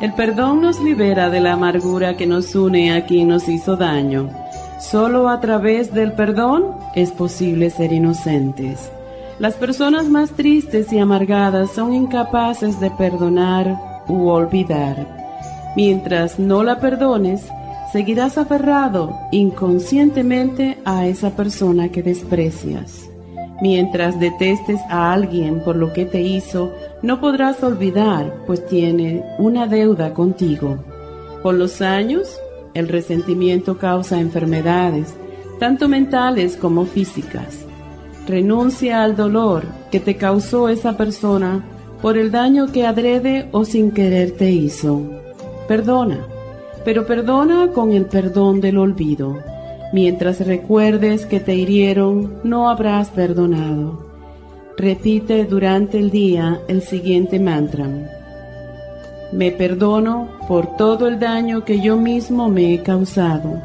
El perdón nos libera de la amargura que nos une a quien nos hizo daño. Solo a través del perdón es posible ser inocentes. Las personas más tristes y amargadas son incapaces de perdonar u olvidar. Mientras no la perdones, seguirás aferrado inconscientemente a esa persona que desprecias. Mientras detestes a alguien por lo que te hizo, no podrás olvidar, pues tiene una deuda contigo. Con los años, el resentimiento causa enfermedades, tanto mentales como físicas. Renuncia al dolor que te causó esa persona por el daño que adrede o sin querer te hizo. Perdona, pero perdona con el perdón del olvido Mientras recuerdes que te hirieron, no habrás perdonado. Repite durante el día el siguiente mantra. Me perdono por todo el daño que yo mismo me he causado.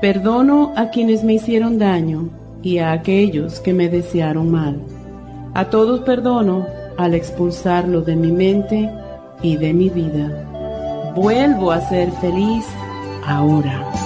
Perdono a quienes me hicieron daño y a aquellos que me desearon mal. A todos perdono al expulsarlo de mi mente y de mi vida. Vuelvo a ser feliz ahora.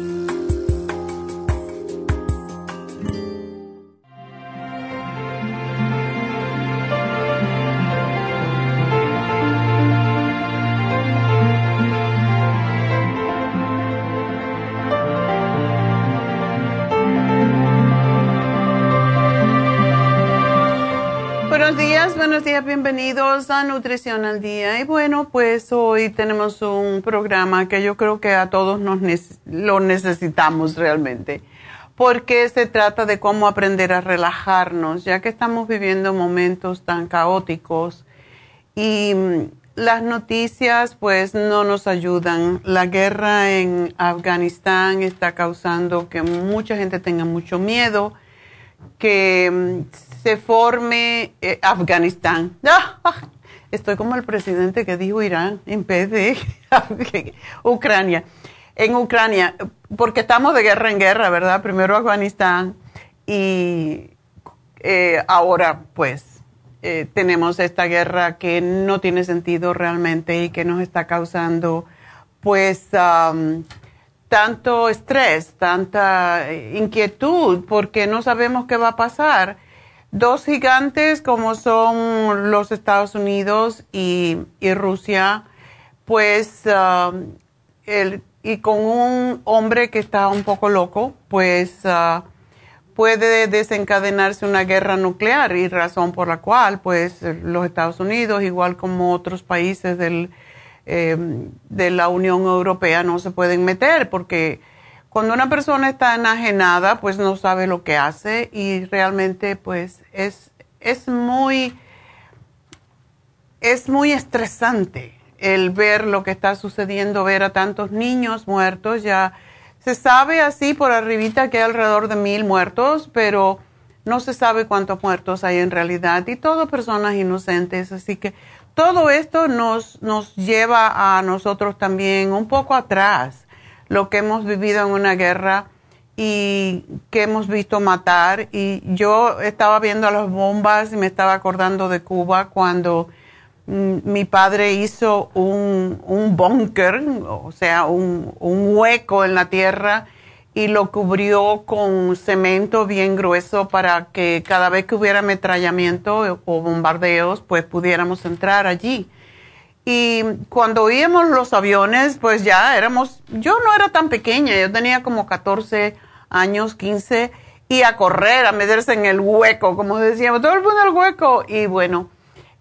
Bienvenidos a Nutrición al Día. Y bueno, pues hoy tenemos un programa que yo creo que a todos nos lo necesitamos realmente, porque se trata de cómo aprender a relajarnos, ya que estamos viviendo momentos tan caóticos y mm, las noticias pues no nos ayudan. La guerra en Afganistán está causando que mucha gente tenga mucho miedo, que mm, se forme eh, Afganistán. Ah, estoy como el presidente que dijo Irán en vez de Ucrania. En Ucrania, porque estamos de guerra en guerra, ¿verdad? Primero Afganistán y eh, ahora pues eh, tenemos esta guerra que no tiene sentido realmente y que nos está causando pues tanto estrés, tanta eh, inquietud porque no sabemos qué va a pasar. Dos gigantes como son los Estados Unidos y, Rusia, pues y con un hombre que está un poco loco, pues ah, puede desencadenarse una guerra nuclear y razón por la cual pues los Estados Unidos, igual como otros países del, eh, de la Unión Europea, no se pueden meter porque cuando una persona está enajenada pues no sabe lo que hace y realmente pues es, es muy es muy estresante el ver lo que está sucediendo, ver a tantos niños muertos ya se sabe así por arribita que hay alrededor de mil muertos, pero no se sabe cuántos muertos hay en realidad y todo personas inocentes. Así que todo esto nos, nos lleva a nosotros también un poco atrás, lo que hemos vivido en una guerra y que hemos visto matar. Y yo estaba viendo las bombas y me estaba acordando de Cuba cuando Mm, mi padre hizo un, un búnker, o sea, un, un, hueco en la tierra y lo cubrió con cemento bien grueso para que cada vez que hubiera ametrallamiento o bombardeos, pues pudiéramos entrar allí. Y cuando oíamos los aviones, pues ya éramos, yo no era tan pequeña, yo tenía como 14 años, 15, y a correr, a meterse en el hueco, como decíamos, todo el mundo en el hueco. Y bueno,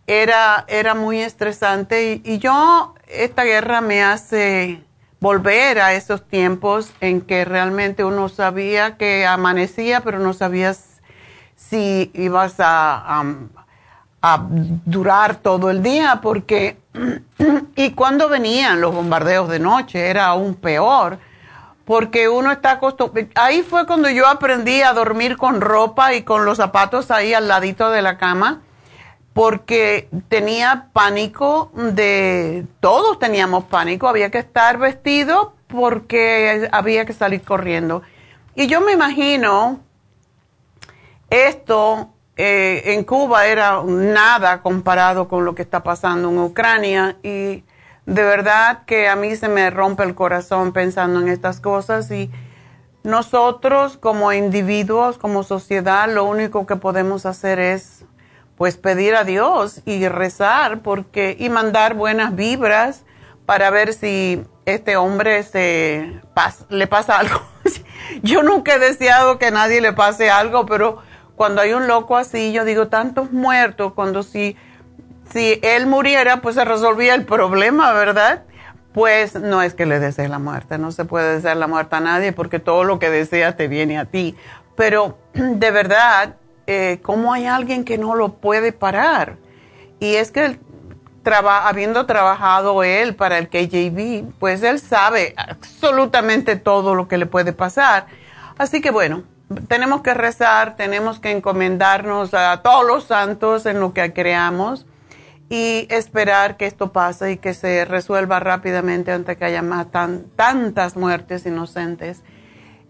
era, era muy estresante y, yo, esta guerra me hace volver a esos tiempos en que realmente uno sabía que amanecía, pero no sabías si ibas a, durar todo el día, porque, y cuando venían los bombardeos de noche, era aún peor, porque uno está acostumbrado, ahí fue cuando yo aprendí a dormir con ropa y con los zapatos ahí al ladito de la cama, porque tenía pánico de, todos teníamos pánico, había que estar vestido porque había que salir corriendo. Y yo me imagino, esto eh, en Cuba era nada comparado con lo que está pasando en Ucrania y de verdad que a mí se me rompe el corazón pensando en estas cosas y nosotros como individuos, como sociedad, lo único que podemos hacer es pues pedir a Dios y rezar porque y mandar buenas vibras para ver si este hombre se le pasa algo. yo nunca he deseado que nadie le pase algo, pero cuando hay un loco así, yo digo tantos muertos, cuando si si él muriera, pues se resolvía el problema, ¿verdad? Pues no es que le desee la muerte, no se puede desear la muerte a nadie porque todo lo que desea te viene a ti. Pero de verdad, eh, cómo hay alguien que no lo puede parar. Y es que habiendo trabajado él para el KJV, pues él sabe absolutamente todo lo que le puede pasar. Así que bueno, tenemos que rezar, tenemos que encomendarnos a todos los santos en lo que creamos y esperar que esto pase y que se resuelva rápidamente antes que haya más tantas muertes inocentes.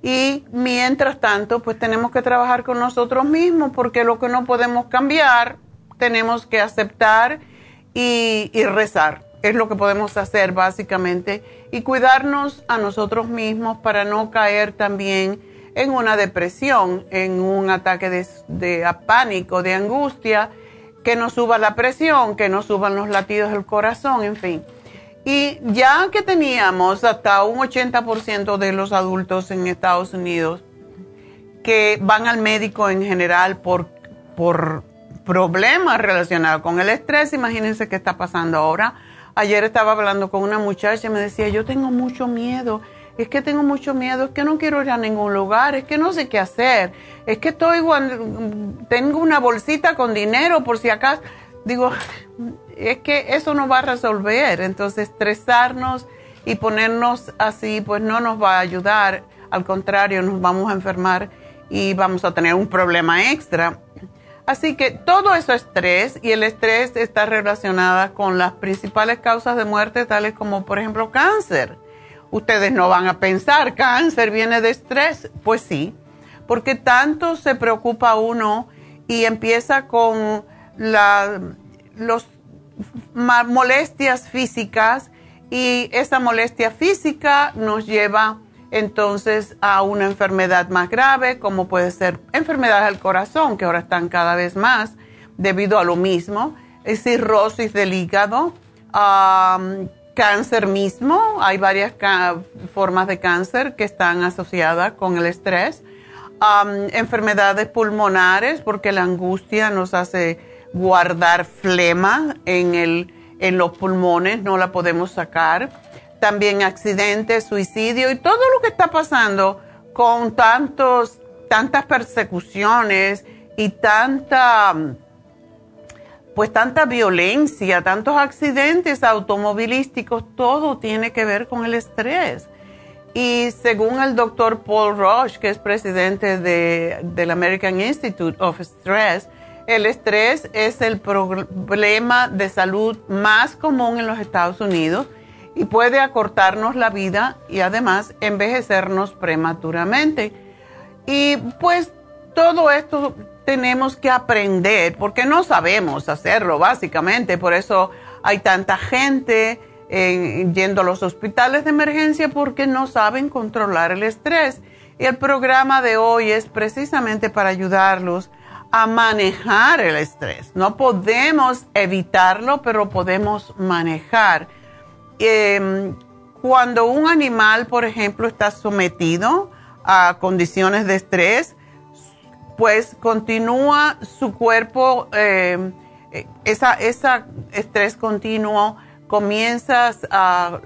Y mientras tanto, pues tenemos que trabajar con nosotros mismos porque lo que no podemos cambiar, tenemos que aceptar y, rezar. Es lo que podemos hacer básicamente. Y cuidarnos a nosotros mismos para no caer también en una depresión, en un ataque de, pánico, de angustia, que nos suba la presión, que nos suban los latidos del corazón, en fin. Y ya que teníamos hasta un 80% de los adultos en Estados Unidos que van al médico en general por, por problemas relacionados con el estrés, imagínense qué está pasando ahora. Ayer estaba hablando con una muchacha y me decía, yo tengo mucho miedo, es que tengo mucho miedo, es que no quiero ir a ningún lugar, es que no sé qué hacer, es que estoy, tengo una bolsita con dinero por si acaso digo, es que eso no va a resolver. Entonces, estresarnos y ponernos así, pues no nos va a ayudar. Al contrario, nos vamos a enfermar y vamos a tener un problema extra. Así que todo eso es estrés y el estrés está relacionado con las principales causas de muerte, tales como, por ejemplo, cáncer. Ustedes no van a pensar, cáncer viene de estrés. Pues sí, porque tanto se preocupa uno y empieza con las molestias físicas y esa molestia física nos lleva entonces a una enfermedad más grave, como puede ser enfermedades del corazón, que ahora están cada vez más debido a lo mismo, cirrosis del hígado, cáncer mismo, hay varias formas de cáncer que están asociadas con el estrés, enfermedades pulmonares, porque la angustia nos hace guardar flema en, el, en los pulmones, no la podemos sacar. También accidentes, suicidio y todo lo que está pasando con tantos, tantas persecuciones y tanta, pues tanta violencia, tantos accidentes automovilísticos, todo tiene que ver con el estrés. Y según el doctor Paul Roche, que es presidente de, del American Institute of Stress, el estrés es el problema de salud más común en los Estados Unidos y puede acortarnos la vida y además envejecernos prematuramente. Y pues todo esto tenemos que aprender porque no sabemos hacerlo básicamente, por eso hay tanta gente yendo a los hospitales de emergencia porque no saben controlar el estrés. Y el programa de hoy es precisamente para ayudarlos a manejar el estrés. No podemos evitarlo, pero podemos manejar. Em, cuando un animal, por ejemplo, está sometido a condiciones de estrés, pues continúa su cuerpo, eh, esa, esa estrés continuo comienzas a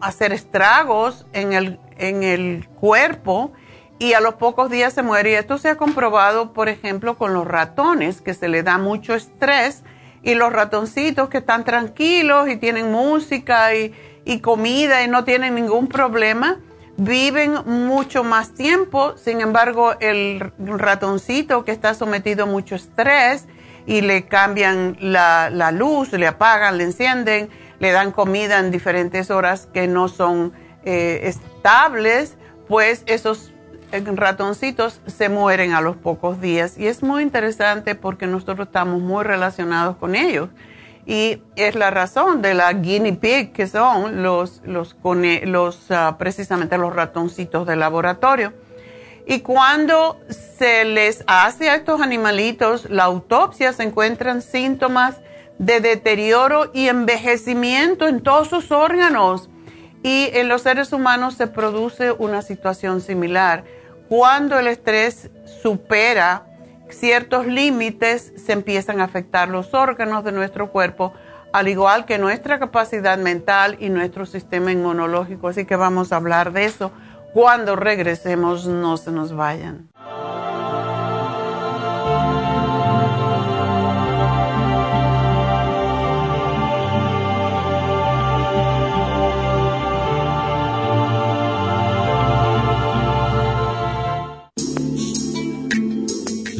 hacer estragos en el, en el cuerpo y a los pocos días se muere. Y esto se ha comprobado, por ejemplo, con los ratones, que se le da mucho estrés y los ratoncitos que están tranquilos y tienen música y, y comida y no tienen ningún problema, viven mucho más tiempo. Sin embargo, el ratoncito que está sometido a mucho estrés y le cambian la, la luz, le apagan, le encienden, le dan comida en diferentes horas que no son eh, estables, pues esos ratoncitos se mueren a los pocos días. Y es muy interesante porque nosotros estamos muy relacionados con ellos. Y es la razón de la guinea pig, que son los, los, los ah, precisamente los ratoncitos de laboratorio. Y cuando se les hace a estos animalitos la autopsia, se encuentran síntomas de deterioro y envejecimiento en todos sus órganos. Y en los seres humanos se produce una situación similar. Cuando el estrés supera ciertos límites, se empiezan a afectar los órganos de nuestro cuerpo, al igual que nuestra capacidad mental y nuestro sistema inmunológico. Así que vamos a hablar de eso cuando regresemos, no se nos vayan.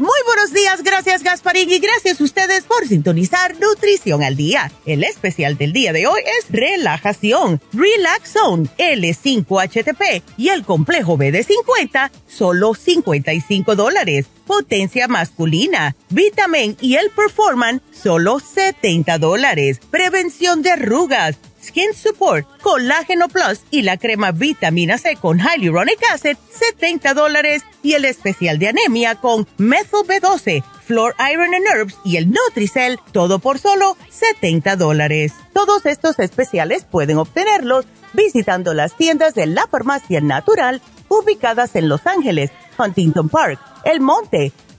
Muy buenos días, gracias Gasparín y gracias a ustedes por sintonizar Nutrición al Día. El especial del día de hoy es relajación, Relax Zone, L5HTP y el complejo B de 50, solo 55 dólares. Potencia masculina, Vitamin y el Performan, solo 70 dólares. Prevención de arrugas Skin Support, Colágeno Plus y la crema Vitamina C con Hyaluronic Acid, 70 dólares. Y el especial de anemia con Methyl B12, Floor Iron and Herbs y el Nutricell, todo por solo 70 dólares. Todos estos especiales pueden obtenerlos visitando las tiendas de la Farmacia Natural ubicadas en Los Ángeles, Huntington Park, El Monte,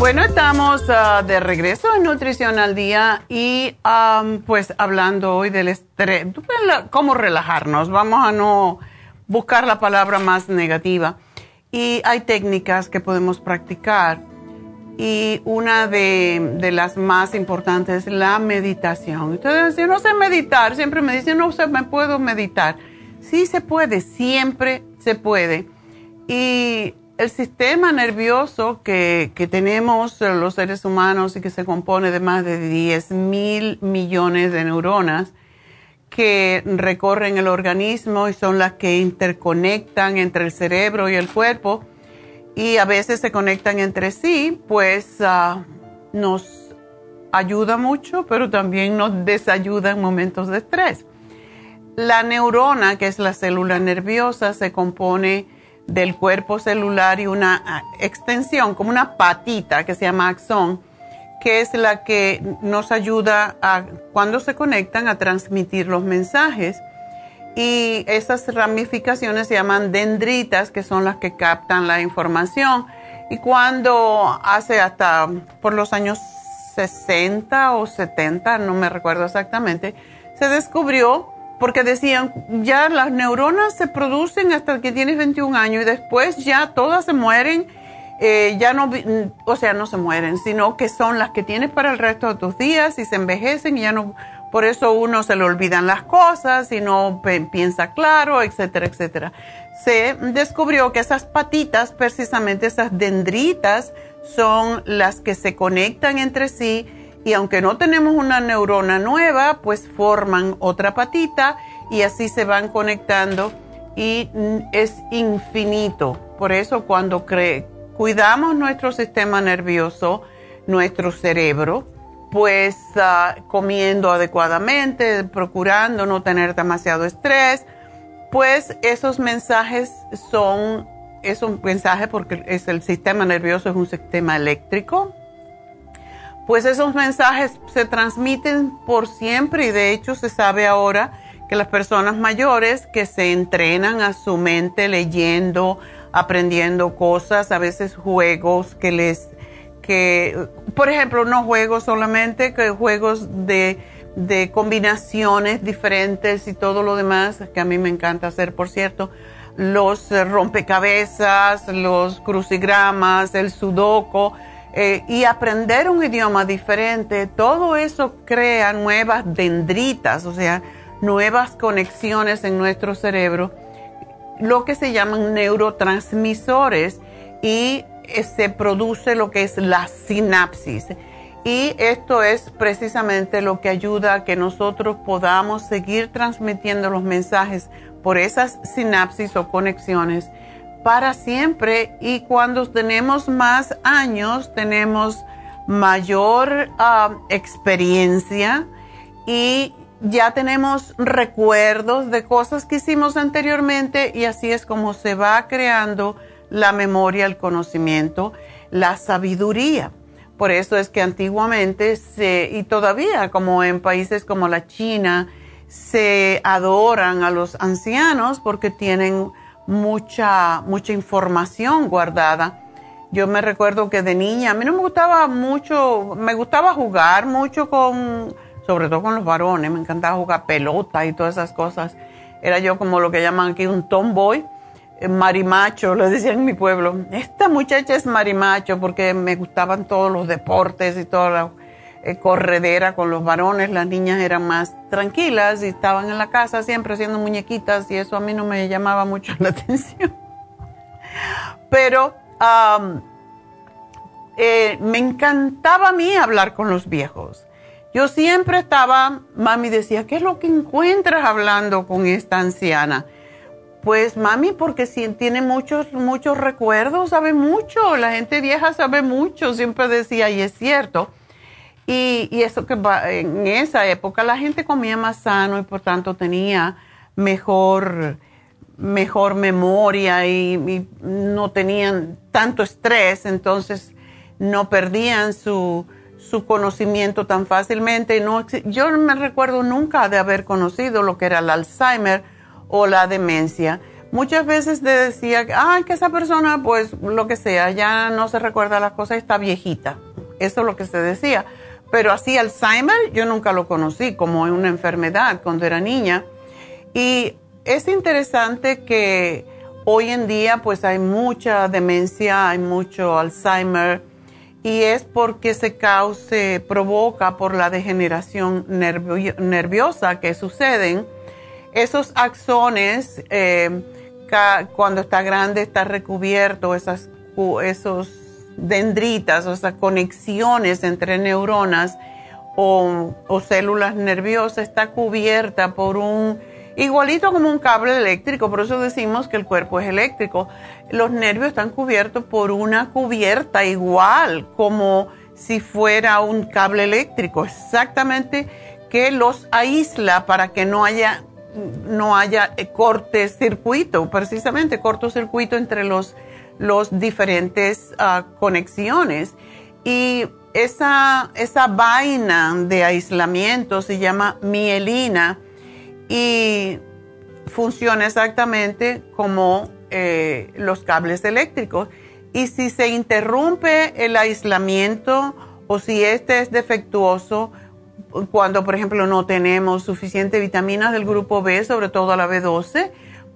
Bueno, estamos ah, de regreso en Nutrición al Día y pues hablando hoy del estrés, cómo relajarnos, vamos a no buscar la palabra más negativa. Y hay técnicas que podemos practicar y una de, de las más importantes es la meditación. Entonces, si no sé meditar, siempre me dicen, no sé, me puedo meditar. Sí se puede, siempre se puede. Y el sistema nervioso que, tenemos los seres humanos y que se compone de más de 10 mil millones de neuronas que recorren el organismo y son las que interconectan entre el cerebro y el cuerpo y a veces se conectan entre sí, pues ah, nos ayuda mucho, pero también nos desayuda en momentos de estrés. La neurona, que es la célula nerviosa, se compone del cuerpo celular y una ah, extensión, como una patita que se llama axón, que es la que nos ayuda a, cuando se conectan, a transmitir los mensajes. Y esas ramificaciones se llaman dendritas, que son las que captan la información. Y cuando hace hasta por los años 60 o 70, no me recuerdo exactamente, se descubrió porque decían, ya las neuronas se producen hasta que tienes 21 años y después ya todas se mueren, eh, ya no, o sea, no se mueren, sino que son las que tienes para el resto de tus días y se envejecen y ya no, por eso uno se le olvidan las cosas y no piensa claro, etcétera, etcétera. Se descubrió que esas patitas, precisamente esas dendritas, son las que se conectan entre sí y aunque no tenemos una neurona nueva, pues forman otra patita y así se van conectando y es infinito. Por eso cuando cuidamos nuestro sistema nervioso, nuestro cerebro, pues ah, comiendo adecuadamente, procurando no tener demasiado estrés, pues esos mensajes son, es un mensaje porque es el sistema nervioso es un sistema eléctrico, pues esos mensajes se transmiten por siempre y de hecho se sabe ahora que las personas mayores que se entrenan a su mente leyendo, aprendiendo cosas, a veces juegos que les, que, por ejemplo, no juegos solamente, que juegos de, de combinaciones diferentes y todo lo demás, que a mí me encanta hacer, por cierto, los rompecabezas, los crucigramas, el sudoku, eh, y aprender un idioma diferente, todo eso crea nuevas dendritas, o sea, nuevas conexiones en nuestro cerebro, lo que se llaman neurotransmisores y eh, se produce lo que es la sinapsis. Y esto es precisamente lo que ayuda a que nosotros podamos seguir transmitiendo los mensajes por esas sinapsis o conexiones para siempre y cuando tenemos más años tenemos mayor ah, experiencia y ya tenemos recuerdos de cosas que hicimos anteriormente y así es como se va creando la memoria, el conocimiento, la sabiduría. Por eso es que antiguamente se, y todavía como en países como la China, se adoran a los ancianos porque tienen mucha, mucha información guardada. Yo me recuerdo que de niña, a mí no me gustaba mucho, me gustaba jugar mucho con, sobre todo con los varones, me encantaba jugar pelota y todas esas cosas. Era yo como lo que llaman aquí un tomboy, eh, marimacho, lo decían en mi pueblo. Esta muchacha es marimacho porque me gustaban todos los deportes y toda la eh, corredera con los varones. Las niñas eran más tranquilas y estaban en la casa siempre haciendo muñequitas y eso a mí no me llamaba mucho la atención. Pero eh, me encantaba a mí hablar con los viejos. Yo siempre estaba, mami decía, ¿qué es lo que encuentras hablando con esta anciana? Pues mami, porque tiene muchos, muchos recuerdos, sabe mucho, la gente vieja sabe mucho, siempre decía, y es cierto. Y, eso que en esa época la gente comía más sano y por tanto tenía mejor, mejor memoria y no tenían tanto estrés, entonces no perdían su, su conocimiento tan fácilmente. No, yo no me recuerdo nunca de haber conocido lo que era el Alzheimer o la demencia. Muchas veces decía, ay, que esa persona, pues lo que sea, ya no se recuerda las cosas, está viejita. Eso es lo que se decía. Pero así Alzheimer yo nunca lo conocí como una enfermedad cuando era niña. Y es interesante que hoy en día pues hay mucha demencia, hay mucho Alzheimer y es porque se causa, provoca por la degeneración nerviosa que suceden. Esos axones, eh, cuando está grande, está recubierto, esas, esos dendritas, o esas conexiones entre neuronas o, o células nerviosas, está cubierta por un igualito como un cable eléctrico, por eso decimos que el cuerpo es eléctrico. Los nervios están cubiertos por una cubierta igual como si fuera un cable eléctrico, exactamente que los aísla para que no haya no haya cortocircuito, precisamente cortocircuito entre los, los diferentes ah, conexiones. Y esa, esa vaina de aislamiento se llama mielina y funciona exactamente como eh, los cables eléctricos. Y si se interrumpe el aislamiento o si este es defectuoso, cuando por ejemplo no tenemos suficiente vitaminas del grupo B, sobre todo la B12,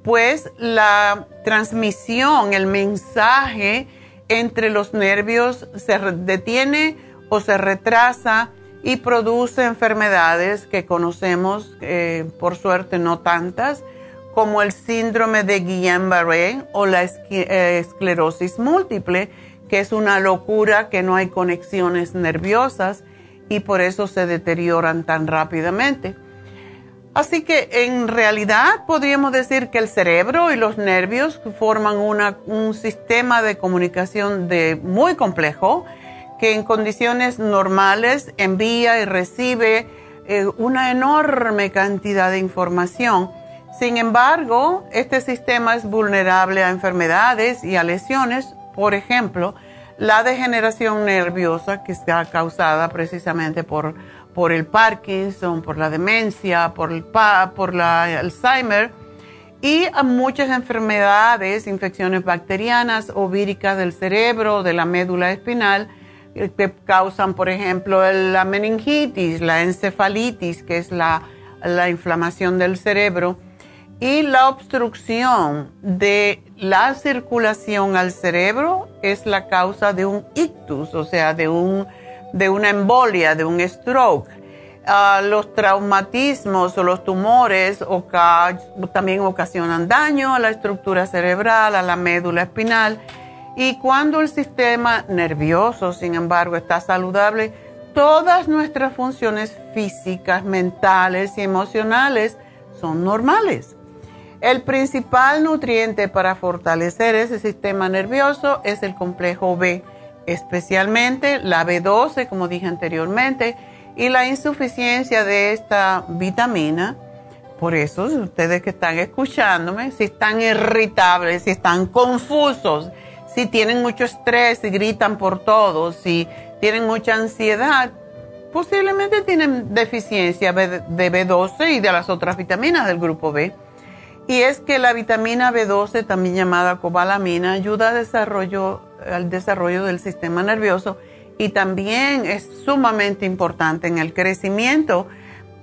pues la transmisión, el mensaje entre los nervios se detiene o se retrasa y produce enfermedades que conocemos, eh, por suerte no tantas, como el síndrome de Guillain-Barré o la eh, esclerosis múltiple, que es una locura que no hay conexiones nerviosas y por eso se deterioran tan rápidamente. Así que en realidad podríamos decir que el cerebro y los nervios forman un sistema de comunicación de, muy complejo que en condiciones normales envía y recibe eh, una enorme cantidad de información. Sin embargo, este sistema es vulnerable a enfermedades y a lesiones, por ejemplo, la degeneración nerviosa que está causada precisamente por, por el Parkinson, por la demencia, por el, por la Alzheimer y a muchas enfermedades, infecciones bacterianas o víricas del cerebro, de la médula espinal, que causan, por ejemplo, la meningitis, la encefalitis, que es la, inflamación del cerebro, y la obstrucción de la circulación al cerebro es la causa de un ictus, o sea, de, un, de una embolia, de un stroke. Ah, los traumatismos o los tumores también ocasionan daño a la estructura cerebral, a la médula espinal y cuando el sistema nervioso, sin embargo, está saludable, todas nuestras funciones físicas, mentales y emocionales son normales. El principal nutriente para fortalecer ese sistema nervioso es el complejo B, especialmente la B12, como dije anteriormente, Y la insuficiencia de esta vitamina, por eso ustedes que están escuchándome, si están irritables, si están confusos, si tienen mucho estrés, si gritan por todo, si tienen mucha ansiedad, posiblemente tienen deficiencia de B12 y de las otras vitaminas del grupo B. Y es que la vitamina B12, también llamada cobalamina, ayuda al desarrollo, al desarrollo del sistema nervioso y también es sumamente importante en el crecimiento.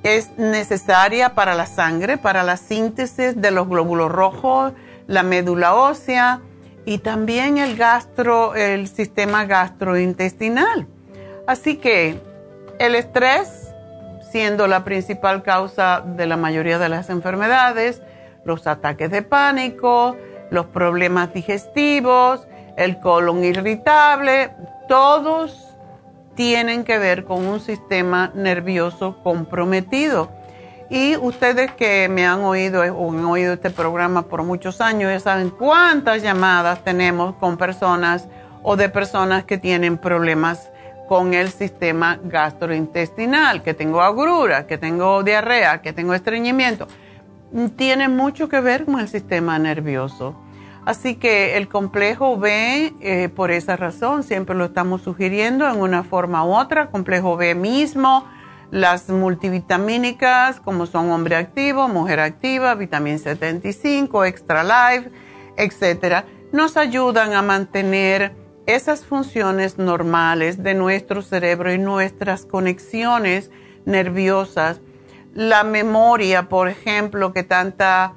Es necesaria para la sangre, para la síntesis de los glóbulos rojos, la médula ósea y también el gastro, el sistema gastrointestinal. Así que el estrés, siendo la principal causa de la mayoría de las enfermedades, los ataques de pánico, los problemas digestivos, el colon irritable, todos tienen que ver con un sistema nervioso comprometido. Y ustedes que me han oído o han oído este programa por muchos años ya saben cuántas llamadas tenemos con personas o de personas que tienen problemas con el sistema gastrointestinal, que tengo agrura, que tengo diarrea, que tengo estreñimiento tiene mucho que ver con el sistema nervioso. Así que el complejo B, eh, por esa razón, siempre lo estamos sugiriendo en una forma u otra, complejo B mismo, las multivitamínicas como son hombre activo, mujer activa, vitamina 75, extra life, etcétera, nos ayudan a mantener esas funciones normales de nuestro cerebro y nuestras conexiones nerviosas. La memoria, por ejemplo, que tanta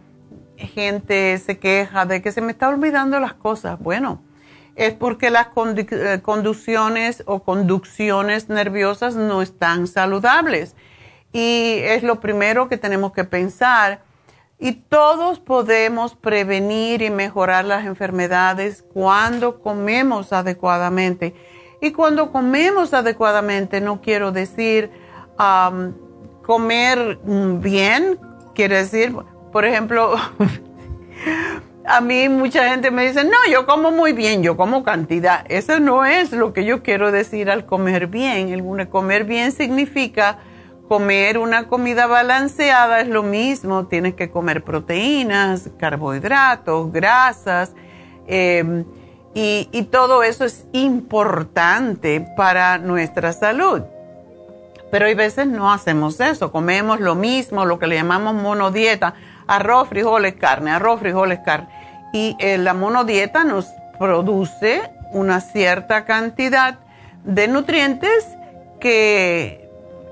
gente se queja de que se me está olvidando las cosas. Bueno, es porque las eh, conducciones o conducciones nerviosas no están saludables. Y es lo primero que tenemos que pensar. Y todos podemos prevenir y mejorar las enfermedades cuando comemos adecuadamente. Y cuando comemos adecuadamente, no quiero decir comer bien, quiere decir, por ejemplo, a mí mucha gente me dice, no, yo como muy bien, yo como cantidad. Eso no es lo que yo quiero decir al comer bien. El comer bien significa comer una comida balanceada, es lo mismo. Tienes que comer proteínas, carbohidratos, grasas. Em, y, y todo eso es importante para nuestra salud. Pero hay veces no hacemos eso, comemos lo mismo, lo que le llamamos monodieta, arroz, frijoles, carne, arroz, frijoles, carne. Y eh, la monodieta nos produce una cierta cantidad de nutrientes que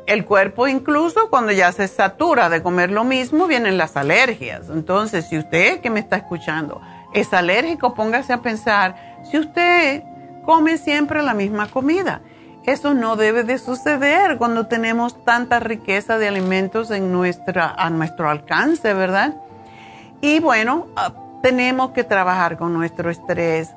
el cuerpo incluso cuando ya se satura de comer lo mismo vienen las alergias. Entonces, si usted que me está escuchando es alérgico, póngase a pensar si usted come siempre la misma comida eso no debe de suceder cuando tenemos tanta riqueza de alimentos en nuestra, a nuestro alcance, ¿verdad? Y bueno, ah, tenemos que trabajar con nuestro estrés.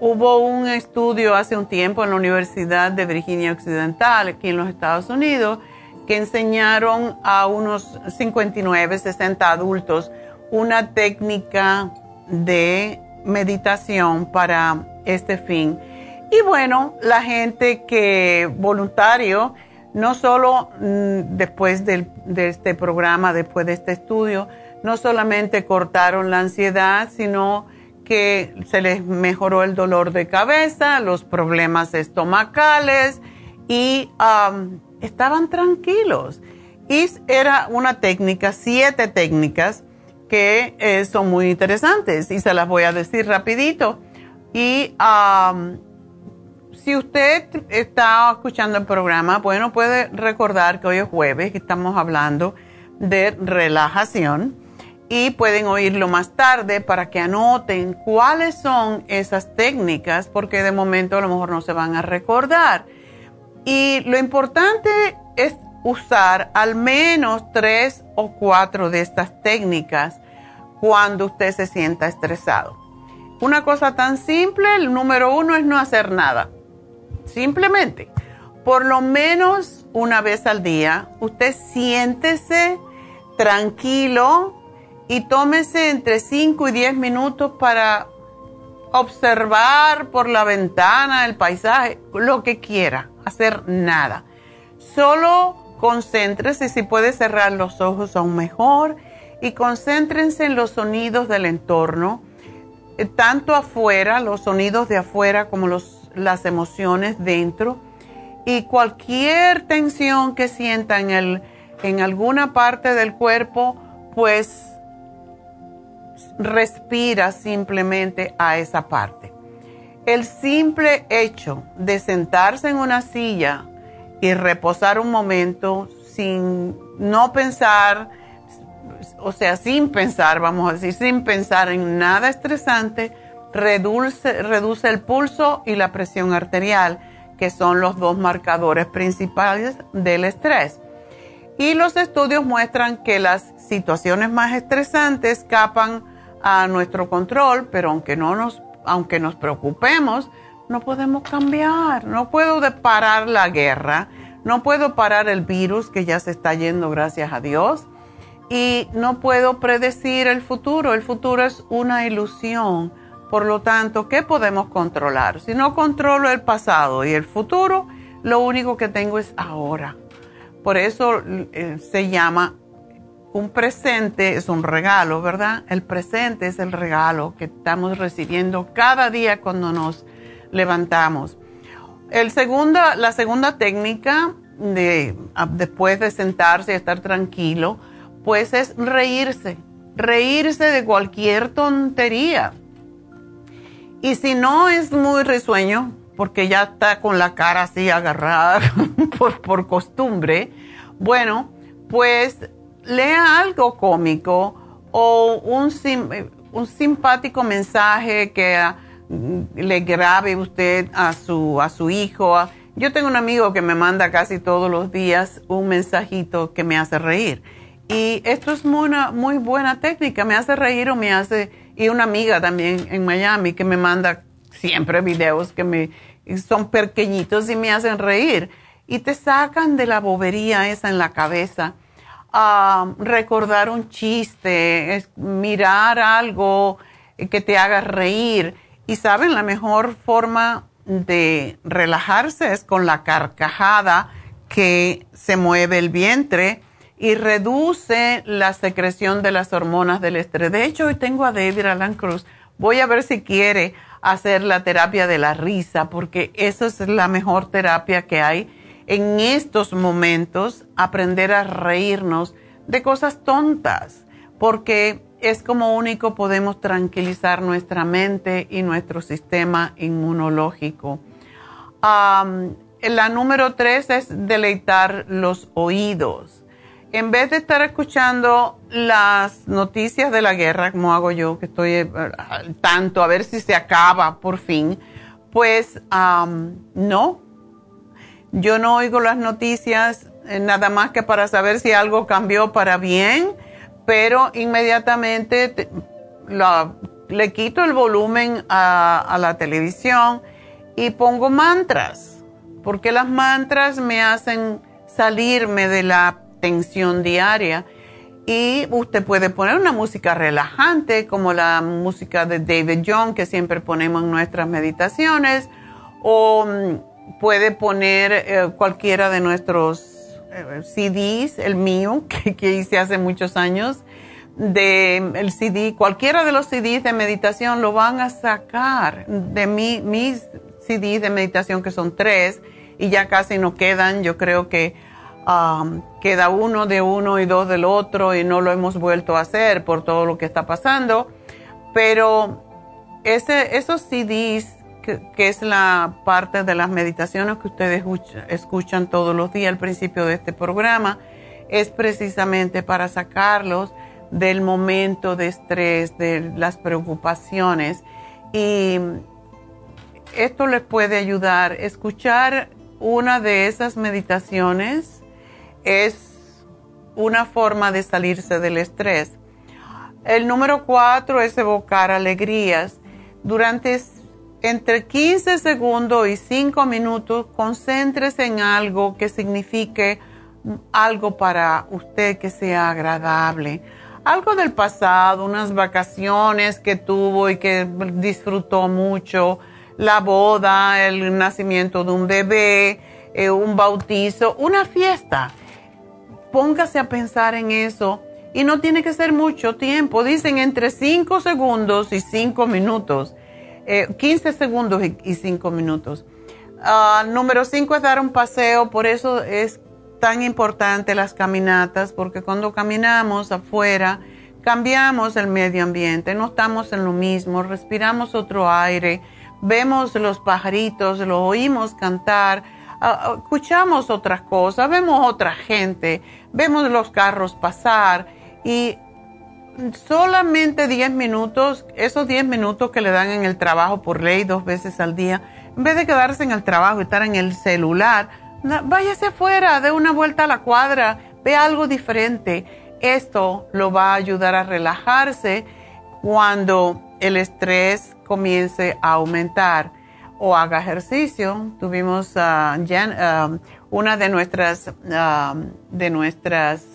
hubo un estudio hace un tiempo en la Universidad de Virginia Occidental, aquí en los Estados Unidos, que enseñaron a unos 59, 60 adultos una técnica de meditación para este fin y bueno, la gente que voluntario, no solo mm, después de este programa, después de este estudio, no solamente cortaron la ansiedad, sino que se les mejoró el dolor de cabeza, los problemas estomacales y estaban tranquilos. Y era una técnica, siete técnicas que eh, son muy interesantes y se las voy a decir rapidito. Y si usted está escuchando el programa, bueno, puede recordar que hoy es jueves, que estamos hablando de relajación y pueden oírlo más tarde para que anoten cuáles son esas técnicas, porque de momento a lo mejor no se van a recordar. Y lo importante es usar al menos tres o cuatro de estas técnicas cuando usted se sienta estresado. Una cosa tan simple, el número uno es no hacer nada Simplemente, por lo menos una vez al día, usted siéntese tranquilo y tómese entre 5 y 10 minutos para observar por la ventana el paisaje, lo que quiera. hacer nada. Solo concéntrese, si puede cerrar los ojos aún mejor, y concéntrense en los sonidos del entorno, eh, tanto afuera, los sonidos de afuera como los, las emociones dentro, y cualquier tensión que sienta en, el, en alguna parte del cuerpo, pues respira simplemente a esa parte. El simple hecho de sentarse en una silla y reposar un momento sin no pensar, o sea, sin pensar, vamos a decir, sin pensar en nada estresante, reduce, reduce el pulso y la presión arterial, que son los dos marcadores principales del estrés. Y los estudios muestran que las situaciones más estresantes escapan a nuestro control, pero aunque no nos, aunque nos preocupemos, no podemos cambiar. No puedo parar la guerra, no puedo parar el virus que ya se está yendo, gracias a Dios, y no puedo predecir el futuro. El futuro es una ilusión. Por lo tanto, ¿qué podemos controlar? Si no controlo el pasado y el futuro, lo único que tengo es ahora. Por eso eh, se llama un presente es un regalo, ¿verdad? El presente es el regalo que estamos recibiendo cada día cuando nos levantamos. El la segunda técnica de, después de sentarse y estar tranquilo, pues es reírse, reírse de cualquier tontería. Y si no es muy risueño, porque ya está con la cara así agarrada por, por costumbre, bueno, pues lea algo cómico o un, un simpático mensaje que ah, le grabe usted a su, a su hijo. Yo tengo un amigo que me manda casi todos los días un mensajito que me hace reír. Y esto es una muy buena técnica, me hace reír o me hace... Y una amiga también en Miami que me manda siempre videos que me son pequeñitos y me hacen reír. Y te sacan de la bobería esa en la cabeza recordar un chiste, mirar algo que te haga reír. Y saben, la mejor forma de relajarse es con la carcajada que se mueve el vientre y reduce la secreción de las hormonas del estrés. De hecho, hoy tengo a David Alan Cruz. Voy a ver si quiere hacer la terapia de la risa, porque esa es la mejor terapia que hay en estos momentos aprender a reírnos de cosas tontas, porque es como único podemos tranquilizar nuestra mente y nuestro sistema inmunológico. la número tres es deleitar los oídos. En vez de estar escuchando las noticias de la guerra, como hago yo, que estoy eh, tanto a ver si se acaba por fin, pues no, yo no oigo las noticias eh, nada más que para saber si algo cambió para bien, pero inmediatamente le quito el volumen a, la televisión y pongo mantras, porque las mantras me hacen salirme de la tensión diaria. Y usted puede poner una música relajante, como la música de David Young, que siempre ponemos en nuestras meditaciones, o mm, puede poner eh, cualquiera de nuestros eh, CDs, el mío, que, hice hace muchos años, de el CD, cualquiera de los CDs de meditación lo van a sacar de mi, mis CDs de meditación, que son tres, y ya casi no quedan. Yo creo que um, queda uno de uno y dos del otro, y no lo hemos vuelto a hacer por todo lo que está pasando. Pero ese, esos CDs que, es la parte de las meditaciones que ustedes escuchan todos los días al principio de este programa, es precisamente para sacarlos del momento de estrés, de las preocupaciones. Y esto les puede ayudar. Escuchar una de esas meditaciones es una forma de salirse del estrés. El número cuatro es evocar alegrías. Durante entre 15 segundos y 5 minutos, concéntrese en algo que signifique algo para usted que sea agradable. Algo del pasado, unas vacaciones que tuvo y que disfrutó mucho, la boda, el nacimiento de un bebé, eh, un bautizo, una fiesta. Póngase a pensar en eso y no tiene que ser mucho tiempo. Dicen entre 5 segundos y 5 minutos. 15 eh, segundos y 5 minutos. Ah, número 5 es dar un paseo, por eso es tan importante las caminatas, porque cuando caminamos afuera, cambiamos el medio ambiente, no estamos en lo mismo, respiramos otro aire, vemos los pajaritos, los oímos cantar, ah, ah, escuchamos otras cosas, vemos otra gente, vemos los carros pasar y solamente 10 minutos, esos 10 minutos que le dan en el trabajo por ley dos veces al día, en vez de quedarse en el trabajo y estar en el celular, váyase afuera, dé una vuelta a la cuadra, ve algo diferente. Esto lo va a ayudar a relajarse cuando el estrés comience a aumentar o haga ejercicio. Tuvimos uh, una de nuestras, de nuestras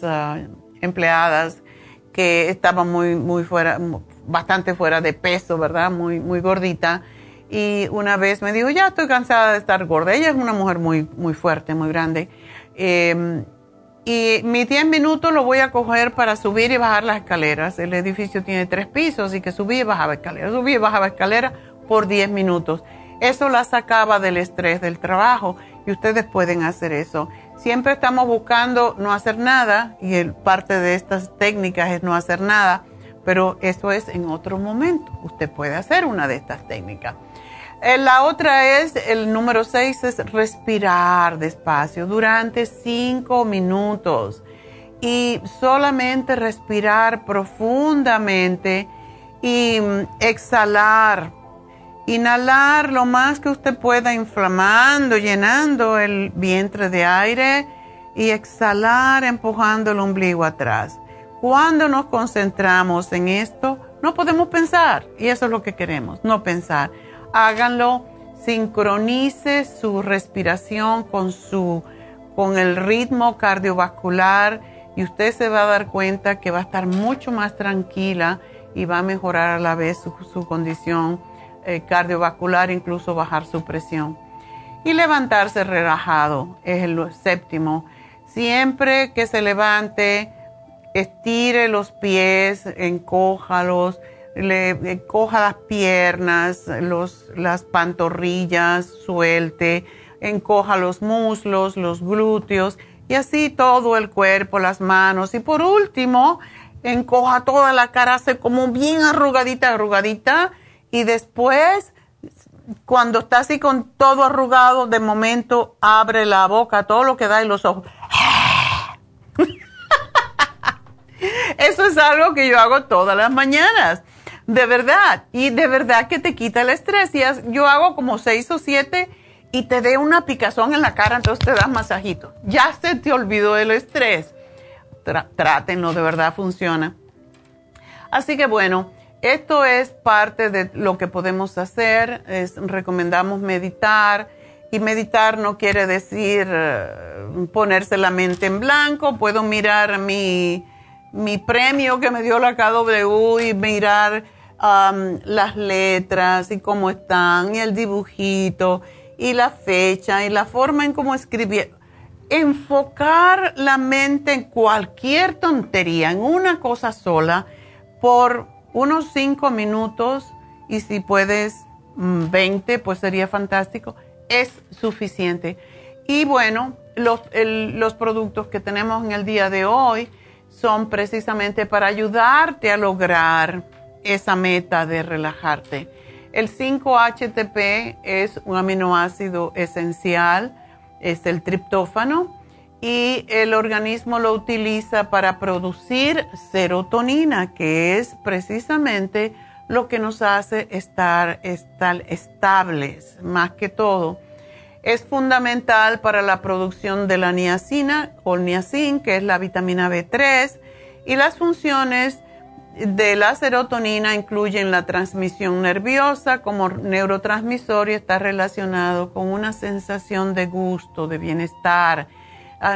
empleadas que estaba muy, muy fuera, bastante fuera de peso, ¿verdad? Muy, muy gordita. Y una vez me dijo, ya estoy cansada de estar gorda. Ella es una mujer muy, muy fuerte, muy grande. Em, y mis 10 minutos lo voy a coger para subir y bajar las escaleras. El edificio tiene tres pisos, así que subí y bajaba escaleras, subí y bajaba escaleras por 10 minutos. Eso la sacaba del estrés del trabajo y ustedes pueden hacer eso. Siempre estamos buscando no hacer nada y el, parte de estas técnicas es no hacer nada, pero eso es en otro momento. Usted puede hacer una de estas técnicas. Eh, la otra es, el número 6 es respirar despacio durante 5 minutos y solamente respirar profundamente y mm, exhalar Inhalar lo más que usted pueda, inflamando, llenando el vientre de aire y exhalar empujando el ombligo atrás. Cuando nos concentramos en esto, no podemos pensar y eso es lo que queremos, no pensar. Háganlo, sincronice su respiración con su con el ritmo cardiovascular y usted se va a dar cuenta que va a estar mucho más tranquila y va a mejorar a la vez su, su condición eh, cardiovascular, incluso bajar su presión. Y levantarse relajado es el séptimo. Siempre que se levante, estire los pies, encójalos, le encoja las piernas, los, las pantorrillas, suelte, encoja los muslos, los glúteos y así todo el cuerpo, las manos. Y por último, encoja toda la cara, hace como bien arrugadita, arrugadita y después, cuando está así con todo arrugado, de momento abre la boca, todo lo que da y los ojos. Eso es algo que yo hago todas las mañanas, de verdad. Y de verdad que te quita el estrés. Y yo hago como seis o siete y te dé una picazón en la cara, entonces te das masajito. Ya se te olvidó el estrés. trátenlo, de verdad funciona. Así que bueno, esto es parte de lo que podemos hacer. recomendamos meditar. Y meditar no quiere decir eh, ponerse la mente en blanco. Puedo mirar mi, premio que me dio la KW y mirar las letras y cómo están, y el dibujito, y la fecha, y la forma en cómo escribir. Enfocar la mente en cualquier tontería, en una cosa sola, por unos 5 minutos y si puedes 20, mm, pues sería fantástico, es suficiente. Y bueno, los, los productos que tenemos en el día de hoy son precisamente para ayudarte a lograr esa meta de relajarte. El 5-HTP es un aminoácido esencial, es el triptófano y el organismo lo utiliza para producir serotonina, que es precisamente lo que nos hace estar, estables, más que todo. Es fundamental para la producción de la niacina o niacin, que es la vitamina B3, y las funciones de la serotonina incluyen la transmisión nerviosa como neurotransmisor y está relacionado con una sensación de gusto, de bienestar,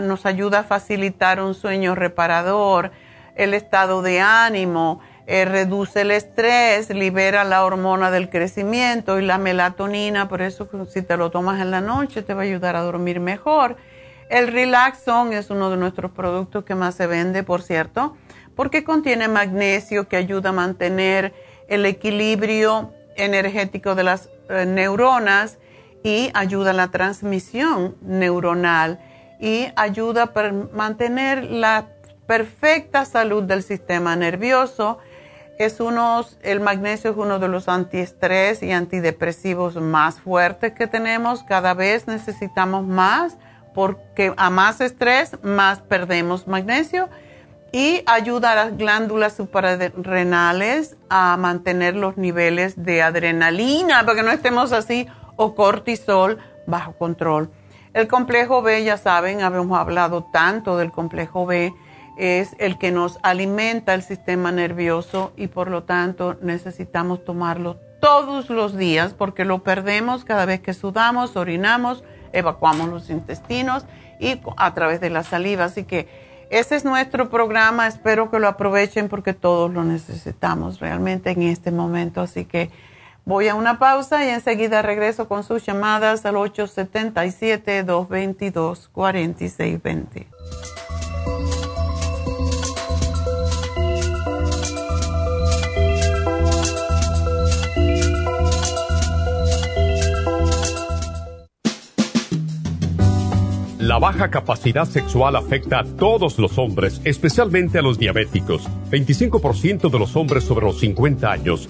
nos ayuda a facilitar un sueño reparador, el estado de ánimo, eh, reduce el estrés, libera la hormona del crecimiento y la melatonina, por eso si te lo tomas en la noche te va a ayudar a dormir mejor. El Relaxon es uno de nuestros productos que más se vende, por cierto, porque contiene magnesio que ayuda a mantener el equilibrio energético de las eh, neuronas y ayuda a la transmisión neuronal y ayuda a mantener la perfecta salud del sistema nervioso es uno, el magnesio es uno de los antiestrés y antidepresivos más fuertes que tenemos. Cada vez necesitamos más porque a más estrés, más perdemos magnesio y ayuda a las glándulas suprarrenales a mantener los niveles de adrenalina para que no estemos así o cortisol bajo control. El complejo B, ya saben, habíamos hablado tanto del complejo B es el que nos alimenta el sistema nervioso y por lo tanto necesitamos tomarlo todos los días porque lo perdemos cada vez que sudamos, orinamos, evacuamos los intestinos y a través de la saliva. Así que ese es nuestro programa, espero que lo aprovechen porque todos lo necesitamos realmente en este momento. Así que voy a una pausa y enseguida regreso con sus llamadas al 877-222-4620. La baja capacidad sexual afecta a todos los hombres, especialmente a los diabéticos. 25% de los hombres sobre los 50 años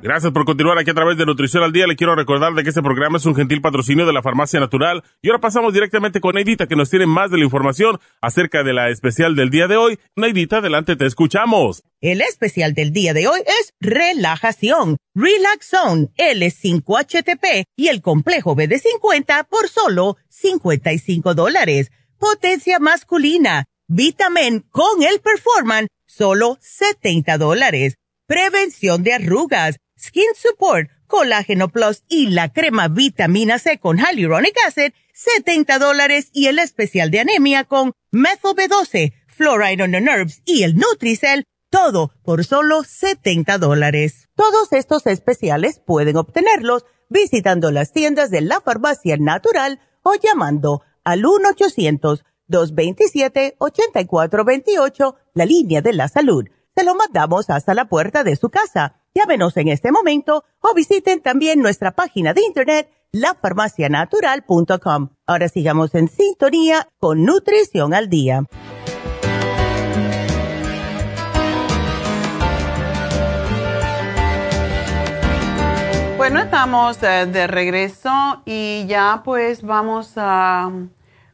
Gracias por continuar aquí a través de Nutrición al Día. Le quiero recordar de que este programa es un gentil patrocinio de la Farmacia Natural. Y ahora pasamos directamente con Neidita, que nos tiene más de la información acerca de la especial del día de hoy. Neidita, adelante, te escuchamos. El especial del día de hoy es relajación, Relax Zone, L5HTP y el complejo BD50 por solo 55 dólares. Potencia masculina, Vitamin con el Performan, solo 70 dólares. Prevención de arrugas Skin Support, Colágeno Plus y la crema vitamina C con Hyaluronic Acid, 70 dólares y el especial de anemia con Methyl B12, Fluoride on the Nerves y el Nutricell, todo por solo 70 dólares. Todos estos especiales pueden obtenerlos visitando las tiendas de la farmacia natural o llamando al 1-800-227-8428, la línea de la salud. Se lo mandamos hasta la puerta de su casa Llámenos en este momento o visiten también nuestra página de internet lafarmacianatural.com. Ahora sigamos en sintonía con Nutrición al Día. Bueno, estamos eh, de regreso y ya pues vamos a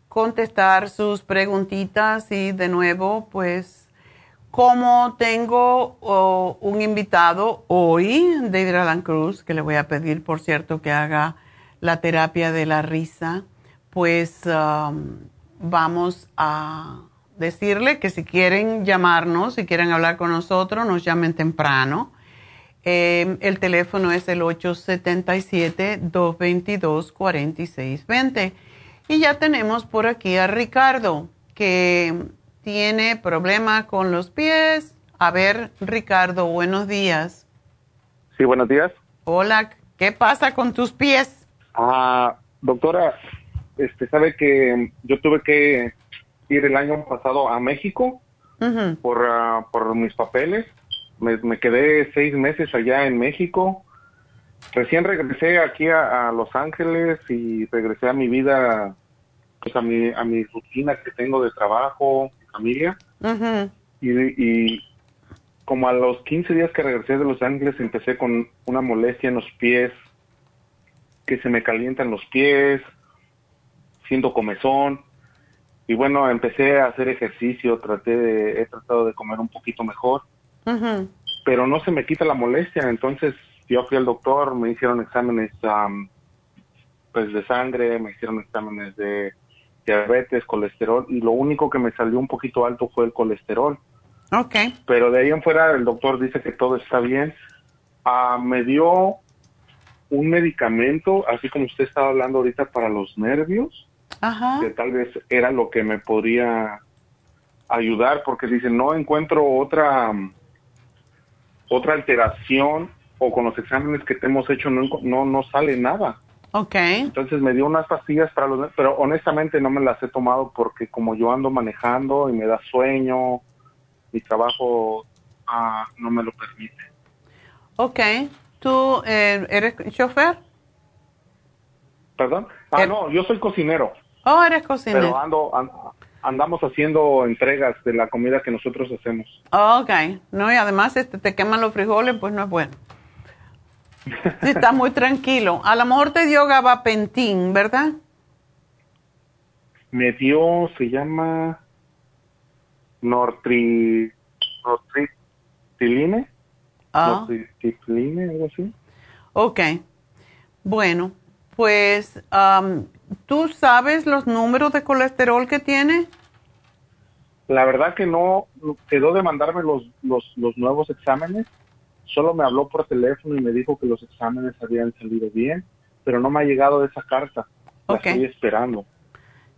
contestar sus preguntitas y de nuevo pues como tengo un invitado hoy, David Alan Cruz, que le voy a pedir, por cierto, que haga la terapia de la risa, pues um, vamos a decirle que si quieren llamarnos, si quieren hablar con nosotros, nos llamen temprano. Em, el teléfono es el 877-222-4620. Y ya tenemos por aquí a Ricardo, que tiene problemas con los pies. A ver, Ricardo, buenos días. Sí, buenos días. Hola, ¿qué pasa con tus pies? Ah, doctora, este, sabe que yo tuve que ir el año pasado a México por, ah, por mis papeles. Me, quedé seis meses allá en México. Recién regresé aquí a, Los Ángeles y regresé a mi vida, pues a mi, a mi rutina que tengo de trabajo, familia. y, como a los 15 días que regresé de Los Ángeles empecé con una molestia en los pies, que se me calientan los pies, siendo comezón. Y bueno, empecé a hacer ejercicio, traté de, he tratado de comer un poquito mejor, pero no se me quita la molestia. Entonces yo fui al doctor, me hicieron exámenes pues de sangre, me hicieron exámenes de diabetes, colesterol, y lo único que me salió un poquito alto fue el colesterol. Ok. Pero de ahí en fuera el doctor dice que todo está bien. Ah, me dio un medicamento, así como usted estaba hablando ahorita, para los nervios, que tal vez era lo que me podría ayudar, porque dice, no encuentro otra, otra alteración o con los exámenes que te hemos hecho no, no, no sale nada. Ok. Entonces me dio unas pastillas para los... Pero honestamente no me las he tomado porque como yo ando manejando y me da sueño, mi trabajo ah, no me lo permite. Ok. ¿Tú eh, eres chofer? ¿Perdón? Ah, no, yo soy cocinero. Oh, eres cocinero. Pero ando, andamos haciendo entregas de la comida que nosotros hacemos. ok. No, y además este, te queman los frijoles, pues no es bueno. Está muy tranquilo. A lo mejor te dio gabapentín, ¿verdad? Me dio, se llama Nortri, Nortritiline. Ah. Nortritiline, algo así. Ok. Bueno, pues, ¿tú sabes los números de colesterol que tiene? La verdad que no, quedó de mandarme los, los, los nuevos exámenes. Solo me habló por teléfono y me dijo que los exámenes habían salido bien, pero no me ha llegado esa carta. La estoy esperando.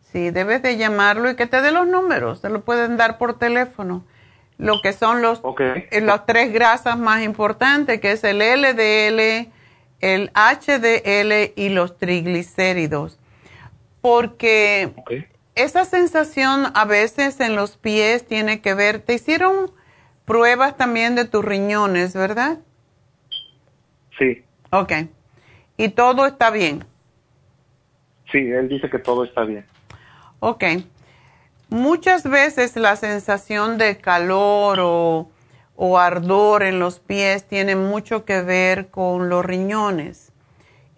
Sí, debes de llamarlo y que te dé los números, te lo pueden dar por teléfono. Lo que son los, eh, las tres grasas más importantes, que es el LDL, el HDL y los triglicéridos. Porque esa sensación a veces en los pies tiene que ver, te hicieron pruebas también de tus riñones, ¿verdad? Sí. Ok. ¿Y todo está bien? Sí, él dice que todo está bien. Ok. Muchas veces la sensación de calor o, ardor en los pies tiene mucho que ver con los riñones.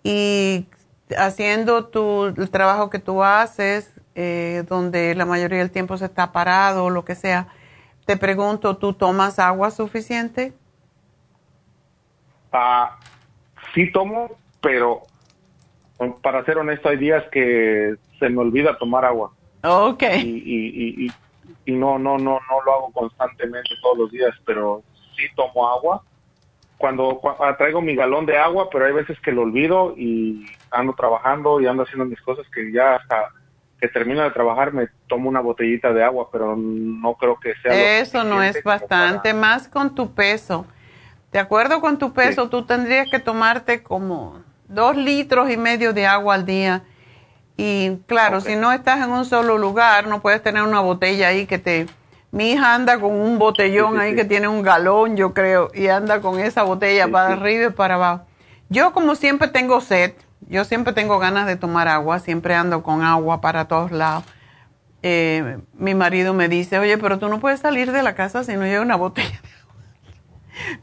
Y haciendo tu, el trabajo que tú haces, eh, donde la mayoría del tiempo se está parado o lo que sea, te pregunto, ¿tú tomas agua suficiente? Ah, sí tomo, pero para ser honesto, hay días que se me olvida tomar agua. Ok. Y, y, no, no, no, no lo hago constantemente todos los días, pero sí tomo agua. Cuando, ah, traigo mi galón de agua, pero hay veces que lo olvido y ando trabajando y ando haciendo mis cosas que ya hasta que termino de trabajar me tomo una botellita de agua, pero no creo que sea. Eso no es bastante, más con tu peso. De acuerdo con tu peso, tú tendrías que tomarte como dos litros y medio de agua al día. Y claro, si no estás en un solo lugar, no puedes tener una botella ahí que te... Mi hija anda con un botellón ahí que tiene un galón, yo creo, y anda con esa botella para arriba y para abajo. Yo como siempre tengo sed, yo siempre tengo ganas de tomar agua, siempre ando con agua para todos lados. Eh, mi marido me dice, oye, pero tú no puedes salir de la casa si no lleva una botella de agua.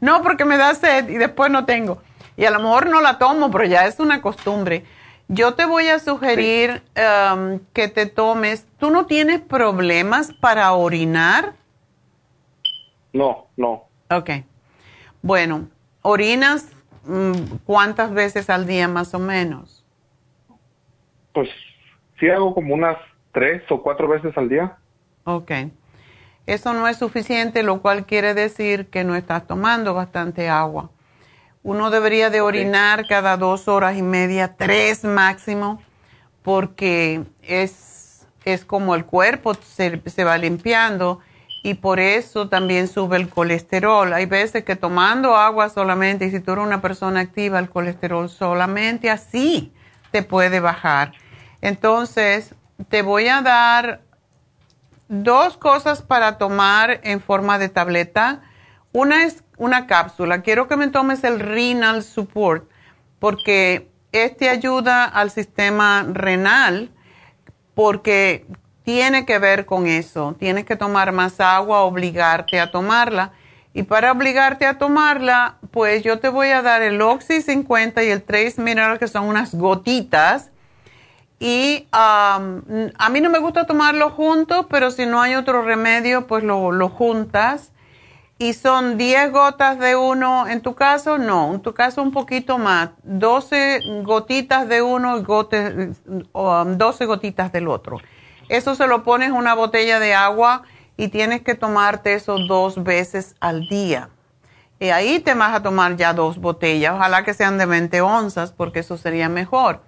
no, porque me da sed y después no tengo. Y a lo mejor no la tomo, pero ya es una costumbre. Yo te voy a sugerir um, que te tomes. ¿Tú no tienes problemas para orinar? No, no. Ok. Bueno, ¿orinas cuántas veces al día más o menos? Pues sí hago como unas tres o cuatro veces al día. Ok. Eso no es suficiente, lo cual quiere decir que no estás tomando bastante agua. Uno debería de orinar cada dos horas y media, tres máximo, porque es, es como el cuerpo se, se va limpiando y por eso también sube el colesterol. Hay veces que tomando agua solamente, y si tú eres una persona activa, el colesterol solamente así te puede bajar. Entonces, te voy a dar dos cosas para tomar en forma de tableta. Una es una cápsula. Quiero que me tomes el Renal Support porque este ayuda al sistema renal porque tiene que ver con eso. Tienes que tomar más agua, obligarte a tomarla. Y para obligarte a tomarla, pues yo te voy a dar el Oxy 50 y el Trace Mineral, que son unas gotitas. Y a mí no me gusta tomarlo juntos, pero si no hay otro remedio, pues lo, lo juntas. Y son 10 gotas de uno, en tu caso no, en tu caso un poquito más, 12 gotitas de uno y 12 gotitas del otro. Eso se lo pones una botella de agua y tienes que tomarte eso dos veces al día. Y ahí te vas a tomar ya dos botellas, ojalá que sean de 20 onzas, porque eso sería mejor.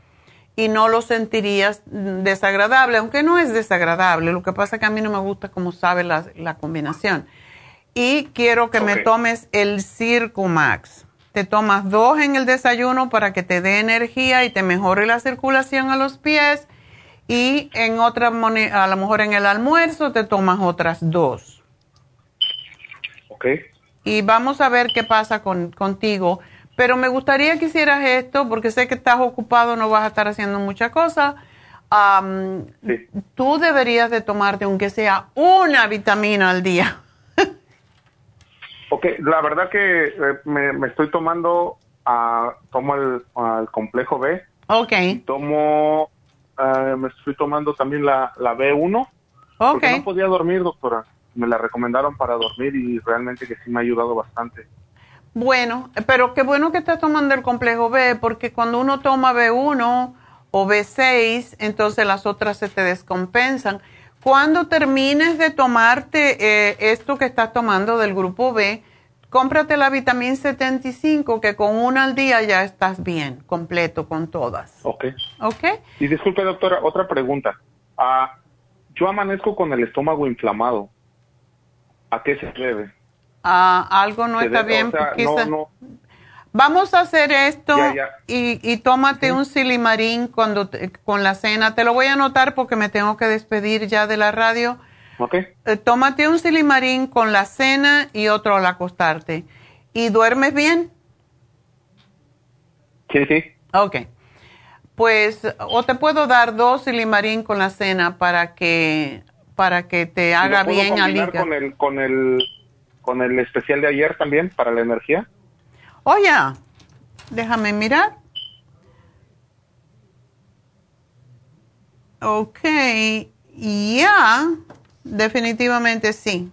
Y no lo sentirías desagradable, aunque no es desagradable. Lo que pasa es que a mí no me gusta cómo sabe la, la combinación. Y quiero que me tomes el Circumax. Te tomas dos en el desayuno para que te dé energía y te mejore la circulación a los pies y en otra, a lo mejor en el almuerzo te tomas otras dos. Ok. Y vamos a ver qué pasa con, contigo. Pero me gustaría que hicieras esto porque sé que estás ocupado, no vas a estar haciendo mucha cosa. sí. Tú deberías de tomarte aunque sea una vitamina al día. ok, la verdad que eh, me, estoy tomando, uh, tomo el, complejo B. Ok. tomo Ah, me estoy tomando también la, la B1. Porque no podía dormir, doctora. Me la recomendaron para dormir y realmente que sí me ha ayudado bastante. Bueno, pero qué bueno que estás tomando el complejo B, porque cuando uno toma B1 o B6, entonces las otras se te descompensan. Cuando termines de tomarte eh, esto que estás tomando del grupo B, cómprate la vitamina 75, que con una al día ya estás bien, completo con todas. Ok. Ok. Y disculpe, doctora, otra pregunta. Ah, yo amanezco con el estómago inflamado. ¿A qué se debe? Ah, algo no está bien. Vamos a hacer esto Y, tómate un silimarín cuando con la cena. Te lo voy a anotar porque me tengo que despedir ya de la radio eh, tómate un silimarín con la cena y otro al acostarte. ¿Y duermes bien? Sí, sí. Ok. Pues, o te puedo dar dos silimarín con la cena para que para que te haga bien al con el con el con el especial de ayer también para la energía? Oye, déjame mirar. Ok, ya. Definitivamente sí.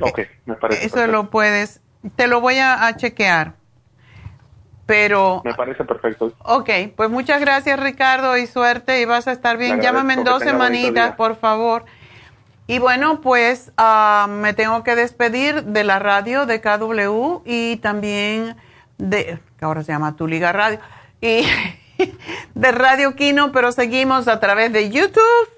Ok, me parece. Eso lo puedes, te lo voy a, chequear. Pero. Me parece perfecto. Ok, pues muchas gracias Ricardo y suerte y vas a estar bien. Llámame en dos semanitas, por favor. Y bueno, pues ah, me tengo que despedir de la radio de KW y también de, que ahora se llama Tu Liga Radio, y de Radio Kino, pero seguimos a través de YouTube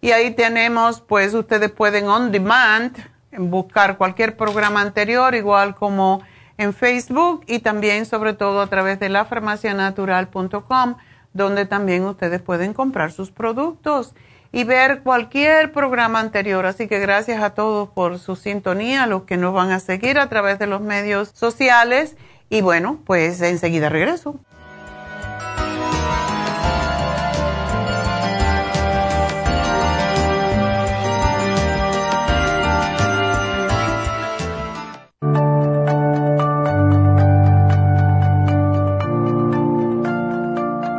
y ahí tenemos, pues ustedes pueden on demand buscar cualquier programa anterior, igual como en Facebook y también sobre todo a través de lafarmacianatural.com, donde también ustedes pueden comprar sus productos y ver cualquier programa anterior. Así que gracias a todos por su sintonía, los que nos van a seguir a través de los medios sociales. Y bueno, pues enseguida regreso.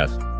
Yes.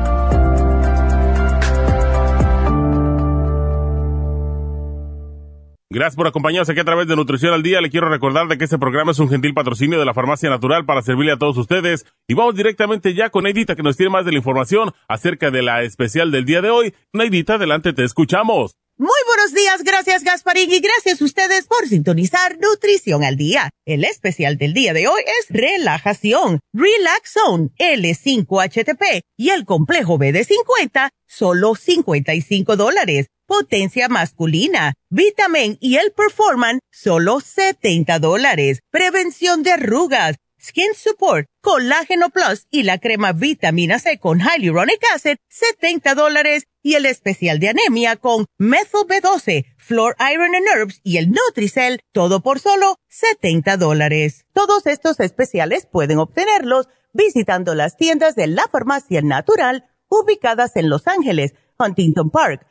Gracias por acompañarnos aquí a través de Nutrición al Día. Le quiero recordar de que este programa es un gentil patrocinio de la Farmacia Natural para servirle a todos ustedes. Y vamos directamente ya con Neidita que nos tiene más de la información acerca de la especial del día de hoy. Neidita, adelante, te escuchamos. Muy buenos días, gracias Gasparín y gracias a ustedes por sintonizar Nutrición al Día. El especial del día de hoy es relajación, Relax Zone, L5HTP y el complejo B de 50, solo 55 dólares. Potencia masculina, Vitamin y el Performan, solo 70 dólares. Prevención de arrugas, Skin Support, Colágeno Plus y la crema Vitamina C con Hyaluronic Acid, 70 dólares. Y el especial de anemia con Methyl B12, Floor Iron and Herbs y el Nutricell, todo por solo 70 dólares. Todos estos especiales pueden obtenerlos visitando las tiendas de la Farmacia Natural ubicadas en Los Ángeles, Huntington Park,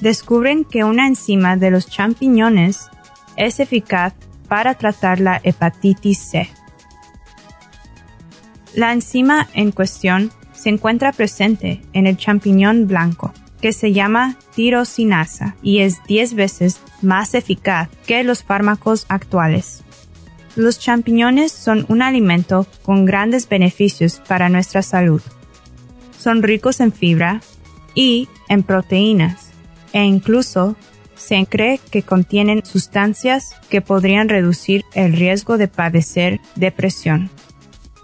Descubren que una enzima de los champiñones es eficaz para tratar la hepatitis C. La enzima en cuestión se encuentra presente en el champiñón blanco, que se llama tirosinasa y es 10 veces más eficaz que los fármacos actuales. Los champiñones son un alimento con grandes beneficios para nuestra salud. Son ricos en fibra y en proteínas e incluso se cree que contienen sustancias que podrían reducir el riesgo de padecer depresión.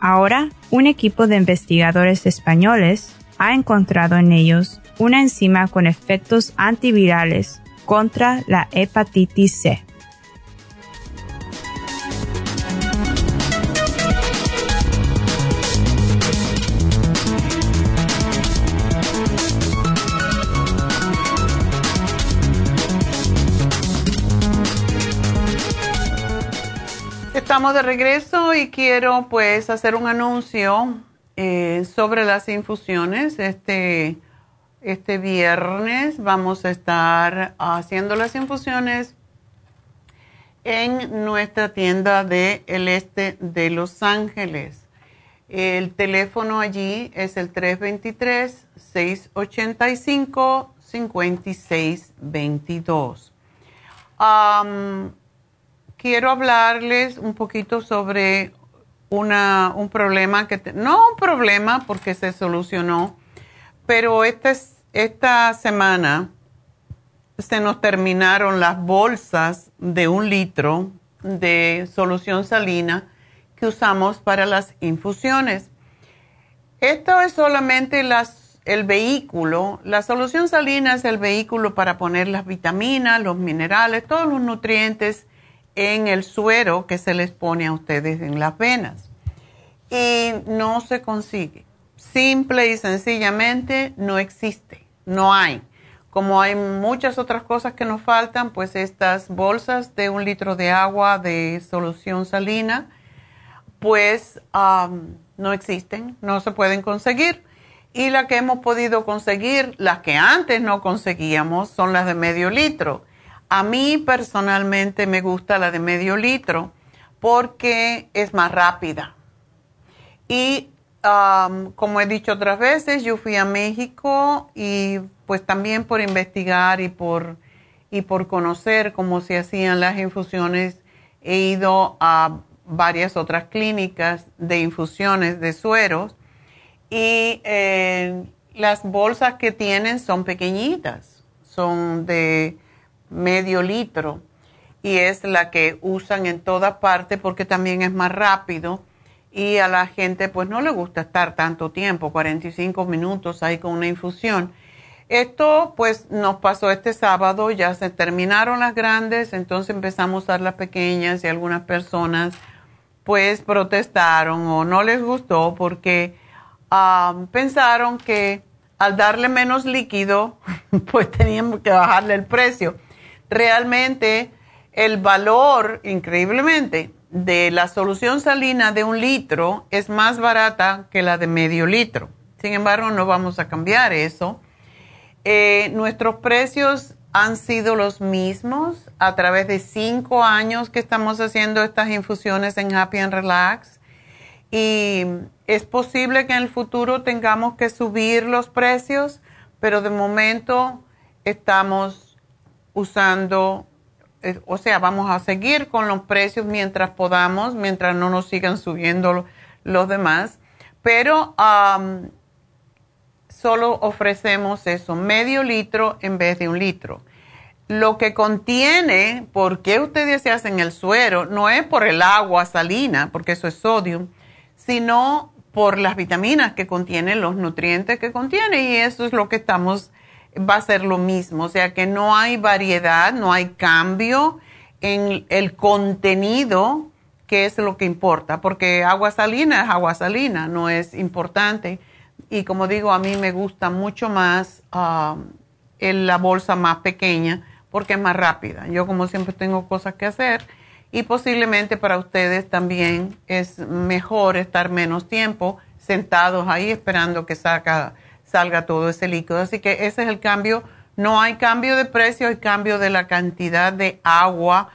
Ahora, un equipo de investigadores españoles ha encontrado en ellos una enzima con efectos antivirales contra la hepatitis C. Estamos de regreso y quiero pues hacer un anuncio eh, sobre las infusiones. Este, este viernes vamos a estar haciendo las infusiones en nuestra tienda del el este de Los Ángeles. El teléfono allí es el 323-685-5622. Quiero hablarles un poquito sobre una, un problema que, no un problema porque se solucionó, pero esta, esta semana se nos terminaron las bolsas de un litro de solución salina que usamos para las infusiones. Esto es solamente las, el vehículo. La solución salina es el vehículo para poner las vitaminas, los minerales, todos los nutrientes en el suero que se les pone a ustedes en las venas. Y no se consigue. Simple y sencillamente no existe, no hay. Como hay muchas otras cosas que nos faltan, pues estas bolsas de un litro de agua de solución salina, pues no existen, no se pueden conseguir. Y las que hemos podido conseguir, las que antes no conseguíamos, son las de medio litro. A mí personalmente me gusta la de medio litro porque es más rápida. Y como he dicho otras veces, yo fui a México y pues también por investigar y por, y por conocer cómo se hacían las infusiones, he ido a varias otras clínicas de infusiones de sueros y eh, las bolsas que tienen son pequeñitas, son de medio litro y es la que usan en toda parte porque también es más rápido y a la gente pues no le gusta estar tanto tiempo, 45 minutos ahí con una infusión. Esto pues nos pasó este sábado, ya se terminaron las grandes, entonces empezamos a usar las pequeñas y algunas personas pues protestaron o no les gustó porque pensaron que al darle menos líquido pues teníamos que bajarle el precio. Realmente el valor, increíblemente, de la solución salina de un litro es más barata que la de medio litro. Sin embargo, no vamos a cambiar eso. Eh, nuestros precios han sido los mismos a través de cinco años que estamos haciendo estas infusiones en Happy and Relax. Y es posible que en el futuro tengamos que subir los precios, pero de momento estamos usando eh, o sea, vamos a seguir con los precios mientras podamos, mientras no nos sigan subiendo los demás, pero solo ofrecemos eso, medio litro en vez de un litro. Lo que contiene, ¿por qué ustedes se hacen el suero? No es por el agua salina, porque eso es sodio, sino por las vitaminas que contiene, los nutrientes que contiene, y eso es lo que estamos va a ser lo mismo. O sea que no hay variedad, no hay cambio en el contenido, que es lo que importa, porque agua salina es agua salina, no es importante. Y como digo, a mí me gusta mucho más um, la bolsa más pequeña porque es más rápida. Yo como siempre tengo cosas que hacer y posiblemente para ustedes también es mejor estar menos tiempo sentados ahí esperando que saca salga todo ese líquido. Así que ese es el cambio. No hay cambio de precio, hay cambio de la cantidad de agua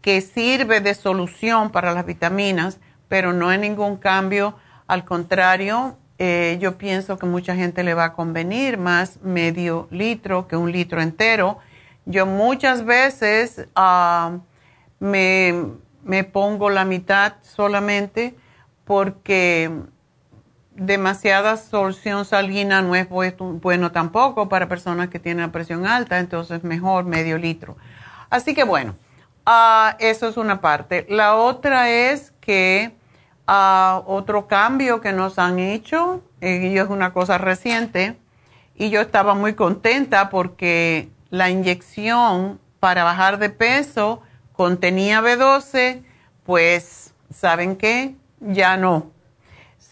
que sirve de solución para las vitaminas, pero no hay ningún cambio. Al contrario, eh, yo pienso que mucha gente le va a convenir más medio litro que un litro entero. Yo muchas veces ah, me, me pongo la mitad solamente porque demasiada solución salina no es bueno tampoco para personas que tienen la presión alta, entonces mejor medio litro. Así que bueno, ah, eso es una parte. La otra es que uh, otro cambio que nos han hecho, eh, y es una cosa reciente, y yo estaba muy contenta porque la inyección para bajar de peso contenía B12, pues, ¿saben qué? Ya no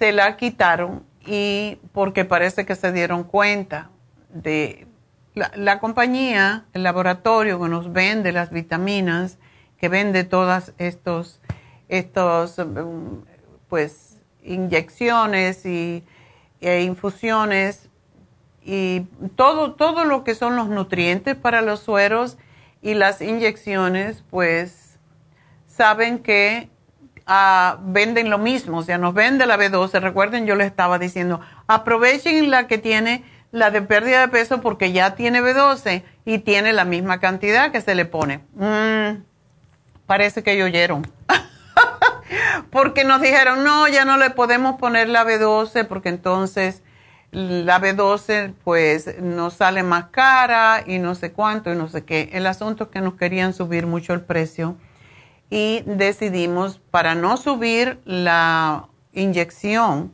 se la quitaron y porque parece que se dieron cuenta de la, compañía, el laboratorio que nos vende las vitaminas, que vende todas estos, estos um, pues, inyecciones y, e infusiones y todo, todo lo que son los nutrientes para los sueros y las inyecciones, pues saben que venden lo mismo, o sea, nos vende la B12. Recuerden, yo les estaba diciendo, aprovechen la que tiene la de pérdida de peso porque ya tiene B12 y tiene la misma cantidad que se le pone. Mm, parece que oyeron. porque nos dijeron, no, ya no le podemos poner la B12 porque entonces la B12 pues nos sale más cara y no sé cuánto y no sé qué. El asunto es que nos querían subir mucho el precio y decidimos para no subir la inyección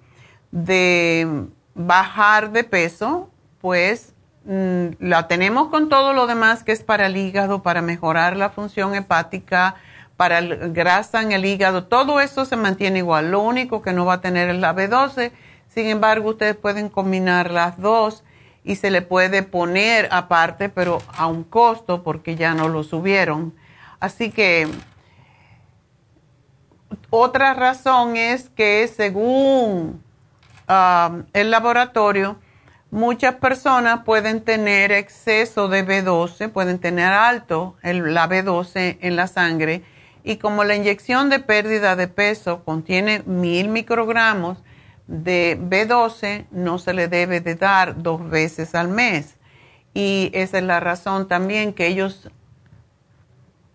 de bajar de peso, pues mm, la tenemos con todo lo demás que es para el hígado, para mejorar la función hepática, para el grasa en el hígado, todo eso se mantiene igual. Lo único que no va a tener es la B12 sin embargo, ustedes pueden combinar las dos y se le puede poner aparte, pero a un costo porque ya no lo subieron. Así que otra razón es que según um, el laboratorio, muchas personas pueden tener exceso de B12, pueden tener alto la B12 en la sangre y como la inyección de pérdida de peso contiene mil microgramos, de B12 no se le debe de dar dos veces al mes. Y esa es la razón también que ellos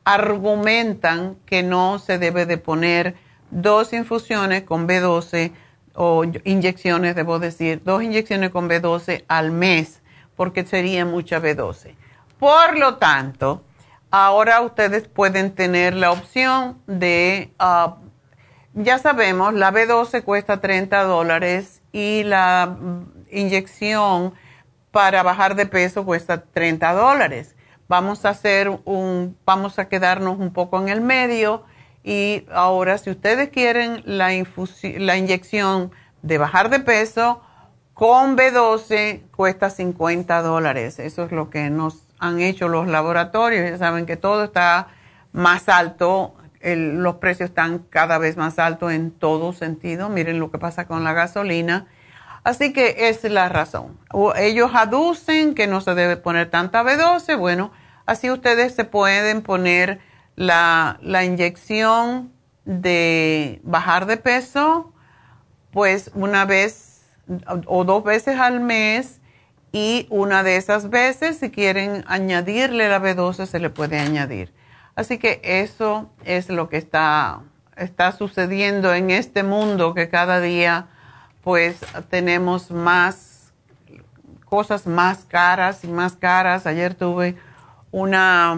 argumentan que no se debe de poner dos infusiones con B12 o inyecciones, debo decir, dos inyecciones con B12 al mes, porque sería mucha B12. Por lo tanto, ahora ustedes pueden tener la opción de ah, ya sabemos, la B12 cuesta 30 dólares y la inyección para bajar de peso cuesta 30 dólares. Vamos a hacer un, vamos a quedarnos un poco en el medio y ahora si ustedes quieren la, la inyección de bajar de peso con B12 cuesta 50 dólares. Eso es lo que nos han hecho los laboratorios. Ya saben que todo está más alto los precios están cada vez más altos en todo sentido. Miren lo que pasa con la gasolina. Así que es la razón. ellos aducen que no se debe poner tanta B12. Bueno, así ustedes se pueden poner la, la inyección de bajar de peso, pues una vez o dos veces al mes y una de esas veces, si quieren añadirle la B12, se le puede añadir. Así que eso es lo que está, está sucediendo en este mundo que cada día pues tenemos más cosas más caras y más caras. Ayer tuve una,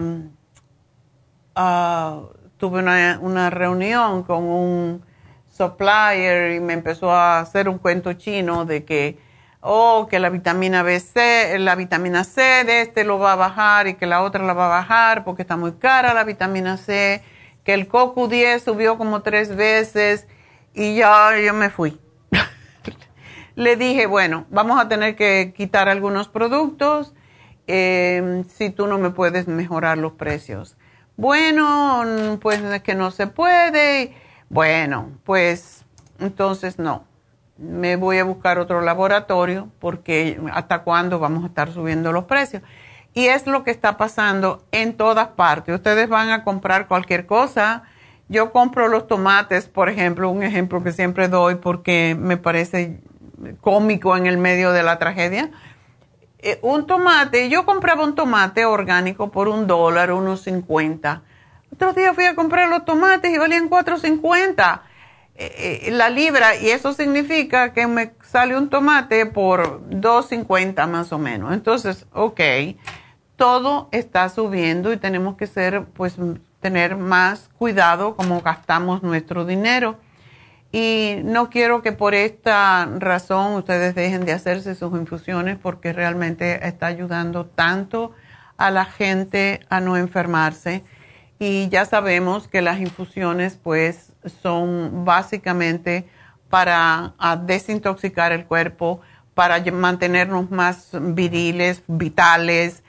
ah, tuve una, una reunión con un supplier y me empezó a hacer un cuento chino de que oh, que la vitamina B, C, la vitamina C de este lo va a bajar y que la otra la va a bajar porque está muy cara la vitamina C, que el CoQ10 subió como tres veces y ya yo me fui. Le dije, bueno, vamos a tener que quitar algunos productos em, si tú no me puedes mejorar los precios. Bueno, pues es que no se puede. Bueno, pues entonces no me voy a buscar otro laboratorio porque hasta cuándo vamos a estar subiendo los precios. Y es lo que está pasando en todas partes. Ustedes van a comprar cualquier cosa. Yo compro los tomates, por ejemplo, un ejemplo que siempre doy porque me parece cómico en el medio de la tragedia. Eh, un tomate, yo compraba un tomate orgánico por un dólar, unos cincuenta. Otro día fui a comprar los tomates y valían cuatro cincuenta eh, la libra y eso significa que me sale un tomate por 2.50 más o menos. Entonces, ok, todo está subiendo y tenemos que ser, pues, tener más cuidado como gastamos nuestro dinero. Y no quiero que por esta razón ustedes dejen de hacerse sus infusiones porque realmente está ayudando tanto a la gente a no enfermarse. Y ya sabemos que las infusiones pues son básicamente para desintoxicar el cuerpo, para mantenernos más viriles, vitales,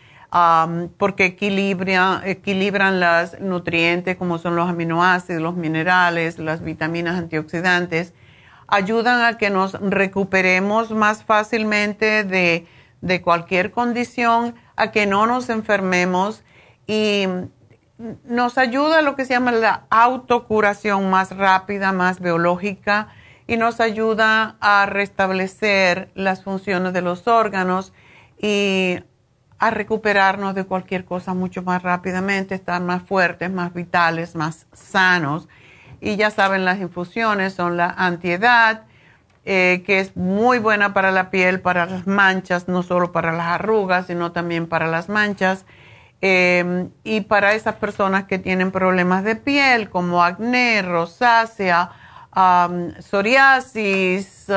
porque equilibran los nutrientes como son los aminoácidos, los minerales, las vitaminas antioxidantes, ayudan a que nos recuperemos más fácilmente de, de cualquier condición, a que no nos enfermemos y nos ayuda a lo que se llama la autocuración más rápida, más biológica y nos ayuda a restablecer las funciones de los órganos y a recuperarnos de cualquier cosa mucho más rápidamente, estar más fuertes, más vitales, más sanos. Y ya saben, las infusiones son la antiedad, eh, que es muy buena para la piel, para las manchas, no solo para las arrugas, sino también para las manchas. Em, y para esas personas que tienen problemas de piel como acné, rosácea, psoriasis,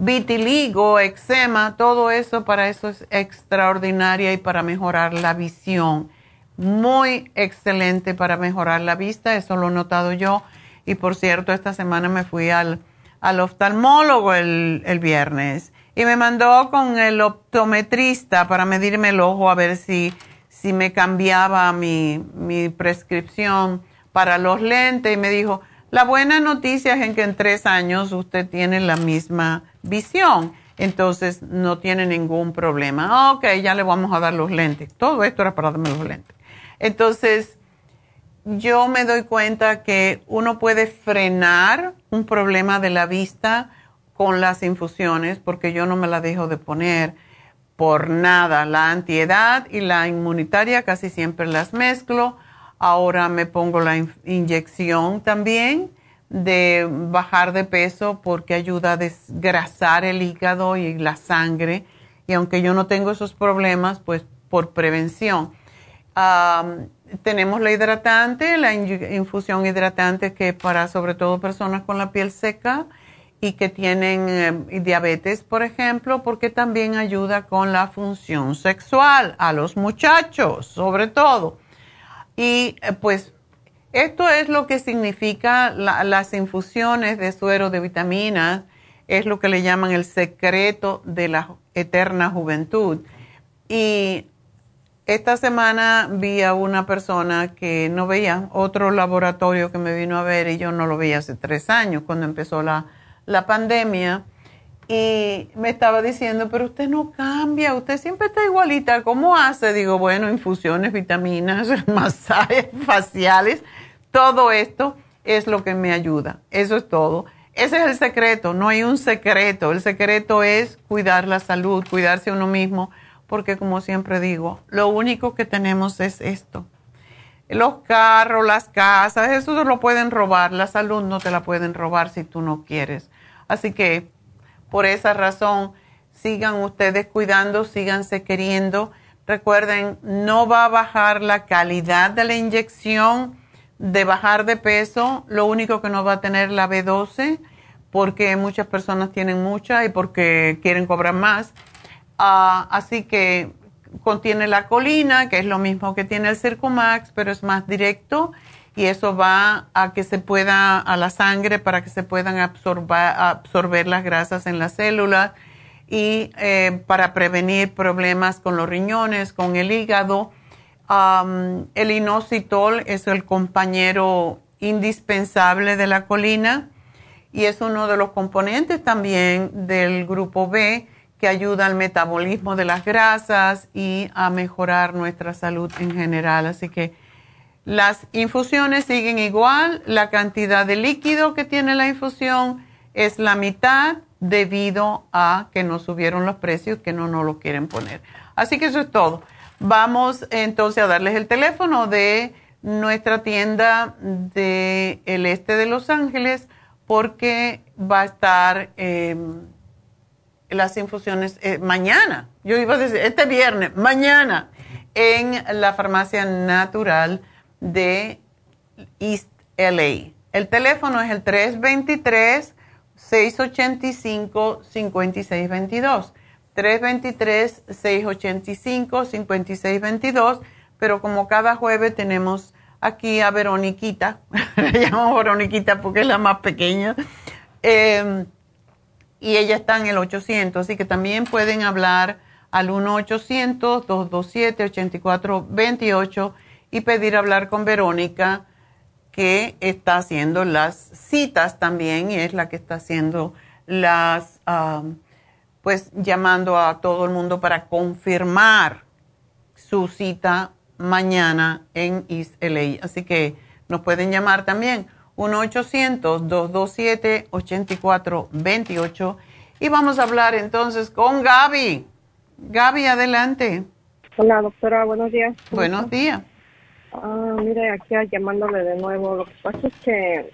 vitiligo, eczema, todo eso para eso es extraordinaria y para mejorar la visión. Muy excelente para mejorar la vista, eso lo he notado yo. Y por cierto, esta semana me fui al, al oftalmólogo el, el, viernes y me mandó con el optometrista para medirme el ojo a ver si, si me cambiaba mi, mi prescripción para los lentes y me dijo, la buena noticia es en que en tres años usted tiene la misma visión, entonces no tiene ningún problema. Ok, ya le vamos a dar los lentes. Todo esto era para darme los lentes. Entonces, yo me doy cuenta que uno puede frenar un problema de la vista con las infusiones, porque yo no me la dejo de poner por nada. La antiedad y la inmunitaria casi siempre las mezclo Ahora me pongo la inyección también de bajar de peso porque ayuda a desgrasar el hígado y la sangre. Y aunque yo no tengo esos problemas, pues por prevención. tenemos la hidratante, la infusión hidratante que para sobre todo personas con la piel seca y que tienen eh, diabetes, por ejemplo, porque también ayuda con la función sexual a los muchachos, sobre todo. Y eh, pues esto es lo que significa las infusiones de suero de vitaminas, es lo que le llaman el secreto de la eterna juventud. Y esta semana vi a una persona que no veía, otro laboratorio que me vino a ver y yo no lo veía hace tres años cuando empezó la, la pandemia y me estaba diciendo, pero usted no cambia, usted siempre está igualita, ¿cómo hace? Digo, bueno, infusiones, vitaminas, masajes faciales, todo esto es lo que me ayuda, eso es todo. Ese es el secreto, no hay un secreto, el secreto es cuidar la salud, cuidarse uno mismo, porque como siempre digo, lo único que tenemos es esto. Los carros, las casas, eso lo pueden robar, la salud no te la pueden robar si tú no quieres. Así que por esa razón, sigan ustedes cuidando, síganse queriendo. Recuerden, no va a bajar la calidad de la inyección de bajar de peso. Lo único que no va a tener la B12, porque muchas personas tienen mucha y porque quieren cobrar más. Ah, así que contiene la colina, que es lo mismo que tiene el Circumax, pero es más directo y eso va a que se pueda, a la sangre para que se puedan absorber, las grasas en las células y eh, para prevenir problemas con los riñones, con el hígado. El inositol es el compañero indispensable de la colina y es uno de los componentes también del grupo B que ayuda al metabolismo de las grasas y a mejorar nuestra salud en general. Así que las infusiones siguen igual, la cantidad de líquido que tiene la infusión es la mitad debido a que no subieron los precios, que no nos lo quieren poner. Así que eso es todo. Vamos entonces a darles el teléfono de nuestra tienda del el este de Los Ángeles porque va a estar em, las infusiones eh, mañana. Yo iba a decir este viernes, mañana, en la farmacia natural de East LA. El teléfono es el 323-685-5622. 323-685-5622. Pero como cada jueves tenemos aquí a Veroniquita, le llamo Veroniquita porque es la más pequeña, em, y ella está en el 800, así que también pueden hablar al 1-800-227-8428 y pedir hablar con Verónica, que está haciendo las citas también y es la que está haciendo las, pues llamando a todo el mundo para confirmar su cita mañana en East LA. Así que nos pueden llamar también 1-800-227-8428. Y vamos a hablar entonces con Gaby. Gaby, adelante. Hola, doctora, buenos días. Buenos días. Ah, mire, aquí llamándole de nuevo. Lo que pasa es que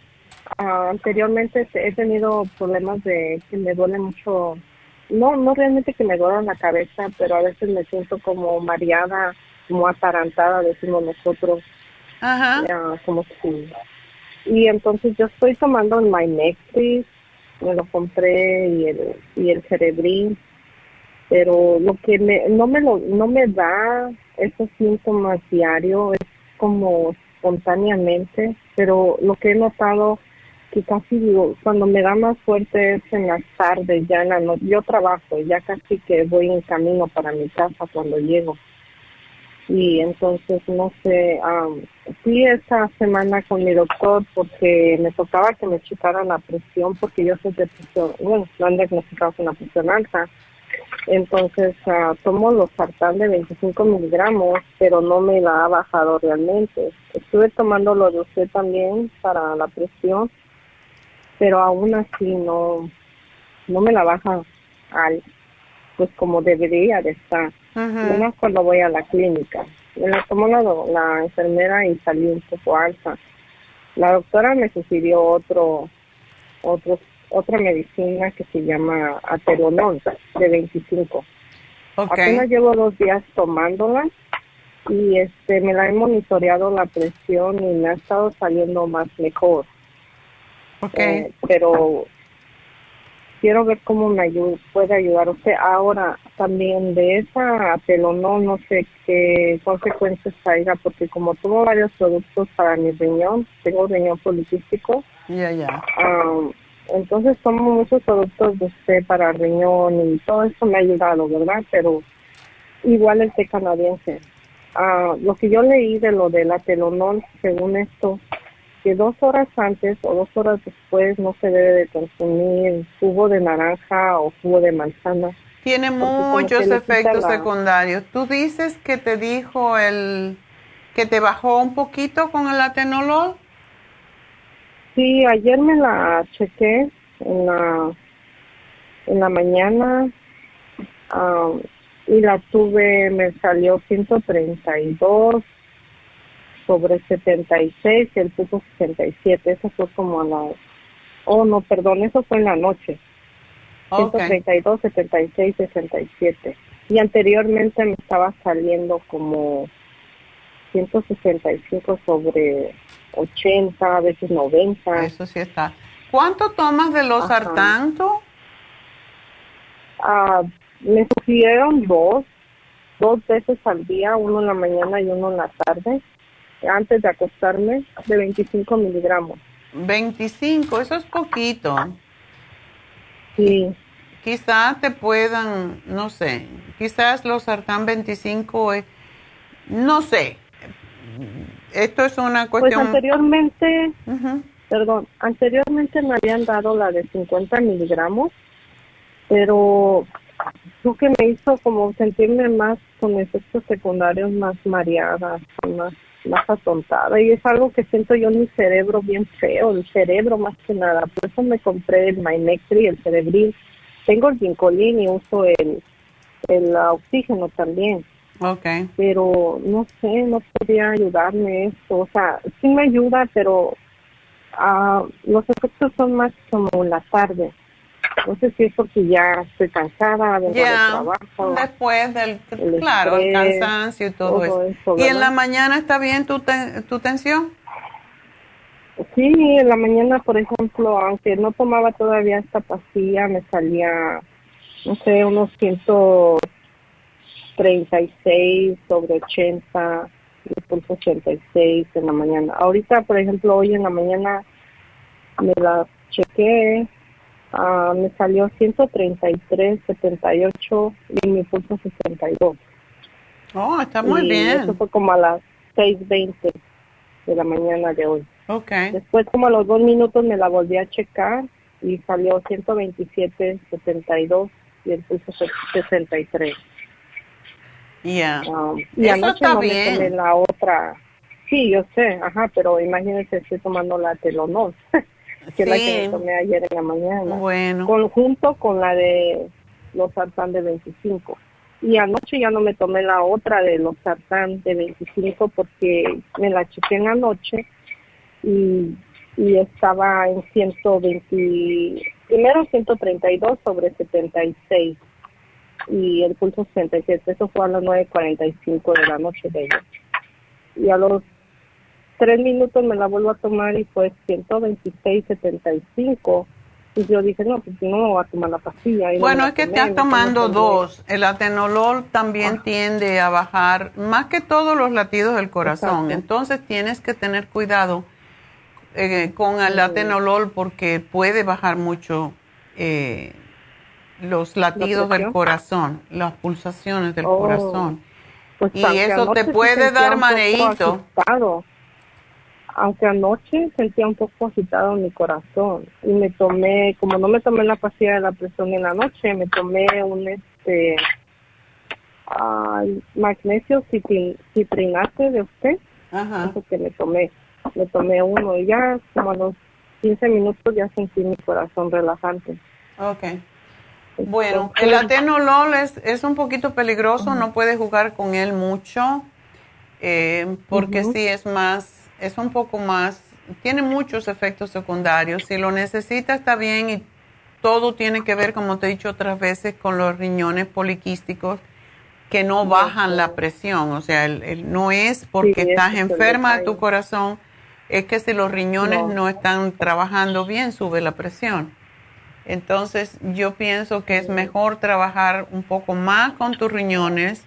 ah, anteriormente he tenido problemas de que me duele mucho. No, no realmente que me duele la cabeza, pero a veces me siento como mareada, como atarantada, decimos nosotros. Ajá. como si. Y entonces yo estoy tomando el MyNextris, me lo compré y el y el Cerebrin, pero lo que me, no me lo no me da esos síntomas diarios es como espontáneamente, pero lo que he notado que casi cuando me da más fuerte es en las tardes, ya en la noche. Yo trabajo, ya casi que voy en camino para mi casa cuando llego. Y entonces, no sé, um, fui esta semana con mi doctor porque me tocaba que me checaran la presión porque yo soy de presión, bueno, no han diagnosticado con la presión alta entonces uh, tomo los sartán de 25 miligramos, pero no me la ha bajado realmente. Estuve tomando lo de usted también para la presión, pero aún así no, no me la baja al, pues como debería de estar. Menos cuando voy a la clínica. Me la tomó la, la enfermera y salí un poco alta. La doctora me sugirió otro, otro otra medicina que se llama ateronol de 25. Okay. Apenas llevo dos días tomándola y este me la he monitoreado la presión y me ha estado saliendo más mejor. Okay. Eh, pero quiero ver cómo me ayuda, puede ayudar usted. Ahora también de esa ateronol no sé qué consecuencias traiga porque como tomo varios productos para mi riñón, tengo riñón policístico. Ya, ya. Um, entonces tomo muchos productos de té para riñón y todo eso me ha ayudado, ¿verdad? Pero igual el té canadiense. Ah, lo que yo leí de lo del atelonol, según esto, que dos horas antes o dos horas después no se debe de consumir jugo de naranja o jugo de manzana. Tiene muchos efectos secundarios. Tú dices que te dijo el que te bajó un poquito con el atenolol. Sí, ayer me la chequé en la, en la mañana y la tuve, me salió 132 sobre 76 y el punto 67. Eso fue como a la... Oh, no, perdón, eso fue en la noche. 132, 76, 67. Y anteriormente me estaba saliendo como 165 sobre 80, a veces 90. Eso sí está. ¿Cuánto tomas de los sartanto? Ah, me sugirieron dos, dos veces al día, uno en la mañana y uno en la tarde, antes de acostarme, de 25 miligramos. 25, eso es poquito. Sí. Quizás te puedan, no sé, quizás los sartán 25, eh, no sé, esto es una pues cuestión... Pues anteriormente, perdón, anteriormente me habían dado la de 50 miligramos, pero lo que me hizo como sentirme más con efectos secundarios, más mareada, más, más atontada. Y es algo que siento yo en mi cerebro bien feo, el cerebro más que nada. Por eso me compré el Mynectri, el Cerebril. Tengo el Ginkolin y uso el, el oxígeno también. Okay. Pero no sé, no podría ayudarme esto. O sea, sí me ayuda, pero uh, los efectos son más como en la tarde. No sé si es porque ya estoy cansada de trabajo. Después del, claro, el cansancio y todo, eso. ¿Y en la mañana está bien tu, tu tensión? Sí, en la mañana, por ejemplo, aunque no tomaba todavía esta pastilla, me salía, no sé, unos ciento 36 sobre 80, pulso 86 en la mañana. Ahorita, por ejemplo, hoy en la mañana me la chequé, uh, me salió 133, 78 y mi pulso 62. Oh, está muy bien. Eso fue como a las 6.20 de la mañana de hoy. Okay. Después, como a los dos minutos, me la volví a checar y salió 127, 72 y el pulso 63. Um, y anoche no me tomé la otra. Sí, yo sé, ajá, pero imagínense, estoy tomando la telonol, que es la que tomé ayer en la mañana. Bueno. Conjunto con la de los sartán de 25. y anoche ya no me tomé la otra de los sartán de 25 porque me la chequé en la noche y, y estaba en 120, primero 132 sobre 76 y el pulso 67, eso fue a las 9.45 de la noche de ella. Y a los tres minutos me la vuelvo a tomar y fue 126.75 y yo dije, no, pues no me voy a tomar la pastilla. bueno, es que estás tomando dos. El atenolol también ah. tiende a bajar más que todos los latidos del corazón. Entonces tienes que tener cuidado eh, con el atenolol porque puede bajar mucho eh, los latidos del corazón, las pulsaciones del oh. corazón. Pues y eso te puede dar mareíto aunque anoche sentía un poco agitado mi corazón y me tomé, como no me tomé la pastilla de la presión en la noche, me tomé un este magnesio citrinate de usted, Ajá. eso que me tomé, me tomé uno y ya como a los 15 minutos ya sentí mi corazón relajante. Okay. Bueno, el atenolol es, es un poquito peligroso, no puedes jugar con él mucho, eh, porque sí es más es un poco más, tiene muchos efectos secundarios. Si lo necesita está bien y todo tiene que ver, como te he dicho otras veces, con los riñones poliquísticos que no bajan la presión. O sea, el, no es porque estás enferma de tu corazón, es que si los riñones no. están trabajando bien, sube la presión. Entonces, yo pienso que es mejor trabajar un poco más con tus riñones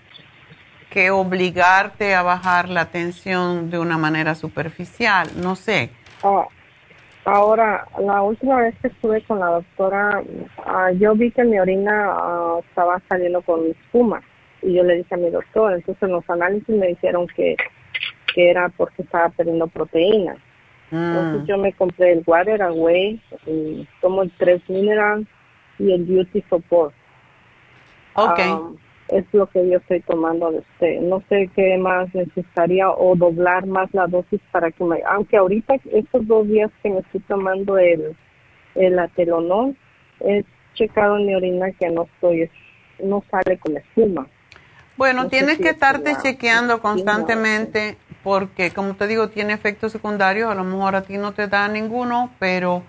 que obligarte a bajar la tensión de una manera superficial, no sé. Ah, ahora, la última vez que estuve con la doctora, ah, yo vi que mi orina ah, estaba saliendo con espuma y yo le dije a mi doctor, entonces los análisis me dijeron que, que era porque estaba perdiendo proteínas. Entonces mm. yo me compré el Water Away, y tomo el 3 Mineral y el Beauty Support. Okay es lo que yo estoy tomando de usted. No sé qué más necesitaría o doblar más la dosis para que me... Aunque ahorita estos dos días que me estoy tomando el, el atelonol, he checado en mi orina que no estoy, no sale con espuma. Bueno, tienes que estarte chequeando constantemente porque, como te digo, tiene efectos secundarios. A lo mejor a ti no te da ninguno, pero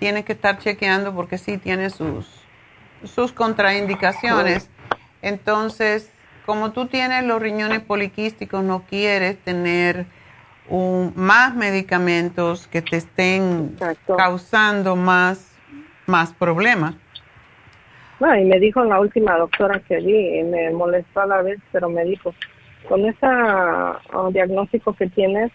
tienes que estar chequeando porque sí tiene sus, sus contraindicaciones. Entonces, como tú tienes los riñones poliquísticos, no quieres tener más medicamentos que te estén causando más, más problemas. No, y me dijo la última doctora que vi, me molestó a la vez, pero me dijo, con ese ah, diagnóstico que tienes,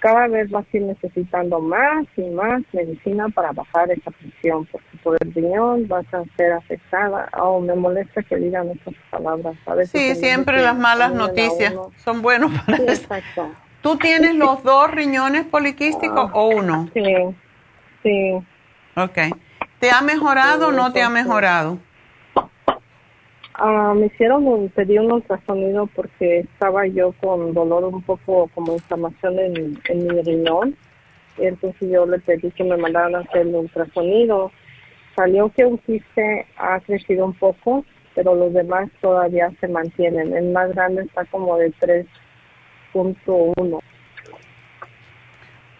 cada vez vas a ir necesitando más y más medicina para bajar esa presión, porque por el riñón vas a ser afectada. Oh, me molesta que digan estas palabras. sí, siempre las malas noticias son buenos para sí, exacto. ¿Tú tienes los dos riñones poliquísticos o uno? Sí, sí. Ok. ¿Te ha mejorado o no te ha mejorado? Ah, me hicieron un, pedí un ultrasonido porque estaba yo con dolor un poco como inflamación en, en mi riñón. Entonces yo le pedí que me mandaran a hacer el ultrasonido. Salió que un quiste ha crecido un poco, pero los demás todavía se mantienen. El más grande está como de 3.1.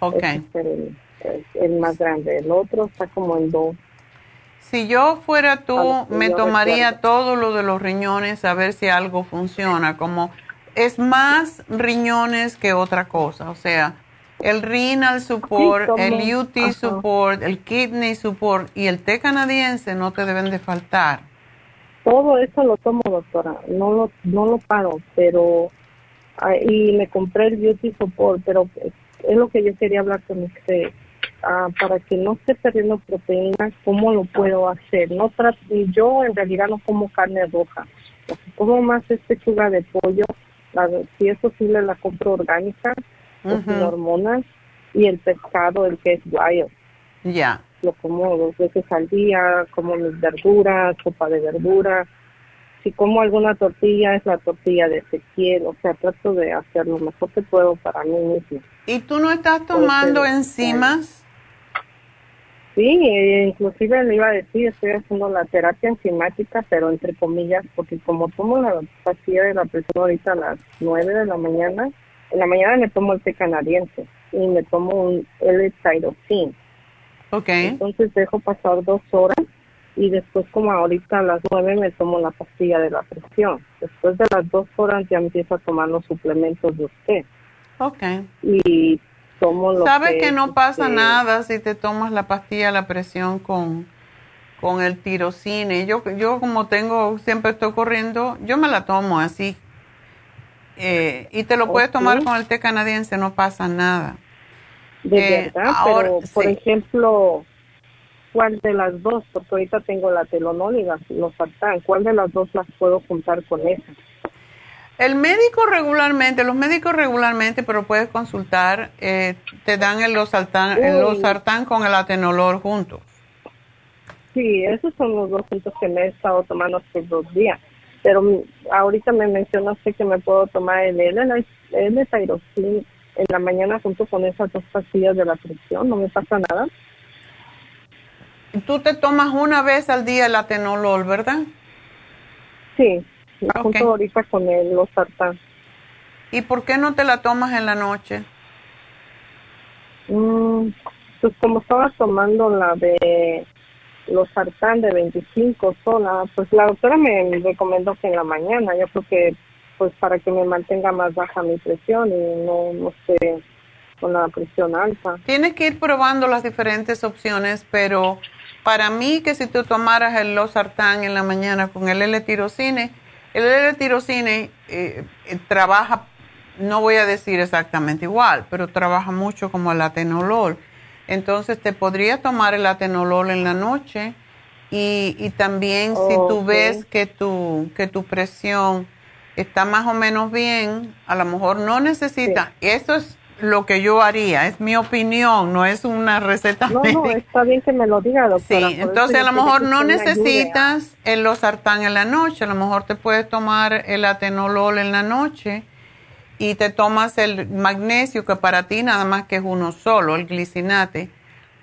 Ok. es el, el, más grande. El otro está como en 2. Si yo fuera tú, me tomaría todo lo de los riñones a ver si algo funciona. Como es más riñones que otra cosa. O sea, el renal support, el UT support, el kidney support y el té canadiense no te deben de faltar. Todo eso lo tomo, doctora. No lo, no lo paro, pero ah, y me compré el beauty support, pero es lo que yo quería hablar con usted Ah, para que no esté perdiendo proteínas, ¿cómo lo puedo hacer? No yo en realidad no como carne roja, como más este pechuga de pollo, la, si es posible la compro orgánica, sin hormonas, y el pescado, el que es wild. Ya. Lo como dos veces al día, como mis verduras, sopa de verduras. Si como alguna tortilla, es la tortilla de Ezequiel, o sea, trato de hacer lo mejor que puedo para mí mismo. ¿Y tú no estás tomando enzimas? Sí, inclusive le iba a decir, estoy haciendo la terapia enzimática, pero entre comillas, porque como tomo la pastilla de la presión ahorita a las 9 de la mañana, en la mañana me tomo el té canadiense y me tomo un L-tyrosine. Ok. Entonces dejo pasar dos horas y después como ahorita a las 9 me tomo la pastilla de la presión. Después de las dos horas ya empiezo a tomar los suplementos de usted. Ok. Y tomo lo Sabes que, no pasa este, nada si te tomas la pastilla la presión con, con el tirocine. Yo, yo como tengo, siempre estoy corriendo, yo me la tomo así. Eh, y te lo puedes tomar con el té canadiense, no pasa nada. De Eh, verdad, ahora- pero por sí. ejemplo, ¿cuál de las dos? Porque ahorita tengo la las- los sartán. ¿Cuál de las dos las puedo juntar con esa? El médico regularmente, los médicos regularmente, pero puedes consultar, eh, te dan el losartán, el Uy. losartán con el atenolol juntos. Sí, esos son los dos juntos que me he estado tomando estos dos días. Pero ahorita me mencionaste que me puedo tomar el L, el tyrosine en la mañana junto con esas dos pastillas de la presión. ¿No me pasa nada? Tú te tomas una vez al día el atenolol, ¿verdad? Sí, la Ok. junto ahorita con el losartán. ¿Y por qué no te la tomas en la noche? Mm, pues como estaba tomando la de los sartán de 25 sola, pues la doctora me recomendó que en la mañana, yo creo que pues para que me mantenga más baja mi presión y no, no esté con la presión alta. Tienes que ir probando las diferentes opciones, pero para mí que si tú tomaras el losartán en la mañana con el L-tirocine, el L-tirocine eh, trabaja, no voy a decir exactamente igual, pero trabaja mucho como el atenolol. Entonces te podría tomar el atenolol en la noche y, y también si tú ves que tu, que tu presión está más o menos bien, a lo mejor no necesita, eso es lo que yo haría, es mi opinión, no es una receta No, no, médica. está bien que me lo diga, Sí, doctora. eso entonces a lo mejor no a- necesitas el losartán en la noche, a lo mejor te puedes tomar el atenolol en la noche y te tomas el magnesio que para ti nada más que es uno solo, el glicinate,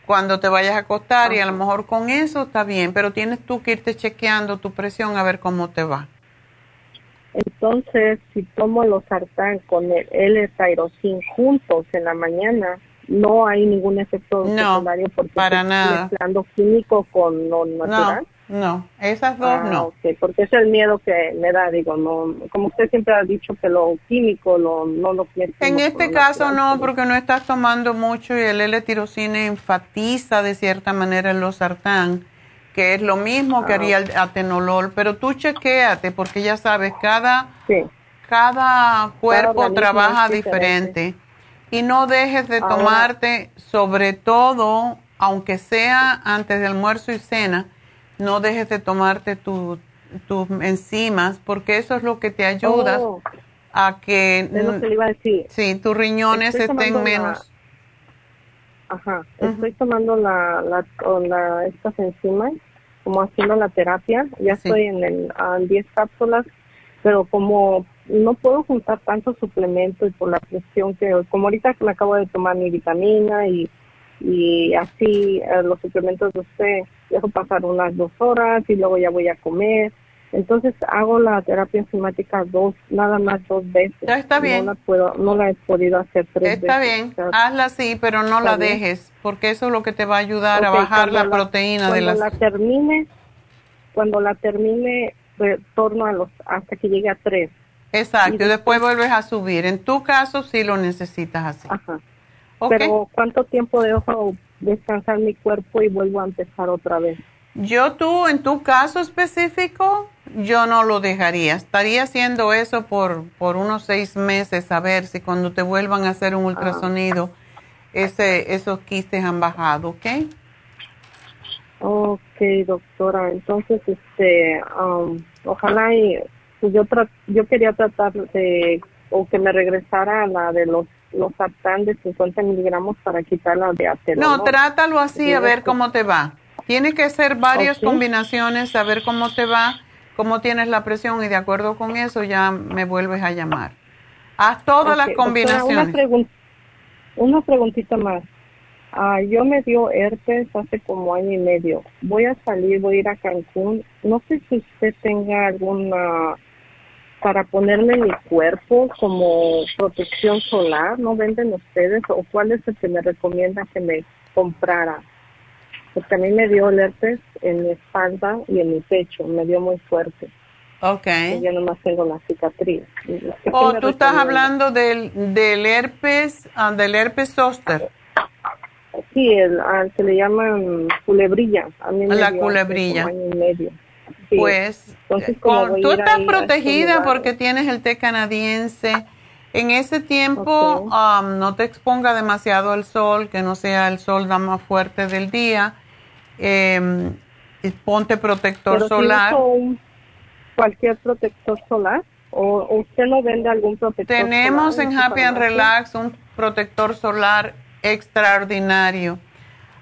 cuando te vayas a acostar y a lo mejor con eso está bien, pero tienes tú que irte chequeando tu presión a ver cómo te va. Entonces, si tomo los sartán con el L-tyrosine juntos en la mañana, no hay ningún efecto No, secundario porque para estoy nada. mezclando químico con lo natural. No, no, esas dos Ah, no. ok, porque es el miedo que me da, digo, no, como usted siempre ha dicho que lo químico lo, no lo En este caso natural, no, porque no estás tomando mucho y el L-tirocine enfatiza de cierta manera el losartán, que es lo mismo que Ah. haría el atenolol, pero tú chequéate porque ya sabes, cada, Sí, cada cuerpo trabaja diferente. diferente. Y no dejes de tomarte, sobre todo, aunque sea antes de almuerzo y cena, no dejes de tomarte tu- tus enzimas, porque eso es lo que te ayuda Oh, a que que le iba a decir. Sí, tus riñones Estoy estén la- menos. Ajá, estoy tomando la, la, estas enzimas, como haciendo la terapia, ya Sí. estoy en el, a 10 cápsulas, pero como no puedo juntar tantos suplementos y por la presión que, como ahorita me acabo de tomar mi vitamina y, y así eh, los suplementos de usted, dejo pasar unas dos horas y luego ya voy a comer. Entonces hago la terapia enzimática dos, nada más dos veces. Ya está bien. No la puedo, no la he podido hacer tres Está veces. bien, O sea, hazla así, pero no ¿Está la bien? dejes, porque eso es lo que te va a ayudar a bajar la cuando proteína de cuando las... la termine, cuando la termine, retorno a los, hasta que llegue a tres. Exacto, y después después- vuelves a subir. En tu caso sí lo necesitas así. Ajá. Pero ¿cuánto tiempo dejo descansar mi cuerpo y vuelvo a empezar otra vez? Yo tú, en tu caso específico, yo no lo dejaría. Estaría haciendo eso por, por unos seis meses, a ver si cuando te vuelvan a hacer un Ah. ultrasonido, ese, esos quistes han bajado, ¿ok? Ok, doctora. Entonces, este, um, ojalá y pues yo tra- yo quería tratar de o que me regresara a la de los los sartán de 50 miligramos para quitarla de aterol. No, trátalo así a ver cómo te va. Tiene que ser varias Ok. combinaciones, a ver cómo te va, cómo tienes la presión y de acuerdo con eso ya me vuelves a llamar. Haz todas las combinaciones. una, pregun- una preguntita más. Ah, yo me dio herpes hace como año y medio. Voy a salir, voy a ir a Cancún. No sé si usted tenga alguna para ponerme en mi cuerpo como protección solar. ¿No venden ustedes? ¿O cuál es el que me recomienda que me comprara? Porque a mí me dio el herpes en mi espalda y en mi pecho. Me dio muy fuerte. Ok. Y yo nomás tengo la cicatriz. ¿O tú estás hablando del, del herpes, ah, del herpes zóster? Sí, el, al que le llaman culebrilla. A mí me La dio hace culebrilla. como año y medio. Sí. Pues Entonces, con- voy tú estás protegida porque tienes el té canadiense. En ese tiempo um, no te exponga demasiado al sol, que no sea el sol la más fuerte del día. Eh, ponte protector Pero solar. un- cualquier protector solar o, o usted no vende algún protector Tenemos solar en Happy and? Relax un protector solar extraordinario.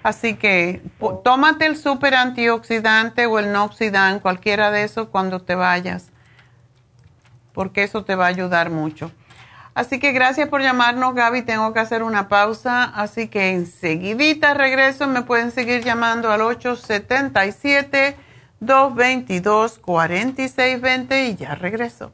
Así que po- tómate el super antioxidante o el noxidant, cualquiera de esos cuando te vayas, porque eso te va a ayudar mucho. Así que gracias por llamarnos, Gaby. Tengo que hacer una pausa, así que enseguidita regreso. Me pueden seguir llamando al 877-222-4620 y ya regreso.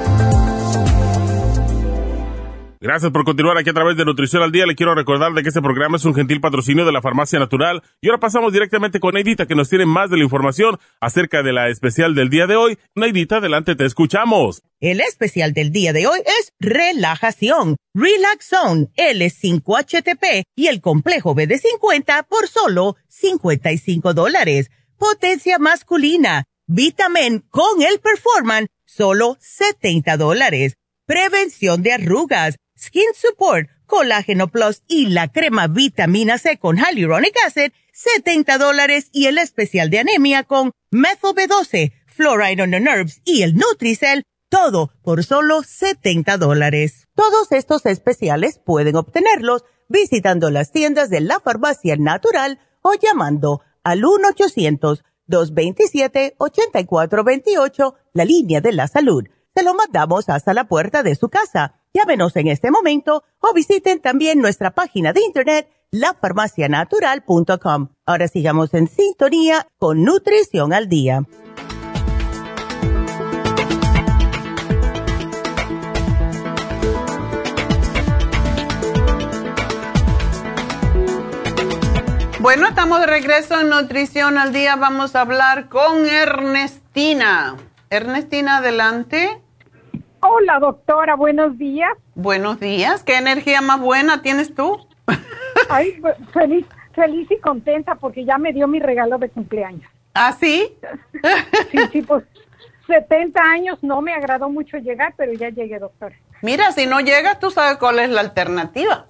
Gracias por continuar aquí a través de Nutrición al Día. Le quiero recordar de que este programa es un gentil patrocinio de la Farmacia Natural. Y ahora pasamos directamente con Neidita, que nos tiene más de la información acerca de la especial del día de hoy. Neidita, adelante, te escuchamos. El especial del día de hoy es relajación, Relax Zone, L5HTP y el complejo BD50 por solo 55 dólares. Potencia masculina, Vitamin con el Performan, solo 70 dólares. Prevención de arrugas, Skin Support, Colágeno Plus y la crema Vitamina C con Hyaluronic Acid, 70 dólares y el especial de anemia con Methyl B12, Fluoride on the Nerves y el Nutricel, todo por solo 70 dólares. Todos estos especiales pueden obtenerlos visitando las tiendas de la farmacia natural o llamando al 1-800-227-8428, la línea de la salud. Se lo mandamos hasta la puerta de su casa. Llámenos en este momento o visiten también nuestra página de internet lafarmacianatural.com. Ahora sigamos en sintonía con Nutrición al Día. Bueno, estamos de regreso en Nutrición al Día. Vamos a hablar con Ernestina. Ernestina, adelante. Hola, doctora, buenos días. Buenos días. ¿Qué energía más buena tienes tú? Ay, pues, feliz, feliz y contenta porque ya me dio mi regalo de cumpleaños. ¿Ah, sí? Sí, sí, pues 70 años no me agradó mucho llegar, pero ya llegué, doctora. Mira, si no llegas, tú sabes cuál es la alternativa.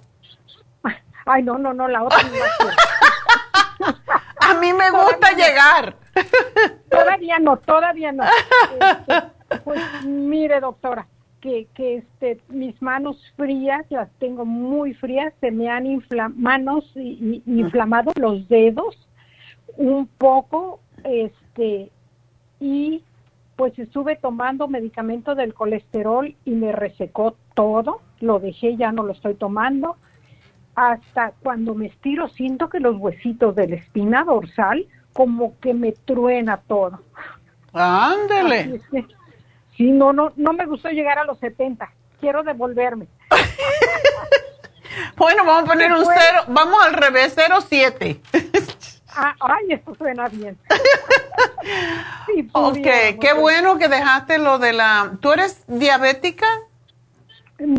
Ay, no, no, no, la otra no. A mí me gusta llegar. Todavía no, todavía no. Este, pues mire, doctora, que, que este, mis manos frías, las tengo muy frías, se me han infla- manos y, y- inflamado los dedos un poco, este, y pues estuve tomando medicamento del colesterol y me resecó todo, lo dejé, ya no lo estoy tomando. Hasta cuando me estiro siento que los huesitos de la espina dorsal como que me truena todo. Ándele. Sí, no, no, no me gustó llegar a los 70. Quiero devolverme. bueno, vamos a poner un cero, vamos al revés, 07. ah, ay, esto suena bien. sí, ok, qué bueno que dejaste lo de la... ¿Tú eres diabética?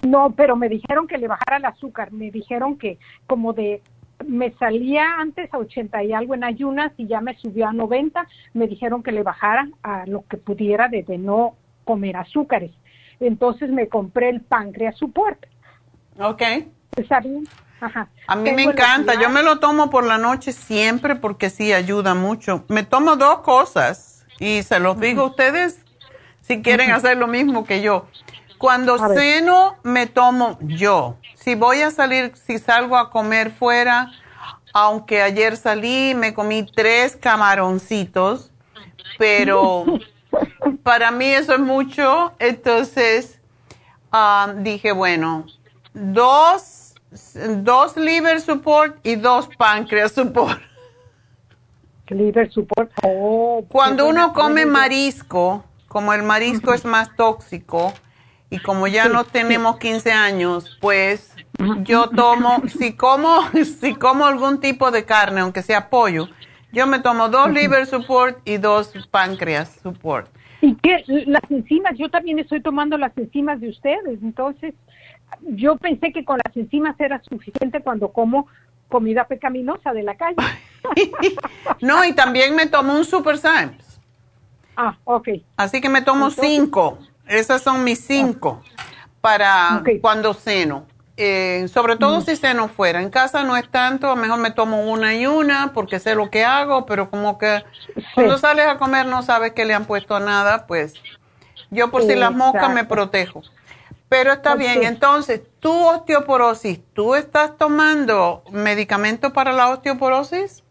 No, pero me dijeron que le bajara el azúcar. Me dijeron que como de me salía antes a 80 y algo en ayunas y ya me subió a 90. Me dijeron que le bajara a lo que pudiera de, no comer azúcares. Entonces me compré el páncreas support. Ok. ¿Está bien? Ajá. A mí me encanta. Yo me lo tomo por la noche siempre porque sí ayuda mucho. Me tomo dos cosas y se los digo a ustedes si quieren hacer lo mismo que yo. Cuando ceno, me tomo yo. Si voy a salir, si salgo a comer fuera, aunque ayer salí, me comí tres camaroncitos, pero para mí eso es mucho. Entonces ah, dije, bueno, dos, dos liver support y dos páncreas support. Liver support. Oh, Cuando uno come marisco, como el marisco es más tóxico, y como ya no tenemos 15 años, pues yo tomo, si como, si como algún tipo de carne, aunque sea pollo, yo me tomo dos liver support y dos páncreas support. ¿Y qué? Las enzimas, yo también estoy tomando las enzimas de ustedes, entonces yo pensé que con las enzimas era suficiente cuando como comida pecaminosa de la calle. no, y también me tomo un Super Symes. Ah, ok. Así que me tomo cinco. Esas son mis cinco para cuando ceno. Eh, sobre todo mm. si ceno fuera. En casa no es tanto, a lo mejor me tomo una y una porque sé lo que hago, pero como que cuando sales a comer no sabes que le han puesto nada, pues yo por si las moscas me protejo. Pero está bien, entonces, tu osteoporosis, ¿tú estás tomando medicamento para la osteoporosis?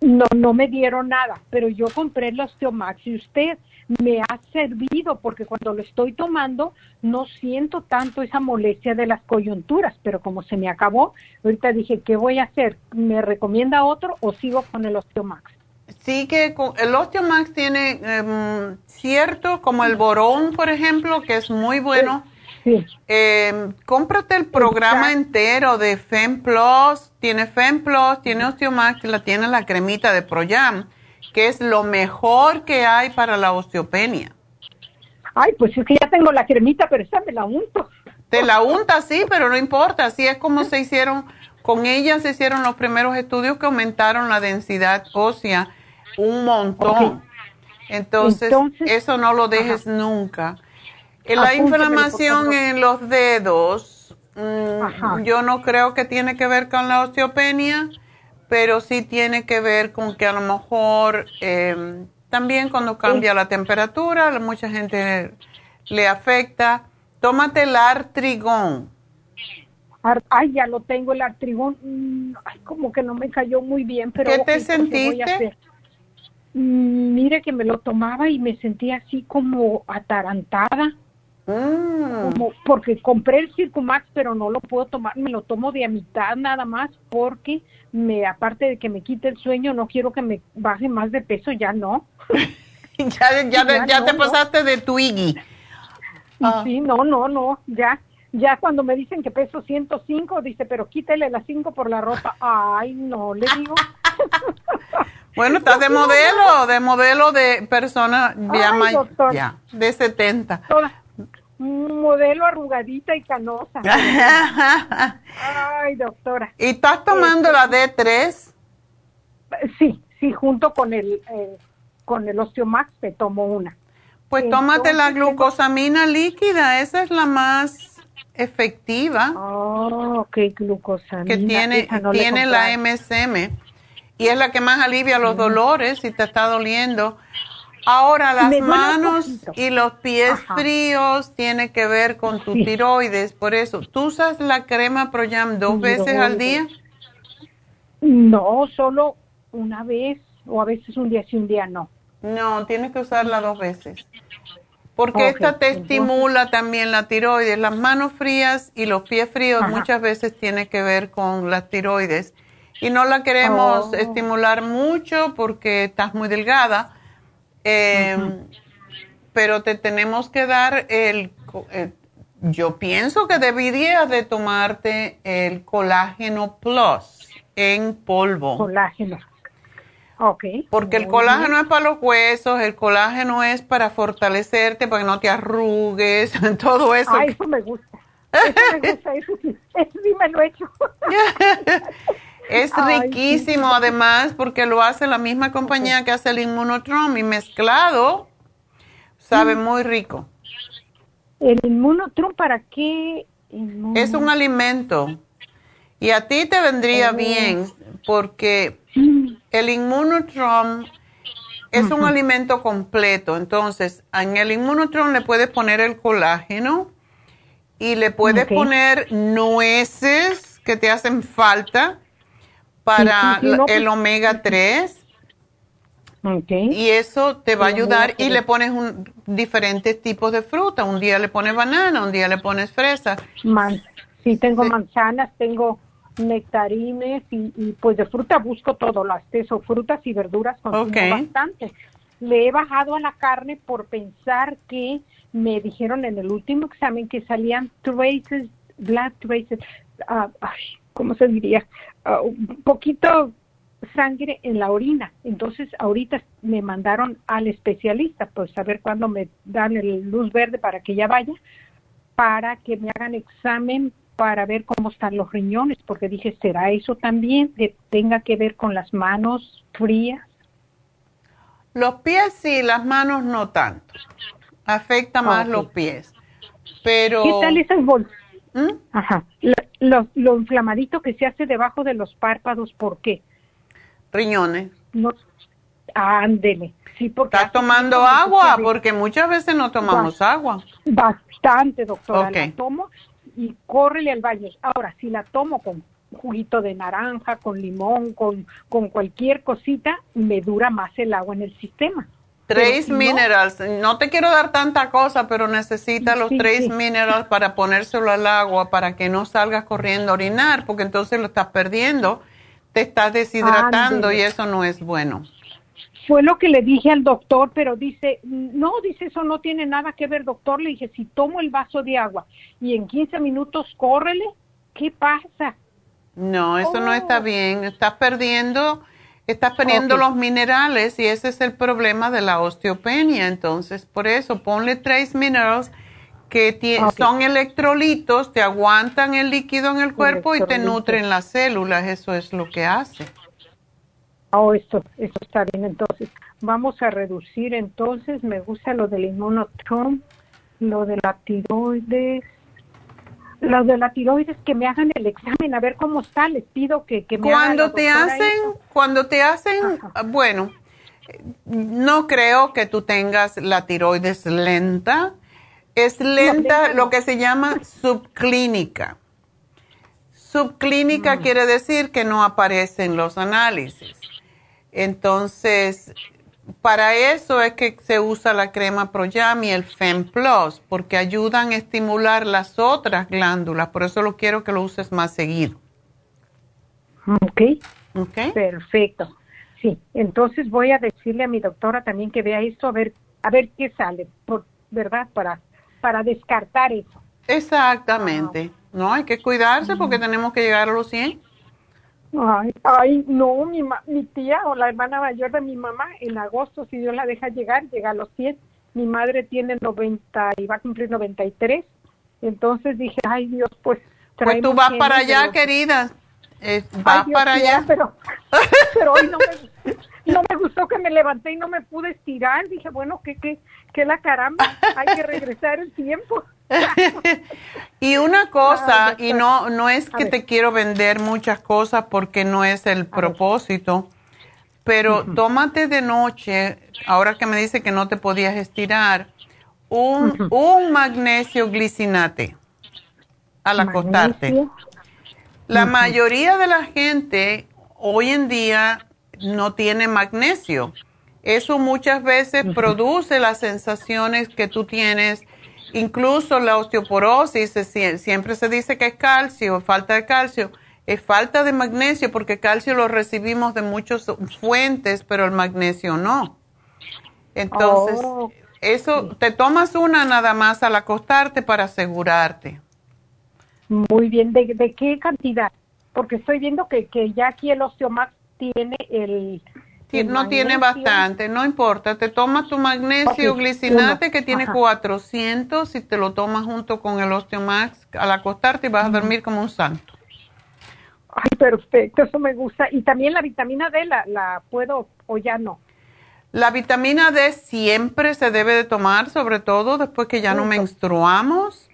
No, no me dieron nada, pero yo compré el Osteomax y usted me ha servido porque cuando lo estoy tomando no siento tanto esa molestia de las coyunturas, pero como se me acabó, ahorita dije, ¿qué voy a hacer? ¿Me recomienda otro o sigo con el Osteomax? Sí que el Osteomax tiene em, cierto, como el borón, por ejemplo, que es muy bueno. Sí. Em, cómprate el programa entero de FemPlus, tiene FemPlus, tiene Osteomax, la tiene la cremita de Proyam que es lo mejor que hay para la osteopenia. Ay, pues es que ya tengo la cremita, pero esa me la unto. Te la unta, sí, pero no importa. Así es como se hicieron, con ella se hicieron los primeros estudios que aumentaron la densidad ósea un montón. Entonces, eso no lo dejes nunca. La inflamación en los dedos, mm, yo no creo que tiene que ver con la osteopenia pero sí tiene que ver con que a lo mejor em, también cuando cambia la temperatura, mucha gente le afecta. Tómate el artrigón. Ay, ya lo tengo el artrigón. Mm, ay, como que no me cayó muy bien, pero ¿qué te sentiste? Mm, mire que me lo tomaba y me sentía así como atarantada. Mm. Como porque compré el Circumax, pero no lo puedo tomar, me lo tomo de a mitad nada más porque me aparte de que me quite el sueño, no quiero que me baje más de peso, ya no. ya ya, ya, te pasaste de Twiggy. Ah. Sí, no, no, no, ya ya cuando me dicen que peso 105, dice, pero quítele las 5 por la ropa. Ay, no, le digo. bueno, estás de modelo, de modelo de persona ya, ya, de 70 modelo arrugadita y canosa. Ay, doctora. ¿Y estás tomando la D3? Sí, sí, junto con el, con el Osteomax te tomo una. Pues tómate la glucosamina líquida, esa es la más efectiva. Oh, ok, glucosamina. Que tiene, tiene la MSM y es la que más alivia los dolores si te está doliendo. Ahora, las manos y los pies fríos tiene que ver con tu tiroides, por eso, ¿tú usas la crema Proyam dos veces al día? No, solo una vez o a veces un día sí, un día no. No, tienes que usarla dos veces. Porque esta te estimula también la tiroides. Las manos frías y los pies fríos muchas veces tiene que ver con las tiroides. Y no la queremos oh. estimular mucho porque estás muy delgada pero te tenemos que dar el, eh, yo pienso que deberías de tomarte el colágeno plus en polvo. Colágeno. Ok. Porque el colágeno es para los huesos, el colágeno es para fortalecerte, para que no te arrugues, todo eso. Ay, eso me gusta. Eso me gusta, eso sí, eso sí me lo he hecho. Es riquísimo además porque lo hace la misma compañía que hace el Inmunotrom y mezclado sabe Mm. muy rico. ¿El Inmunotrum para qué? Es un alimento y a ti te vendría Oh. bien porque el Inmunotrom es un alimento completo. Entonces, en el Inmunotrom le puedes poner el colágeno y le puedes poner nueces que te hacen falta para Sí, sí, sí, no, el pues- omega 3 y eso te va a ayudar y 3. le pones un, diferentes tipos de fruta. Un día le pones banana, un día le pones fresa. Man, sí, tengo manzanas, tengo nectarines y, y, pues de fruta busco todo, las teso, frutas y verduras consumo bastante. Le he bajado a la carne por pensar que me dijeron en el último examen que salían traces, blood traces, ah, ay, ¿cómo se diría? Ah, un poquito sangre en la orina. Entonces, ahorita me mandaron al especialista, pues a ver cuándo me dan el luz verde para que ya vaya, para que me hagan examen para ver cómo están los riñones, porque dije, ¿será eso también que tenga que ver con las manos frías? Los pies sí, las manos no tanto. Afecta más los pies. Pero ¿Qué tal esas bolsas? ¿Mm? Ajá. Lo- lo inflamadito que se hace debajo de los párpados, ¿por qué? riñones. No, ándele. Sí, porque ¿Estás tomando agua? Porque muchas veces no tomamos agua. Bastante, doctora. Ok. La tomo y córrele al baño. Ahora, si la tomo con juguito de naranja, con limón, con, con cualquier cosita, me dura más el agua en el sistema. Trace si no- minerals. No te quiero dar tanta cosa, pero necesita los Sí, trace sí. minerals para ponérselo al agua para que no salgas corriendo a orinar, porque entonces lo estás perdiendo, te estás deshidratando y eso no es bueno. Fue lo que le dije al doctor, pero dice, no, dice, eso no tiene nada que ver, doctor. Le dije, si tomo el vaso de agua y en 15 minutos córrele, ¿qué pasa? No, eso no Oh. está bien. Estás perdiendo, estás perdiendo Ok. los minerales y ese es el problema de la osteopenia. Entonces, por eso, ponle trace minerals que son electrolitos, te aguantan el líquido en el cuerpo y te nutren las células. Eso es lo que hace. Oh, esto, esto está bien. Entonces, vamos a reducir. Entonces, me gusta lo del inmunotrom, lo de la tiroides. Lo de la tiroides, que me hagan el examen, a ver cómo está. Les pido que, que me Cuando te hacen, eso. cuando te hacen, bueno, no creo que tú tengas la tiroides lenta. Es lenta lo que se llama subclínica. Subclínica Mm. quiere decir que no aparecen los análisis. Entonces, para eso es que se usa la crema Proyam y el Fem Plus, porque ayudan a estimular las otras glándulas. Por eso lo quiero que lo uses más seguido. Ok, ¿Ok? perfecto. Sí, entonces voy a decirle a mi doctora también que vea esto, a ver, a ver qué sale, por, ¿verdad? Para, para descartar eso. Exactamente. No, hay que cuidarse porque tenemos que llegar a los 100. Ay, ay, no, mi, ma- mi tía o la hermana mayor de mi mamá, en agosto, si Dios la deja llegar, llega a los 100. Mi madre tiene 90 y va a cumplir 93. Entonces dije, ay Dios, pues. Pues tú vas para allá, los- querida. Eh, Ay, vas Dios para allá. Pero, pero hoy no me, no me gustó que me levanté y no me pude estirar. Dije, bueno, ¿qué, qué, la caramba? Hay que regresar el tiempo. Y una cosa, y no, no es que te quiero vender muchas cosas porque no es el propósito, pero tómate de noche, ahora que me dice que no te podías estirar, un, un magnesio glicinate al acostarte. La mayoría de la gente hoy en día no tiene magnesio. Eso muchas veces produce las sensaciones que tú tienes, incluso la osteoporosis, se sie- siempre se dice que es calcio, falta de calcio, es falta de magnesio porque calcio lo recibimos de muchas fuentes, pero el magnesio no. Entonces, Oh, Eso, te tomas una nada más al acostarte para asegurarte. Muy bien, ¿de, de qué cantidad? Porque estoy viendo que, que ya aquí el Osteomax tiene el... no tiene bastante, no importa. Te tomas tu magnesio Ok, glicinate uno, que tiene ajá. 400 y te lo tomas junto con el Osteomax al acostarte y vas a dormir como un santo. Ay, perfecto, eso me gusta. Y también la vitamina D, ¿la, la puedo o ya no? La vitamina D siempre se debe de tomar, sobre todo después que ya no menstruamos.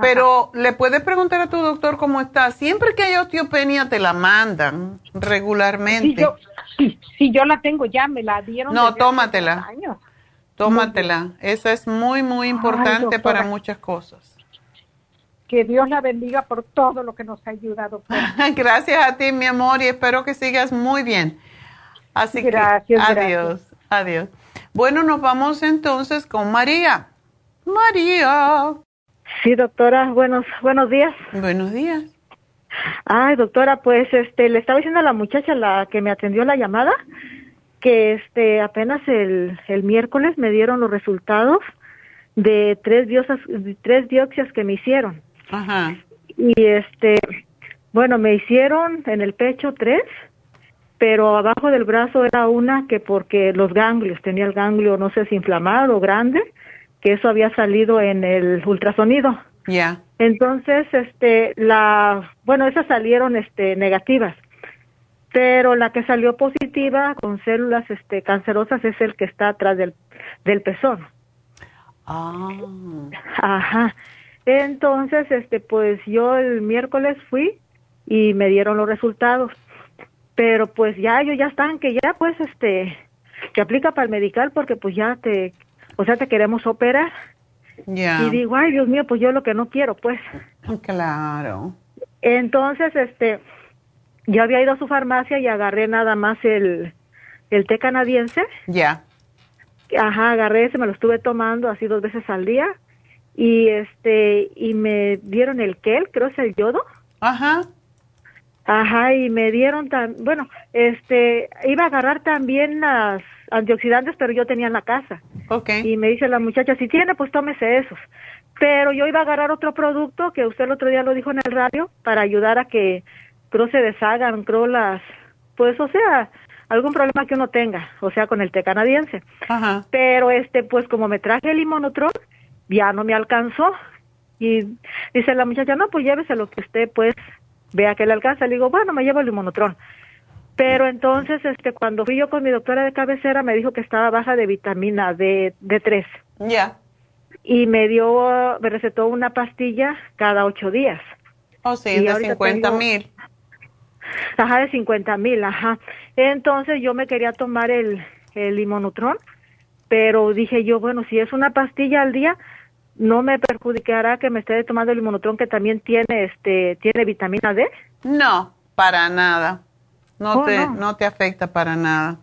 Pero le puedes preguntar a tu doctor cómo está. Siempre que hay osteopenia te la mandan regularmente. Sí, yo, sí, sí, yo la tengo ya, me la dieron. No, tómatela. años. Tómatela. Esa es muy, muy importante para muchas cosas. Que Dios la bendiga por todo lo que nos ha ayudado. Gracias a ti, mi amor, y espero que sigas muy bien. Así Gracias, que gracias. adiós, adiós. Bueno, nos vamos entonces con María. María. Sí, doctora, buenos buenos días. Buenos días. Ay, doctora, pues este le estaba diciendo a la muchacha la que me atendió la llamada que este apenas el, el miércoles me dieron los resultados de tres biopsias tres biopsias que me hicieron. Ajá. Y este bueno, me hicieron en el pecho tres, pero abajo del brazo era una que porque los ganglios, tenía el ganglio no sé si inflamado o grande, que eso había salido en el ultrasonido. Ya. Entonces, este, la, bueno, esas salieron, este, negativas, pero la que salió positiva con células, este, cancerosas es el que está atrás del, del pezón. Ah. Ajá. Entonces, este, pues yo el miércoles fui y me dieron los resultados, pero pues ya ellos ya están que ya, pues, este, te aplica para el medical porque pues ya te, o sea, te queremos operar. Ya. Y digo, ay, Dios mío, pues yo lo que no quiero, pues. Claro. Entonces, este, yo había ido a su farmacia y agarré nada más el, el té canadiense. Ya. Ajá, agarré ese, me lo estuve tomando así dos veces al día. Y este, y me dieron el kel, creo es el yodo. Ajá. Ajá, y me dieron tan, bueno, este, iba a agarrar también las antioxidantes, pero yo tenía en la casa. Ok. Y me dice la muchacha, si tiene, pues tómese esos. Pero yo iba a agarrar otro producto que usted el otro día lo dijo en el radio para ayudar a que creo se deshagan, creo las, pues o sea, algún problema que uno tenga, o sea, con el té canadiense. Ajá. Pero este, pues como me traje el limonotron, ya no me alcanzó. Y dice la muchacha, no, pues llévese lo que usted pues vea que le alcanza. Le digo, bueno, me llevo el limonotron. Pero entonces, este, cuando fui yo con mi doctora de cabecera, me dijo que estaba baja de vitamina D, D3. Ya. Y me dio, me recetó una pastilla cada ocho días. Oh, sí, Y de ahorita 50 tengo- mil. Ajá, de 50 mil, ajá. Entonces yo me quería tomar el, el limonutron, pero dije yo, bueno, si es una pastilla al día, no me perjudicará que me esté tomando el limonutron que también tiene, este, tiene vitamina D. No, para nada. No, Oh, te, no. no te afecta para nada.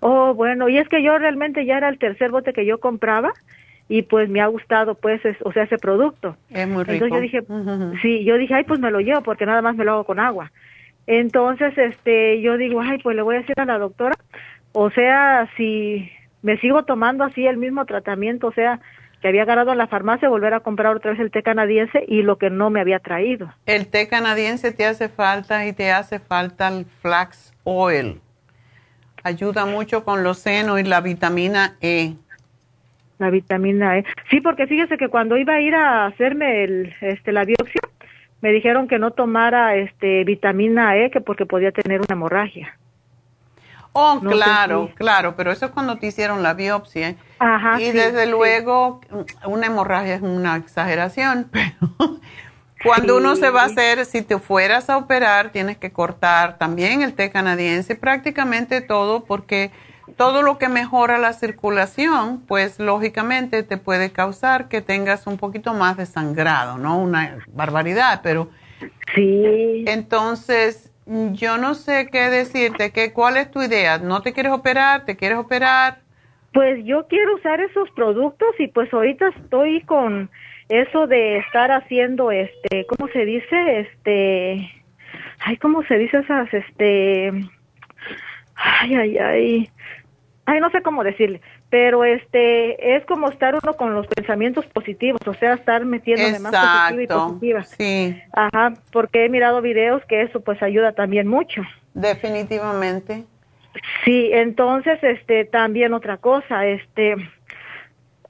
Oh, bueno, y es que yo realmente ya era el tercer bote que yo compraba y pues me ha gustado, pues, es- o sea, ese producto. Es muy rico. Entonces yo dije, sí, yo dije, ay, pues me lo llevo porque nada más me lo hago con agua. Entonces, este, yo digo, ay, pues le voy a decir a la doctora, o sea, si me sigo tomando así el mismo tratamiento, o sea, que había agarrado en la farmacia, volver a comprar otra vez el té canadiense y lo que no me había traído. El té canadiense te hace falta y te hace falta el flax oil. Ayuda mucho con los senos y la vitamina E. La vitamina E. Sí, porque fíjese que cuando iba a ir a hacerme el, este, la biopsia, me dijeron que no tomara este, vitamina E, que porque podía tener una hemorragia. Oh, No claro, claro, pero eso es cuando te hicieron la biopsia. Ajá, y sí, desde sí. luego, una hemorragia es una exageración, pero cuando uno se va a hacer, si te fueras a operar, tienes que cortar también el té canadiense, prácticamente todo, porque todo lo que mejora la circulación, pues lógicamente te puede causar que tengas un poquito más de sangrado, ¿no? Una barbaridad, pero... Sí. Entonces, yo no sé qué decirte, que, ¿cuál es tu idea? ¿No te quieres operar? ¿Te quieres operar? Pues yo quiero usar esos productos y pues ahorita estoy con eso de estar haciendo este, ¿cómo se dice? Este, ay, ¿cómo se dice esas, este, ay, ay, ay, ay, no sé cómo decirle, pero este es como estar uno con los pensamientos positivos, o sea, estar metiéndome más positiva y positiva. Sí. Ajá, porque he mirado videos que eso pues ayuda también mucho. Definitivamente. Sí, entonces este también otra cosa, este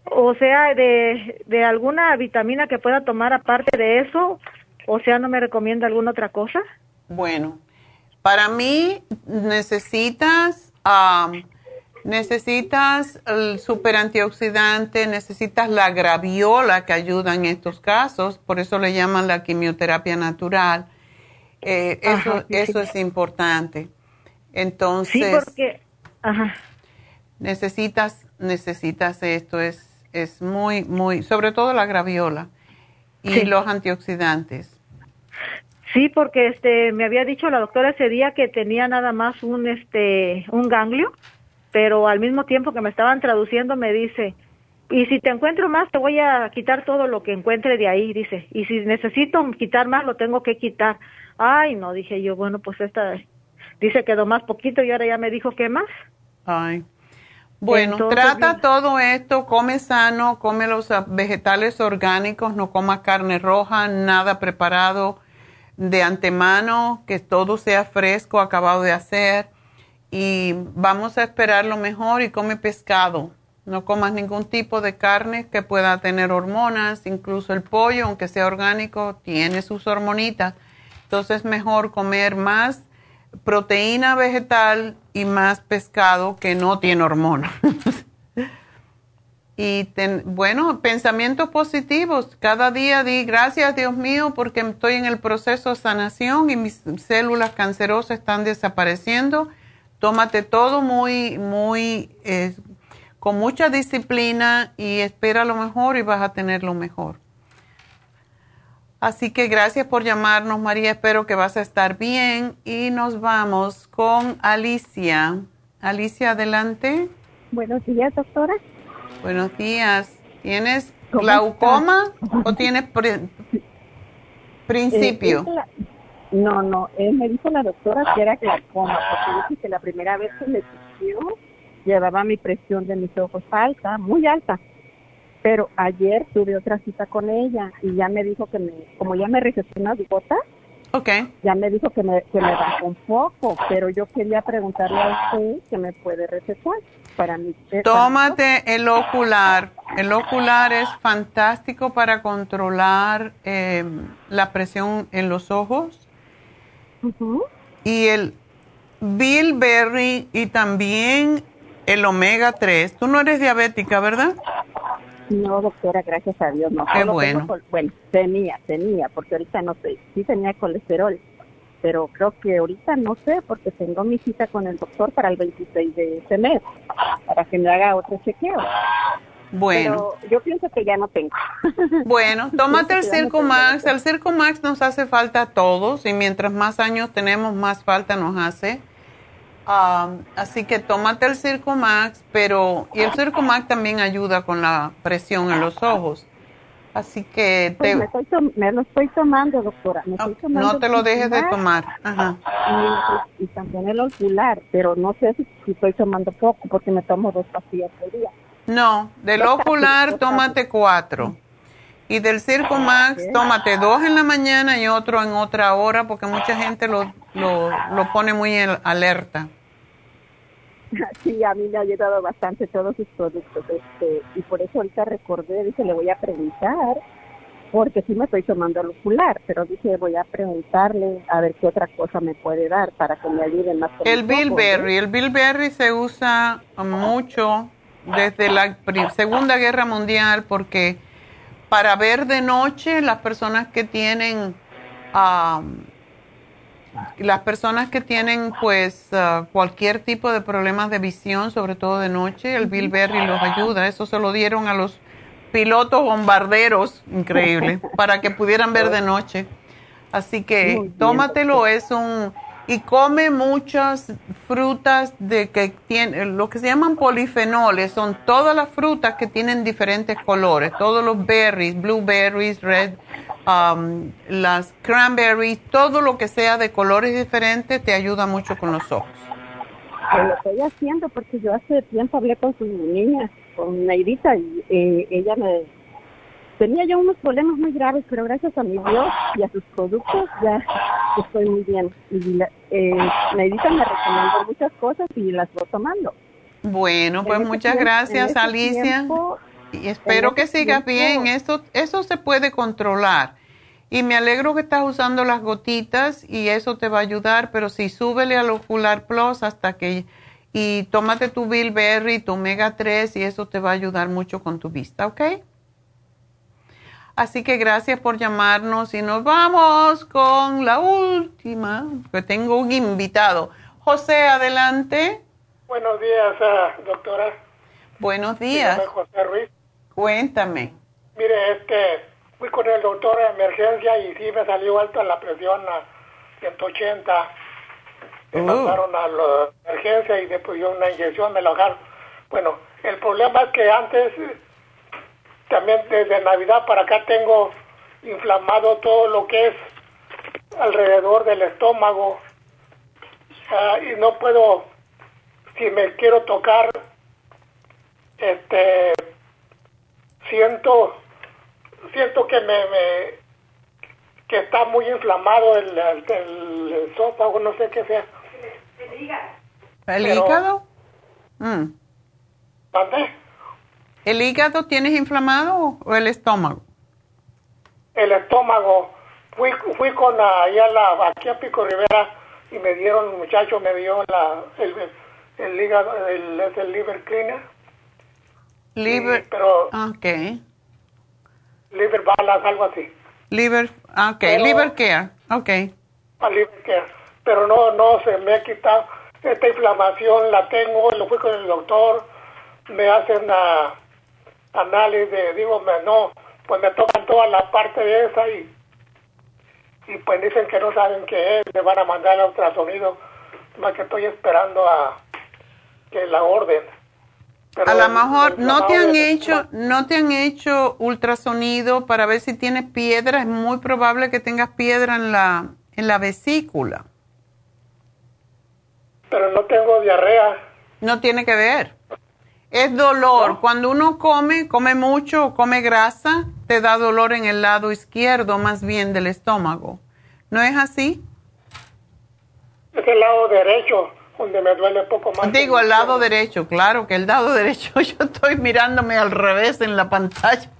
o sea, de, de alguna vitamina que pueda tomar aparte de eso, o sea, ¿no me recomienda alguna otra cosa? Bueno, para mí necesitas, necesitas el super antioxidante, necesitas la graviola que ayuda en estos casos, por eso le llaman la quimioterapia natural. Eh, eso eso es importante. Entonces, sí, porque, ajá. necesitas, necesitas esto, es es muy, muy, sobre todo la graviola y los antioxidantes. Sí, porque este me había dicho la doctora ese día que tenía nada más un este un ganglio, pero al mismo tiempo que me estaban traduciendo me dice, "Y si te encuentro más te voy a quitar todo lo que encuentre de ahí", dice. "Y si necesito quitar más lo tengo que quitar." Ay, no, dije yo, bueno, pues esta dice quedó más poquito y ahora ya me dijo, "¿Qué más?" Ay. Bueno, trata todo esto, come sano, come los ah, vegetales orgánicos, no coma carne roja, nada preparado de antemano, que todo sea fresco, acabado de hacer. Y vamos a esperar lo mejor y come pescado. No comas ningún tipo de carne que pueda tener hormonas, incluso el pollo, aunque sea orgánico, tiene sus hormonitas. Entonces es mejor comer más proteína vegetal y más pescado que no tiene hormonas. y bueno, pensamientos positivos. Cada día di gracias Dios mío porque estoy en el proceso de sanación y mis células cancerosas están desapareciendo. Tómate todo muy, muy, eh, con mucha disciplina y espera lo mejor y vas a tener lo mejor. Así que gracias por llamarnos, María. Espero que vas a estar bien. Y nos vamos con Alicia. Alicia, adelante. Buenos días, doctora. Buenos días. ¿Tienes glaucoma o tienes principio? Eh, no, no. me dijo la doctora que era glaucoma, porque dice que la primera vez que me pusió llevaba mi presión de mis ojos alta, muy alta pero ayer tuve otra cita con ella y ya me dijo que me, como ya me recetó una gota, okay. ya me dijo que me, que me bajó un poco, pero yo quería preguntarle a usted que me puede recetar para mi... Tómate el ocular. El ocular es fantástico para controlar em, la presión en los ojos. Y el bilberry y también el omega 3. Tú no eres diabética, ¿verdad? No, doctora, gracias a Dios, no. Qué bueno. bueno, tenía, tenía, porque ahorita no sé, sí tenía colesterol, pero creo que ahorita no sé, porque tengo mi cita con el doctor para el 26 de este mes, para que me haga otro chequeo. Bueno. Pero yo pienso que ya no tengo. Bueno, tómate el Circo Max. El Circo Max nos hace falta a todos y mientras más años tenemos, más falta nos hace. Um, así que tómate el Circo Max, pero y el Circo Max también ayuda con la presión en los ojos. Así que pues me, lo estoy tomando, doctora. no te lo dejes de tomar. Ajá. Y, también el ocular, pero no sé si, estoy tomando poco porque me tomo dos pastillas al día. No, del ocular tómate cuatro. Y del Circo Max, tómate dos en la mañana y otro en otra hora, porque mucha gente lo, lo, lo pone muy alerta. Sí, a mí me ha ayudado bastante todos sus productos. Este, y por eso ahorita recordé, dije, le voy a preguntar, porque sí me estoy tomando el ocular, pero dije, voy a preguntarle a ver qué otra cosa me puede dar para que me ayude más. Con el bilberry, el bilberry se usa mucho desde la Segunda Guerra Mundial porque para ver de noche las personas que tienen las personas que tienen pues ah, cualquier tipo de problemas de visión, sobre todo de noche, el Bilberry los ayuda. Eso se lo dieron a los pilotos bombarderos, increíble, para que pudieran ver de noche. Así que tómatelo, es un y come muchas frutas de que tienen lo que se llaman polifenoles, son todas las frutas que tienen diferentes colores, todos los berries, blueberries, red, um, las cranberries, todo lo que sea de colores diferentes te ayuda mucho con los ojos. Lo estoy haciendo porque yo hace tiempo hablé con su niña, con Neidita, y eh, ella me... Tenía yo unos problemas muy graves, pero gracias a mi Dios y a sus productos ya estoy muy bien. Y la, eh, Neidita me recomendó muchas cosas y las voy tomando. Bueno, pues ese muchas tiempo- gracias, ese Alicia. tiempo- Y espero en que sigas tiempo- bien. Eso, eso se puede controlar. Y me alegro que estás usando las gotitas y eso te va a ayudar, pero sí, súbele al Ocular Plus hasta que... Y tómate tu Bilberry, tu Omega 3 y eso te va a ayudar mucho con tu vista, ¿ok? Así que gracias por llamarnos y nos vamos con la última, que tengo un invitado. José, adelante. Buenos días, ah, doctora. Buenos días. José Ruiz. Cuéntame. Mire, este, fui con el doctor de emergencia y sí me salió alta la presión a 180. Me mandaron a la emergencia y después dio una inyección, me lo bajaron. Bueno, el problema es que antes, también desde Navidad para acá tengo inflamado todo lo que es alrededor del estómago. Ah, y no puedo, si me quiero tocar, este, siento, siento que me, me que está muy inflamado el, el, el esófago, no sé qué sea. ¿El Pero- hígado? Mm. ¿El hígado tienes inflamado o el estómago? El estómago. Fui, fui con ahí a la, aquí a Pico Rivera y me dieron, muchacho me dio la, el, el hígado, el, es el liver cleaner, Liver. pero Ok. liver balance, algo así. Liver. Ok. Pero- Liver care. Ok. a liver care. Pero no, no se me ha quitado. Esta inflamación la tengo, lo fui con el doctor, me hacen a, análisis, de, digo, me, no, pues me tocan toda la parte de esa y, y pues dicen que no saben qué es, me van a mandar a ultrasonido, más que estoy esperando a que la orden. Pero A lo mejor no te han hecho, no te han hecho ultrasonido para ver si tienes piedra. Es muy probable que tengas piedra en la, en la vesícula. Pero no tengo diarrea. No tiene que ver. Es dolor. Cuando uno come, come mucho o come grasa, te da dolor en el lado izquierdo, más bien del estómago. ¿No es así? Es el lado derecho, donde me duele poco más. Digo, el lado derecho, claro que el lado derecho, yo estoy mirándome al revés en la pantalla.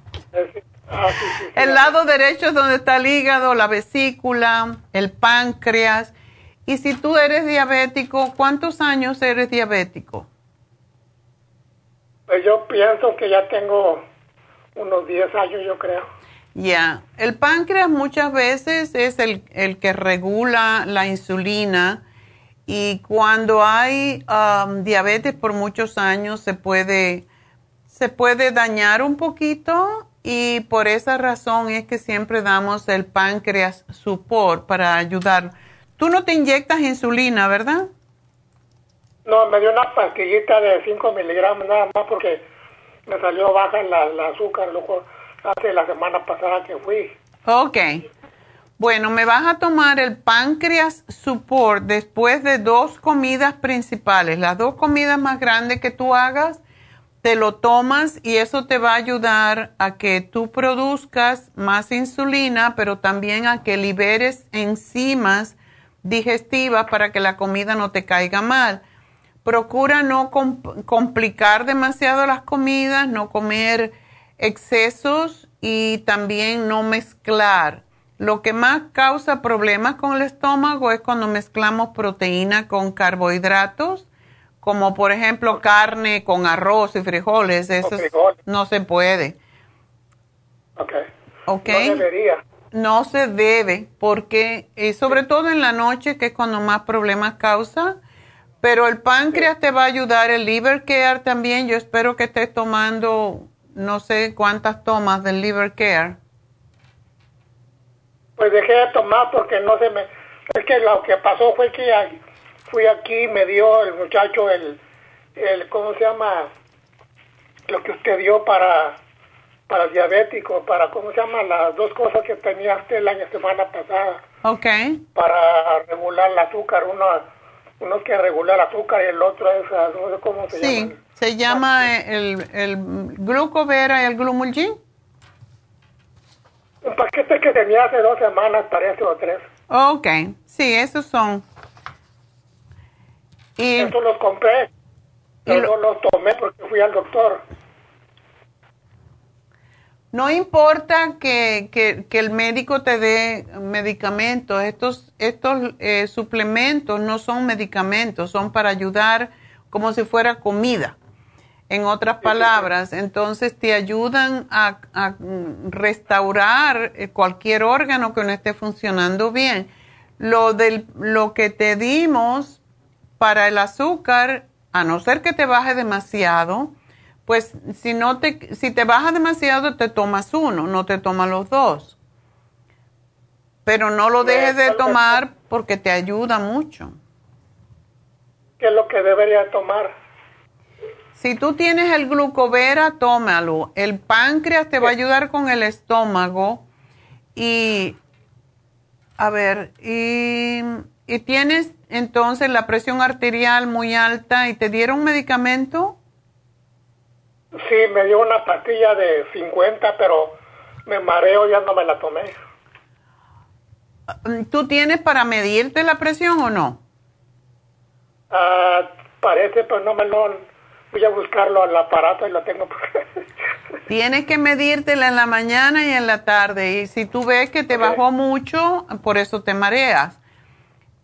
Ah, sí, sí, sí. El lado derecho es donde está el hígado, la vesícula, el páncreas. Y si tú eres diabético, ¿cuántos años eres diabético? Pues yo pienso que ya tengo unos 10 años, yo creo. Ya, el páncreas muchas veces es el, el que regula la insulina y cuando hay um, diabetes por muchos años se puede, se puede dañar un poquito y por esa razón es que siempre damos el páncreas support para ayudar. Tú no te inyectas insulina, ¿verdad? No, me dio una pastillita de 5 miligramos nada más porque me salió baja la, la azúcar, loco, hace la semana pasada que fui. Ok. Bueno, me vas a tomar el páncreas support después de dos comidas principales. Las dos comidas más grandes que tú hagas, te lo tomas y eso te va a ayudar a que tú produzcas más insulina, pero también a que liberes enzimas digestivas para que la comida no te caiga mal. Procura no com- complicar demasiado las comidas, no comer excesos y también no mezclar. Lo que más causa problemas con el estómago es cuando mezclamos proteína con carbohidratos, como por ejemplo carne con arroz y frijoles. Eso frijoles. no se puede. Ok. ¿Ok? No debería. No se debe, porque eh, sobre todo en la noche, que es cuando más problemas causa, pero el páncreas te va a ayudar, el liver care también. Yo espero que estés tomando no sé cuántas tomas del liver care. Pues dejé de tomar porque no se me... Es que lo que pasó fue que fui aquí y me dio el muchacho el, el... ¿Cómo se llama? Lo que usted dio para para diabético, para, ¿cómo se llama? Las dos cosas que tenía usted la semana pasada Ok. para regular el azúcar, una, uno que regular azúcar y el otro es, ah, no sé cómo se sí, llama. se llama el, el glucovera y el glumulgin. Un paquete que tenía hace dos semanas, parece, o tres. Ok, sí, esos son. Y, Estos los compré, pero no los tomé porque fui al doctor. No importa que, que, que el médico te dé medicamentos, estos, estos eh, suplementos no son medicamentos, son para ayudar como si fuera comida. En otras palabras, entonces te ayudan a, a restaurar eh, cualquier órgano que no esté funcionando bien. Lo, del, lo que te dimos para el azúcar, a no ser que te baje demasiado, pues si no te, si te baja demasiado, te tomas uno, no te tomas los dos. Pero no lo dejes de tomar porque te ayuda mucho. ¿Qué es lo que debería tomar? Si tú tienes el glucovera, tómalo. El páncreas te va a ayudar con el estómago. Y, a ver, y, y tienes entonces la presión arterial muy alta y te dieron medicamento. Sí, me dio una pastilla de 50, pero me mareo, ya no me la tomé. ¿Tú tienes para medirte la presión o no? Ah, parece, pero no me lo... Voy a buscarlo al aparato y lo tengo. Tienes que medírtela en la mañana y en la tarde. Y si tú ves que te bajó mucho, por eso te mareas.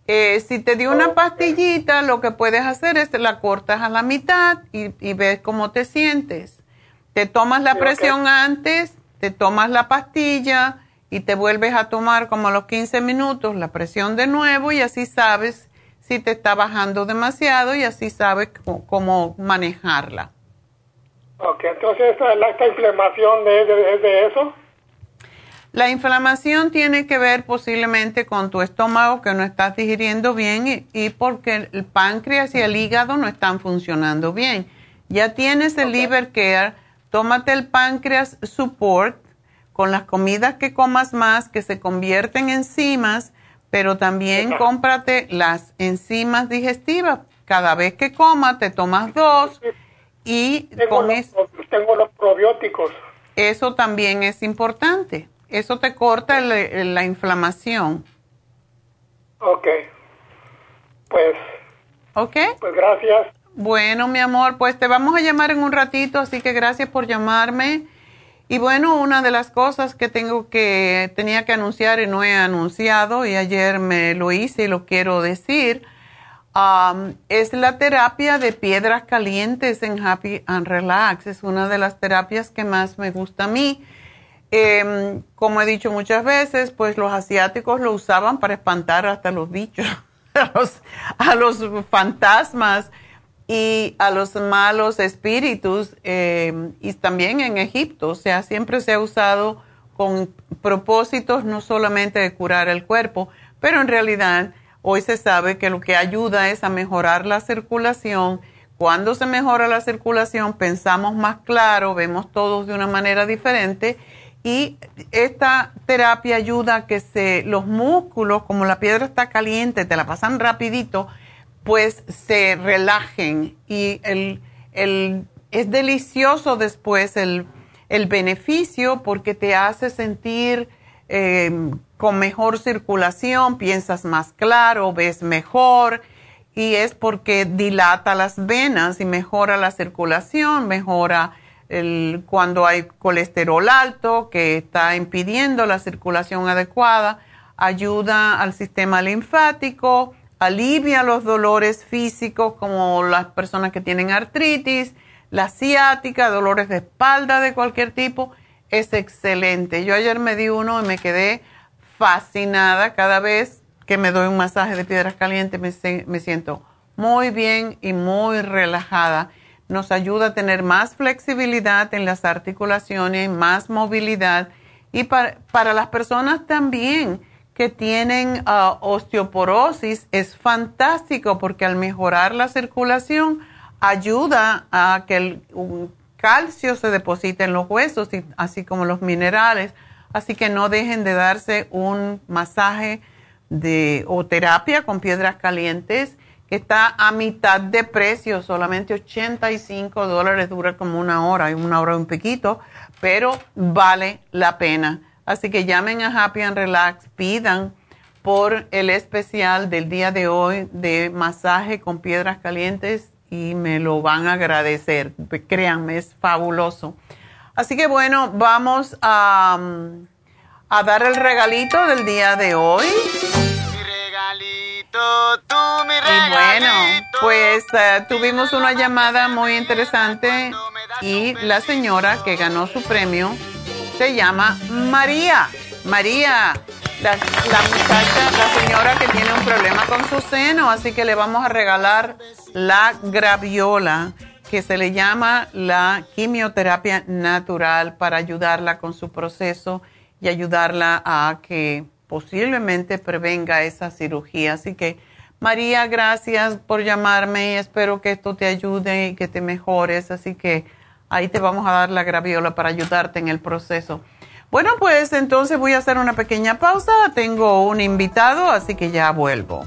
Eh, si te dio una pastillita, lo que puedes hacer es la cortas a la mitad y, y ves cómo te sientes. Te tomas la presión antes, te tomas la pastilla y te vuelves a tomar como a los 15 minutos la presión de nuevo y así sabes si te está bajando demasiado y así sabes cómo, cómo manejarla. ok, entonces la- esta inflamación de, de, es de eso. La inflamación tiene que ver posiblemente con tu estómago que no estás digiriendo bien y, y porque el páncreas y el hígado no están funcionando bien. Ya tienes el liver care, tómate el páncreas support con las comidas que comas más que se convierten en enzimas, pero también cómprate las enzimas digestivas. Cada vez que comas te tomas dos y Tengo con los, es- tengo los probióticos. eso también es importante. Eso te corta el- la inflamación. Ok. Pues, ¿Ok? pues gracias. Bueno, mi amor, pues te vamos a llamar en un ratito, así que gracias por llamarme. Y bueno, una de las cosas que tengo que tenía que anunciar y no he anunciado y ayer me lo hice y lo quiero decir, um, es la terapia de piedras calientes en Happy and Relax. Es una de las terapias que más me gusta a mí. Em, como he dicho muchas veces, pues los asiáticos lo usaban para espantar hasta los bichos, a los, fantasmas y a los malos espíritus em, y también en Egipto. O sea, siempre se ha usado con propósitos no solamente de curar el cuerpo, pero en realidad hoy se sabe que lo que ayuda es a mejorar la circulación. Cuando se mejora la circulación, pensamos más claro, vemos todos de una manera diferente y esta terapia ayuda a que se, los músculos, como la piedra está caliente, te la pasan rapidito, pues se relajen. Y el, el, es delicioso después el, el beneficio porque te hace sentir eh, con mejor circulación, piensas más claro, ves mejor. Y es porque dilata las venas y mejora la circulación, mejora cuando hay colesterol alto que está impidiendo la circulación adecuada, ayuda al sistema linfático, alivia los dolores físicos como las personas que tienen artritis, la ciática, dolores de espalda de cualquier tipo, es excelente. Yo ayer me di uno y me quedé fascinada cada vez que me doy un masaje de piedras calientes, me siento muy bien y muy relajada. Nos ayuda a tener más flexibilidad en las articulaciones, más movilidad y para, para las personas también que tienen ah, osteoporosis es fantástico porque al mejorar la circulación ayuda a que el calcio se deposite en los huesos, así como los minerales. Así que no dejen de darse un masaje de, o terapia con piedras calientes que está a mitad de precio, solamente 85 dólares, dura como una hora, una hora y un piquito, pero vale la pena. Así que llamen a Happy and Relax, pidan por el especial del día de hoy de masaje con piedras calientes y me lo van a agradecer. Créanme, es fabuloso. Así que bueno, vamos a, a dar el regalito del día de hoy. Y bueno, pues eh, tuvimos una llamada muy interesante y la señora que ganó su premio se llama María. María, la, la muchacha, la señora que tiene un problema con su seno, así que le vamos a regalar la graviola, que se le llama la quimioterapia natural para ayudarla con su proceso y ayudarla a que posiblemente prevenga esa cirugía. Así que, María, gracias por llamarme y espero que esto te ayude y que te mejores. Así que ahí te vamos a dar la graviola para ayudarte en el proceso. Bueno, pues entonces voy a hacer una pequeña pausa. Tengo un invitado, así que ya vuelvo.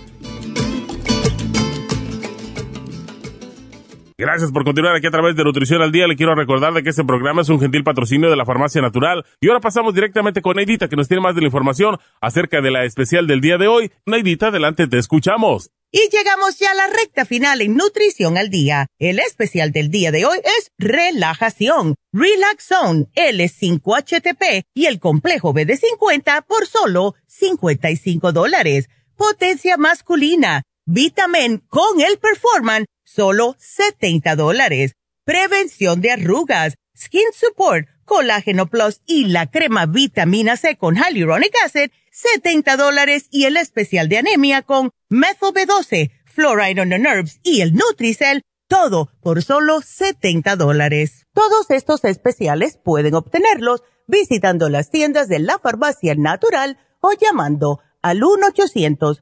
Gracias por continuar aquí a través de Nutrición al Día. Le quiero recordar de que este programa es un gentil patrocinio de la Farmacia Natural. Y ahora pasamos directamente con Neidita, que nos tiene más de la información acerca de la especial del día de hoy. Neidita, adelante, te escuchamos. Y llegamos ya a la recta final en Nutrición al Día. El especial del día de hoy es relajación, Relax Zone, L5HTP y el complejo BD50 por solo 55 dólares. Potencia masculina, Vitamin con el Performan solo 70 dólares. Prevención de arrugas, Skin Support, Colágeno Plus y la crema vitamina C con Hyaluronic Acid, 70 dólares y el especial de anemia con Methyl B12, Fluoride on the Nerves y el Nutricel, todo por solo 70 dólares. Todos estos especiales pueden obtenerlos visitando las tiendas de la farmacia natural o llamando al 1 800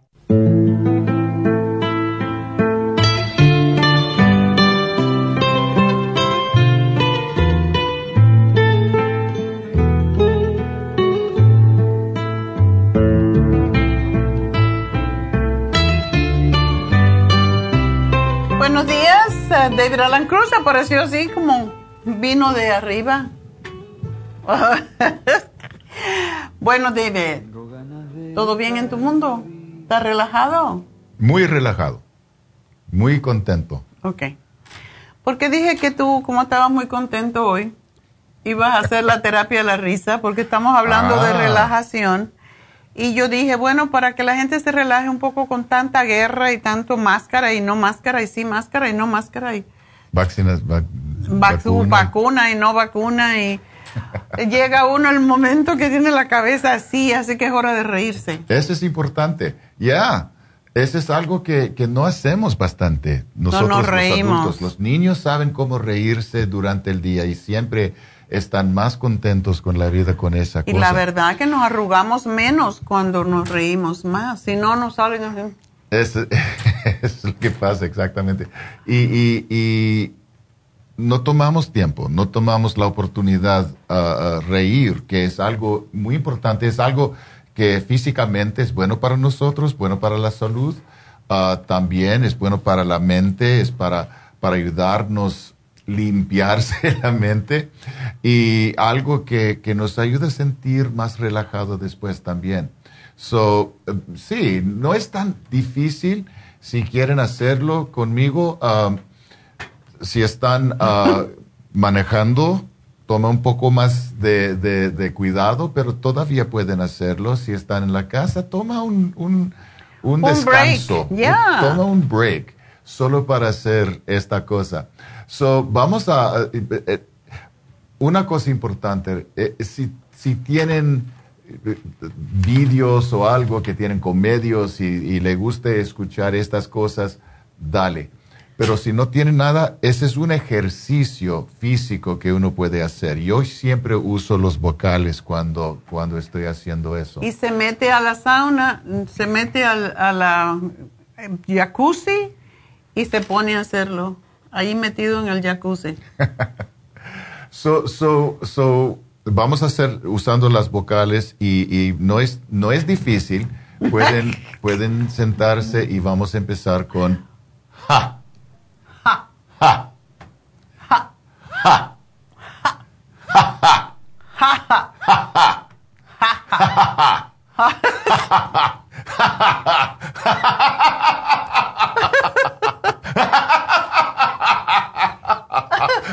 David Alan Cruz apareció así como vino de arriba. bueno, David, ¿todo bien en tu mundo? ¿Estás relajado? Muy relajado, muy contento. Ok. Porque dije que tú, como estabas muy contento hoy, ibas a hacer la terapia de la risa, porque estamos hablando de Ah. relajación. Y yo dije, bueno, para que la gente se relaje un poco con tanta guerra y tanto máscara y no máscara y sí máscara y no máscara y Vacinas, vac- vacu- vacuna. vacuna y no vacuna y llega uno el momento que tiene la cabeza así, así que es hora de reírse. Eso es importante. Ya, Ese es algo que, que no hacemos bastante. Nosotros nos los reímos. adultos, los niños saben cómo reírse durante el día y siempre están más contentos con la vida con esa Y cosa. la verdad que nos arrugamos menos cuando nos reímos más. Si no, nos salen así. Es, es lo que pasa exactamente. Y, y- y no tomamos tiempo, no tomamos la oportunidad a a reír, que es algo muy importante, es algo que físicamente es bueno para nosotros, bueno para la salud, ah, también es bueno para la mente, es para, para ayudarnos limpiarse la mente y algo que, que nos ayuda a sentir más relajado después también. So, eh, sí, no es tan difícil si quieren hacerlo conmigo. um, si están ah, manejando, toma un poco más de, de- de cuidado, pero todavía pueden hacerlo. Si están en la casa, toma un, un, un Un break, descanso. yeah. Toma un break solo para hacer esta cosa. So, vamos a... eh, eh, una cosa importante, eh, si, si tienen vídeos o algo que tienen con medios y, y le guste escuchar estas cosas, dale. Pero si no tienen nada, ese es un ejercicio físico que uno puede hacer. Yo siempre uso los vocales cuando, cuando estoy haciendo eso. Y se mete a la sauna, se mete al- a la jacuzzi y se pone a hacerlo. Ahí metido en el jacuzzi. So, so, so, vamos a hacer usando las vocales y, y no, es, no es difícil. Pueden, pueden sentarse y vamos a empezar con ja. Ja. Ja. Ja. Ja. Ja. Ja. Ja, ja. Ja, Ya.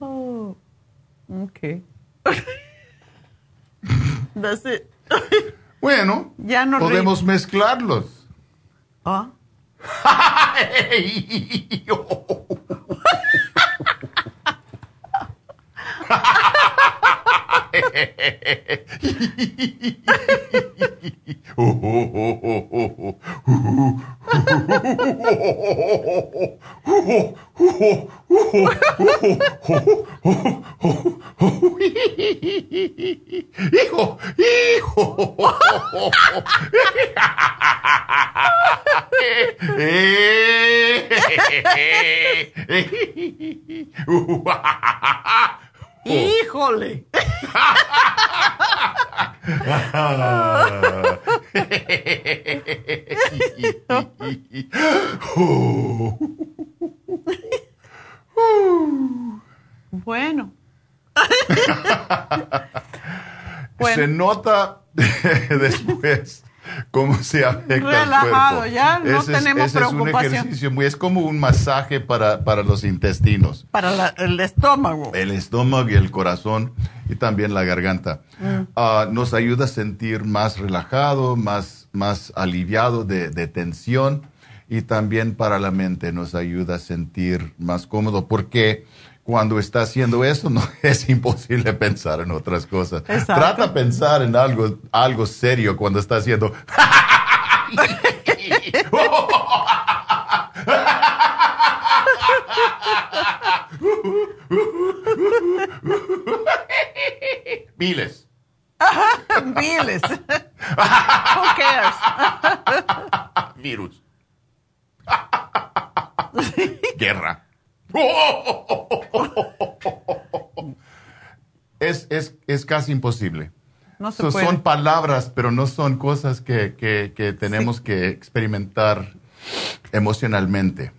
oh, okay. That's it. bueno, ya no podemos mezclarlos. Hijo, hijo. Híjole. Se nota después cómo se afecta Relajado, el cuerpo. ya no Ese es- tenemos ese Es un preocupación. ejercicio muy, es como un masaje para, para los intestinos, Para la- el estómago. el estómago y el corazón y también la garganta. Mm. Ah, nos ayuda a sentir más relajado, más, más aliviado de, de tensión y también para la mente nos ayuda a sentir más cómodo porque cuando está haciendo eso no es imposible pensar en otras cosas. Exacto. Trata de pensar en algo, algo serio cuando está haciendo... Miles. Miles. Who cares? Virus. Guerra. Es, es, es casi imposible. No se So, puede. son palabras, pero no son cosas que, que- que tenemos que experimentar emocionalmente.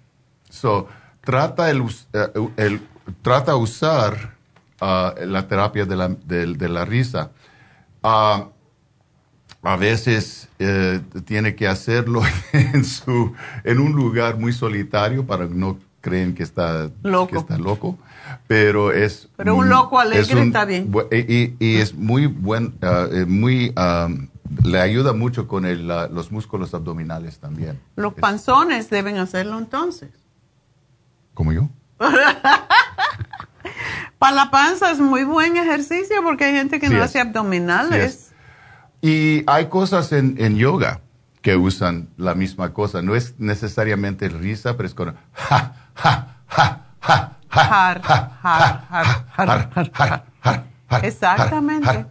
So, trata, el, eh, el- trata usar ah, la terapia de la, de la risa. Ah, a veces eh, tiene que hacerlo en, su, en un lugar muy solitario para no creen que está Loco. que está loco. Pero es. Pero un loco alegre es un está bien. Y, y es muy buen, eh, muy. ah, le ayuda mucho con el, ah, los músculos abdominales también. Los panzones deben hacerlo entonces. Como yo. Para la panza es muy buen ejercicio porque hay gente que Sí no es. hace abdominales. Sí. Y hay cosas en, en yoga que usan la misma cosa. No es necesariamente risa, pero es con ja, ja, ja, jar, jar, jar, jar, jar. Exactamente.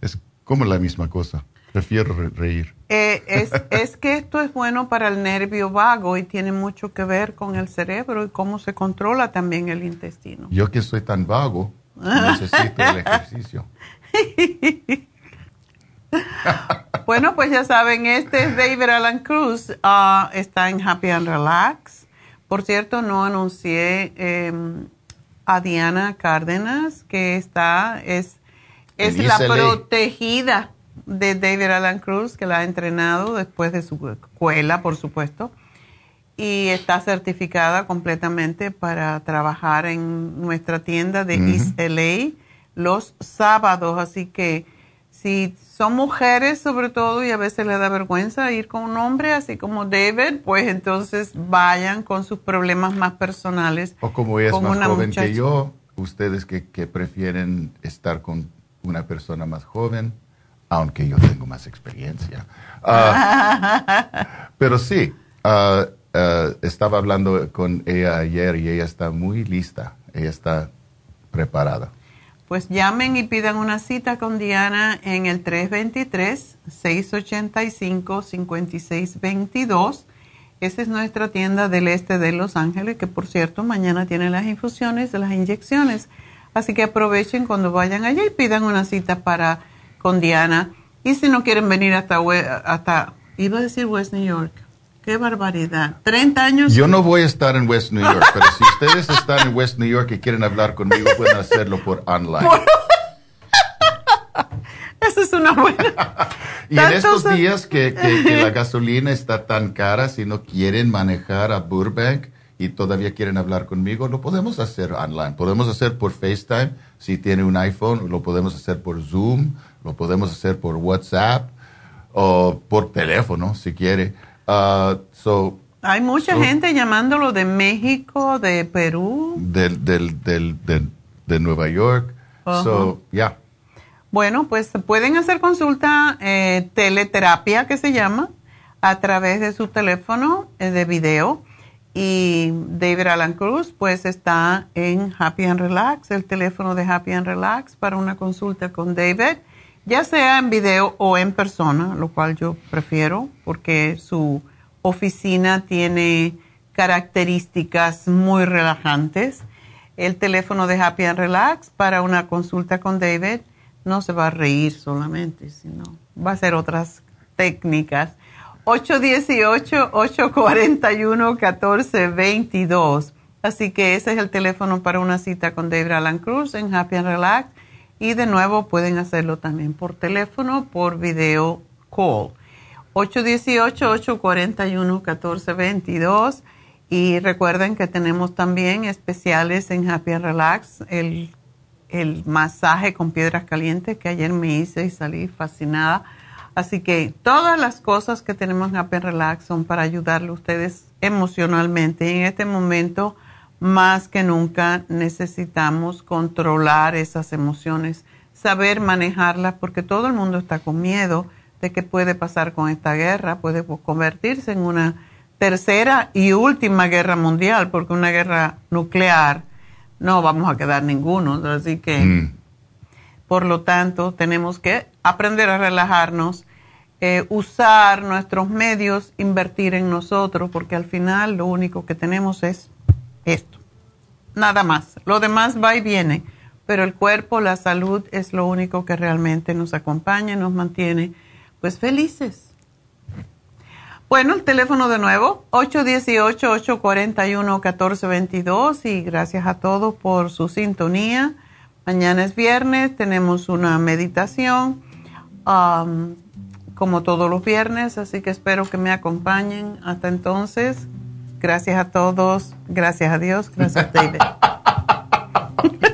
Es como la misma cosa. Prefiero re- reír. Eh, es, es que esto es bueno para el nervio vago y tiene mucho que ver con el cerebro y cómo se controla también el intestino. Yo que soy tan vago, necesito el ejercicio. Bueno, pues ya saben, este es David Alan Cruz, ah, está en Happy and Relax. Por cierto, no anuncié eh, a Diana Cárdenas, que está, es, es la protegida de David Alan Cruz, que la ha entrenado después de su escuela, por supuesto, y está certificada completamente para trabajar en nuestra tienda de Ujú. East LA los sábados, así que si son mujeres sobre todo y a veces les da vergüenza ir con un hombre así como David, pues entonces vayan con sus problemas más personales. O como ella es más joven muchacha. que yo, ustedes que, que prefieren estar con una persona más joven, aunque yo tengo más experiencia. Ah, pero sí, ah, ah, estaba hablando con ella ayer y ella está muy lista, ella está preparada. Pues llamen y pidan una cita con Diana en el 323-685-5622. Esa es nuestra tienda del este de Los Ángeles, que por cierto mañana tiene las infusiones, las inyecciones. Así que aprovechen cuando vayan allá y pidan una cita para con Diana. Y si no quieren venir hasta, hasta iba a decir West New York. Qué barbaridad. 30 años. Yo no voy a estar en West New York, pero si ustedes están en West New York y quieren hablar conmigo, pueden hacerlo por online. Esa es una buena. y en estos días que, que, la gasolina está tan cara, si no quieren manejar a Burbank y todavía quieren hablar conmigo, lo podemos hacer online. Podemos hacer por FaceTime, si tiene un iPhone, lo podemos hacer por Zoom, lo podemos hacer por WhatsApp o por teléfono, si quiere. Uh, so, Hay mucha gente llamándolo de México, de Perú. Del, del, del, de Nueva York. So, yeah. Bueno, pues pueden hacer consulta eh, teleterapia que se llama a través de su teléfono eh, de video y David Alan Cruz pues está en Happy and Relax, el teléfono de Happy and Relax para una consulta con David, ya sea en video o en persona, lo cual yo prefiero porque su oficina tiene características muy relajantes. El teléfono de Happy and Relax para una consulta con David no se va a reír solamente, sino va a ser otras técnicas. 818-841-1422. Así que ese es el teléfono para una cita con David Alan Cruz en Happy and Relax. Y de nuevo pueden hacerlo también por teléfono, por video call. 818-841-1422. Y recuerden que tenemos también especiales en Happy Relax, el el masaje con piedras calientes que ayer me hice y salí fascinada. Así que todas las cosas que tenemos en Happy Relax son para ayudarle a ustedes emocionalmente. En este momento, más que nunca, necesitamos controlar esas emociones, saber manejarlas, porque todo el mundo está con miedo de qué puede pasar con esta guerra, puede convertirse en una tercera y última guerra mundial, porque una guerra nuclear no vamos a quedar ninguno. Así que, mm. por lo tanto, tenemos que aprender a relajarnos, eh, usar nuestros medios, invertir en nosotros, porque al final lo único que tenemos es esto. Nada más. Lo demás va y viene. Pero el cuerpo, la salud es lo único que realmente nos acompaña, nos mantiene pues felices. Bueno, el teléfono de nuevo, 818-841-1422 y gracias a todos por su sintonía. Mañana es viernes, tenemos una meditación um, como todos los viernes, así que espero que me acompañen. Hasta entonces, gracias a todos, gracias a Dios, gracias David.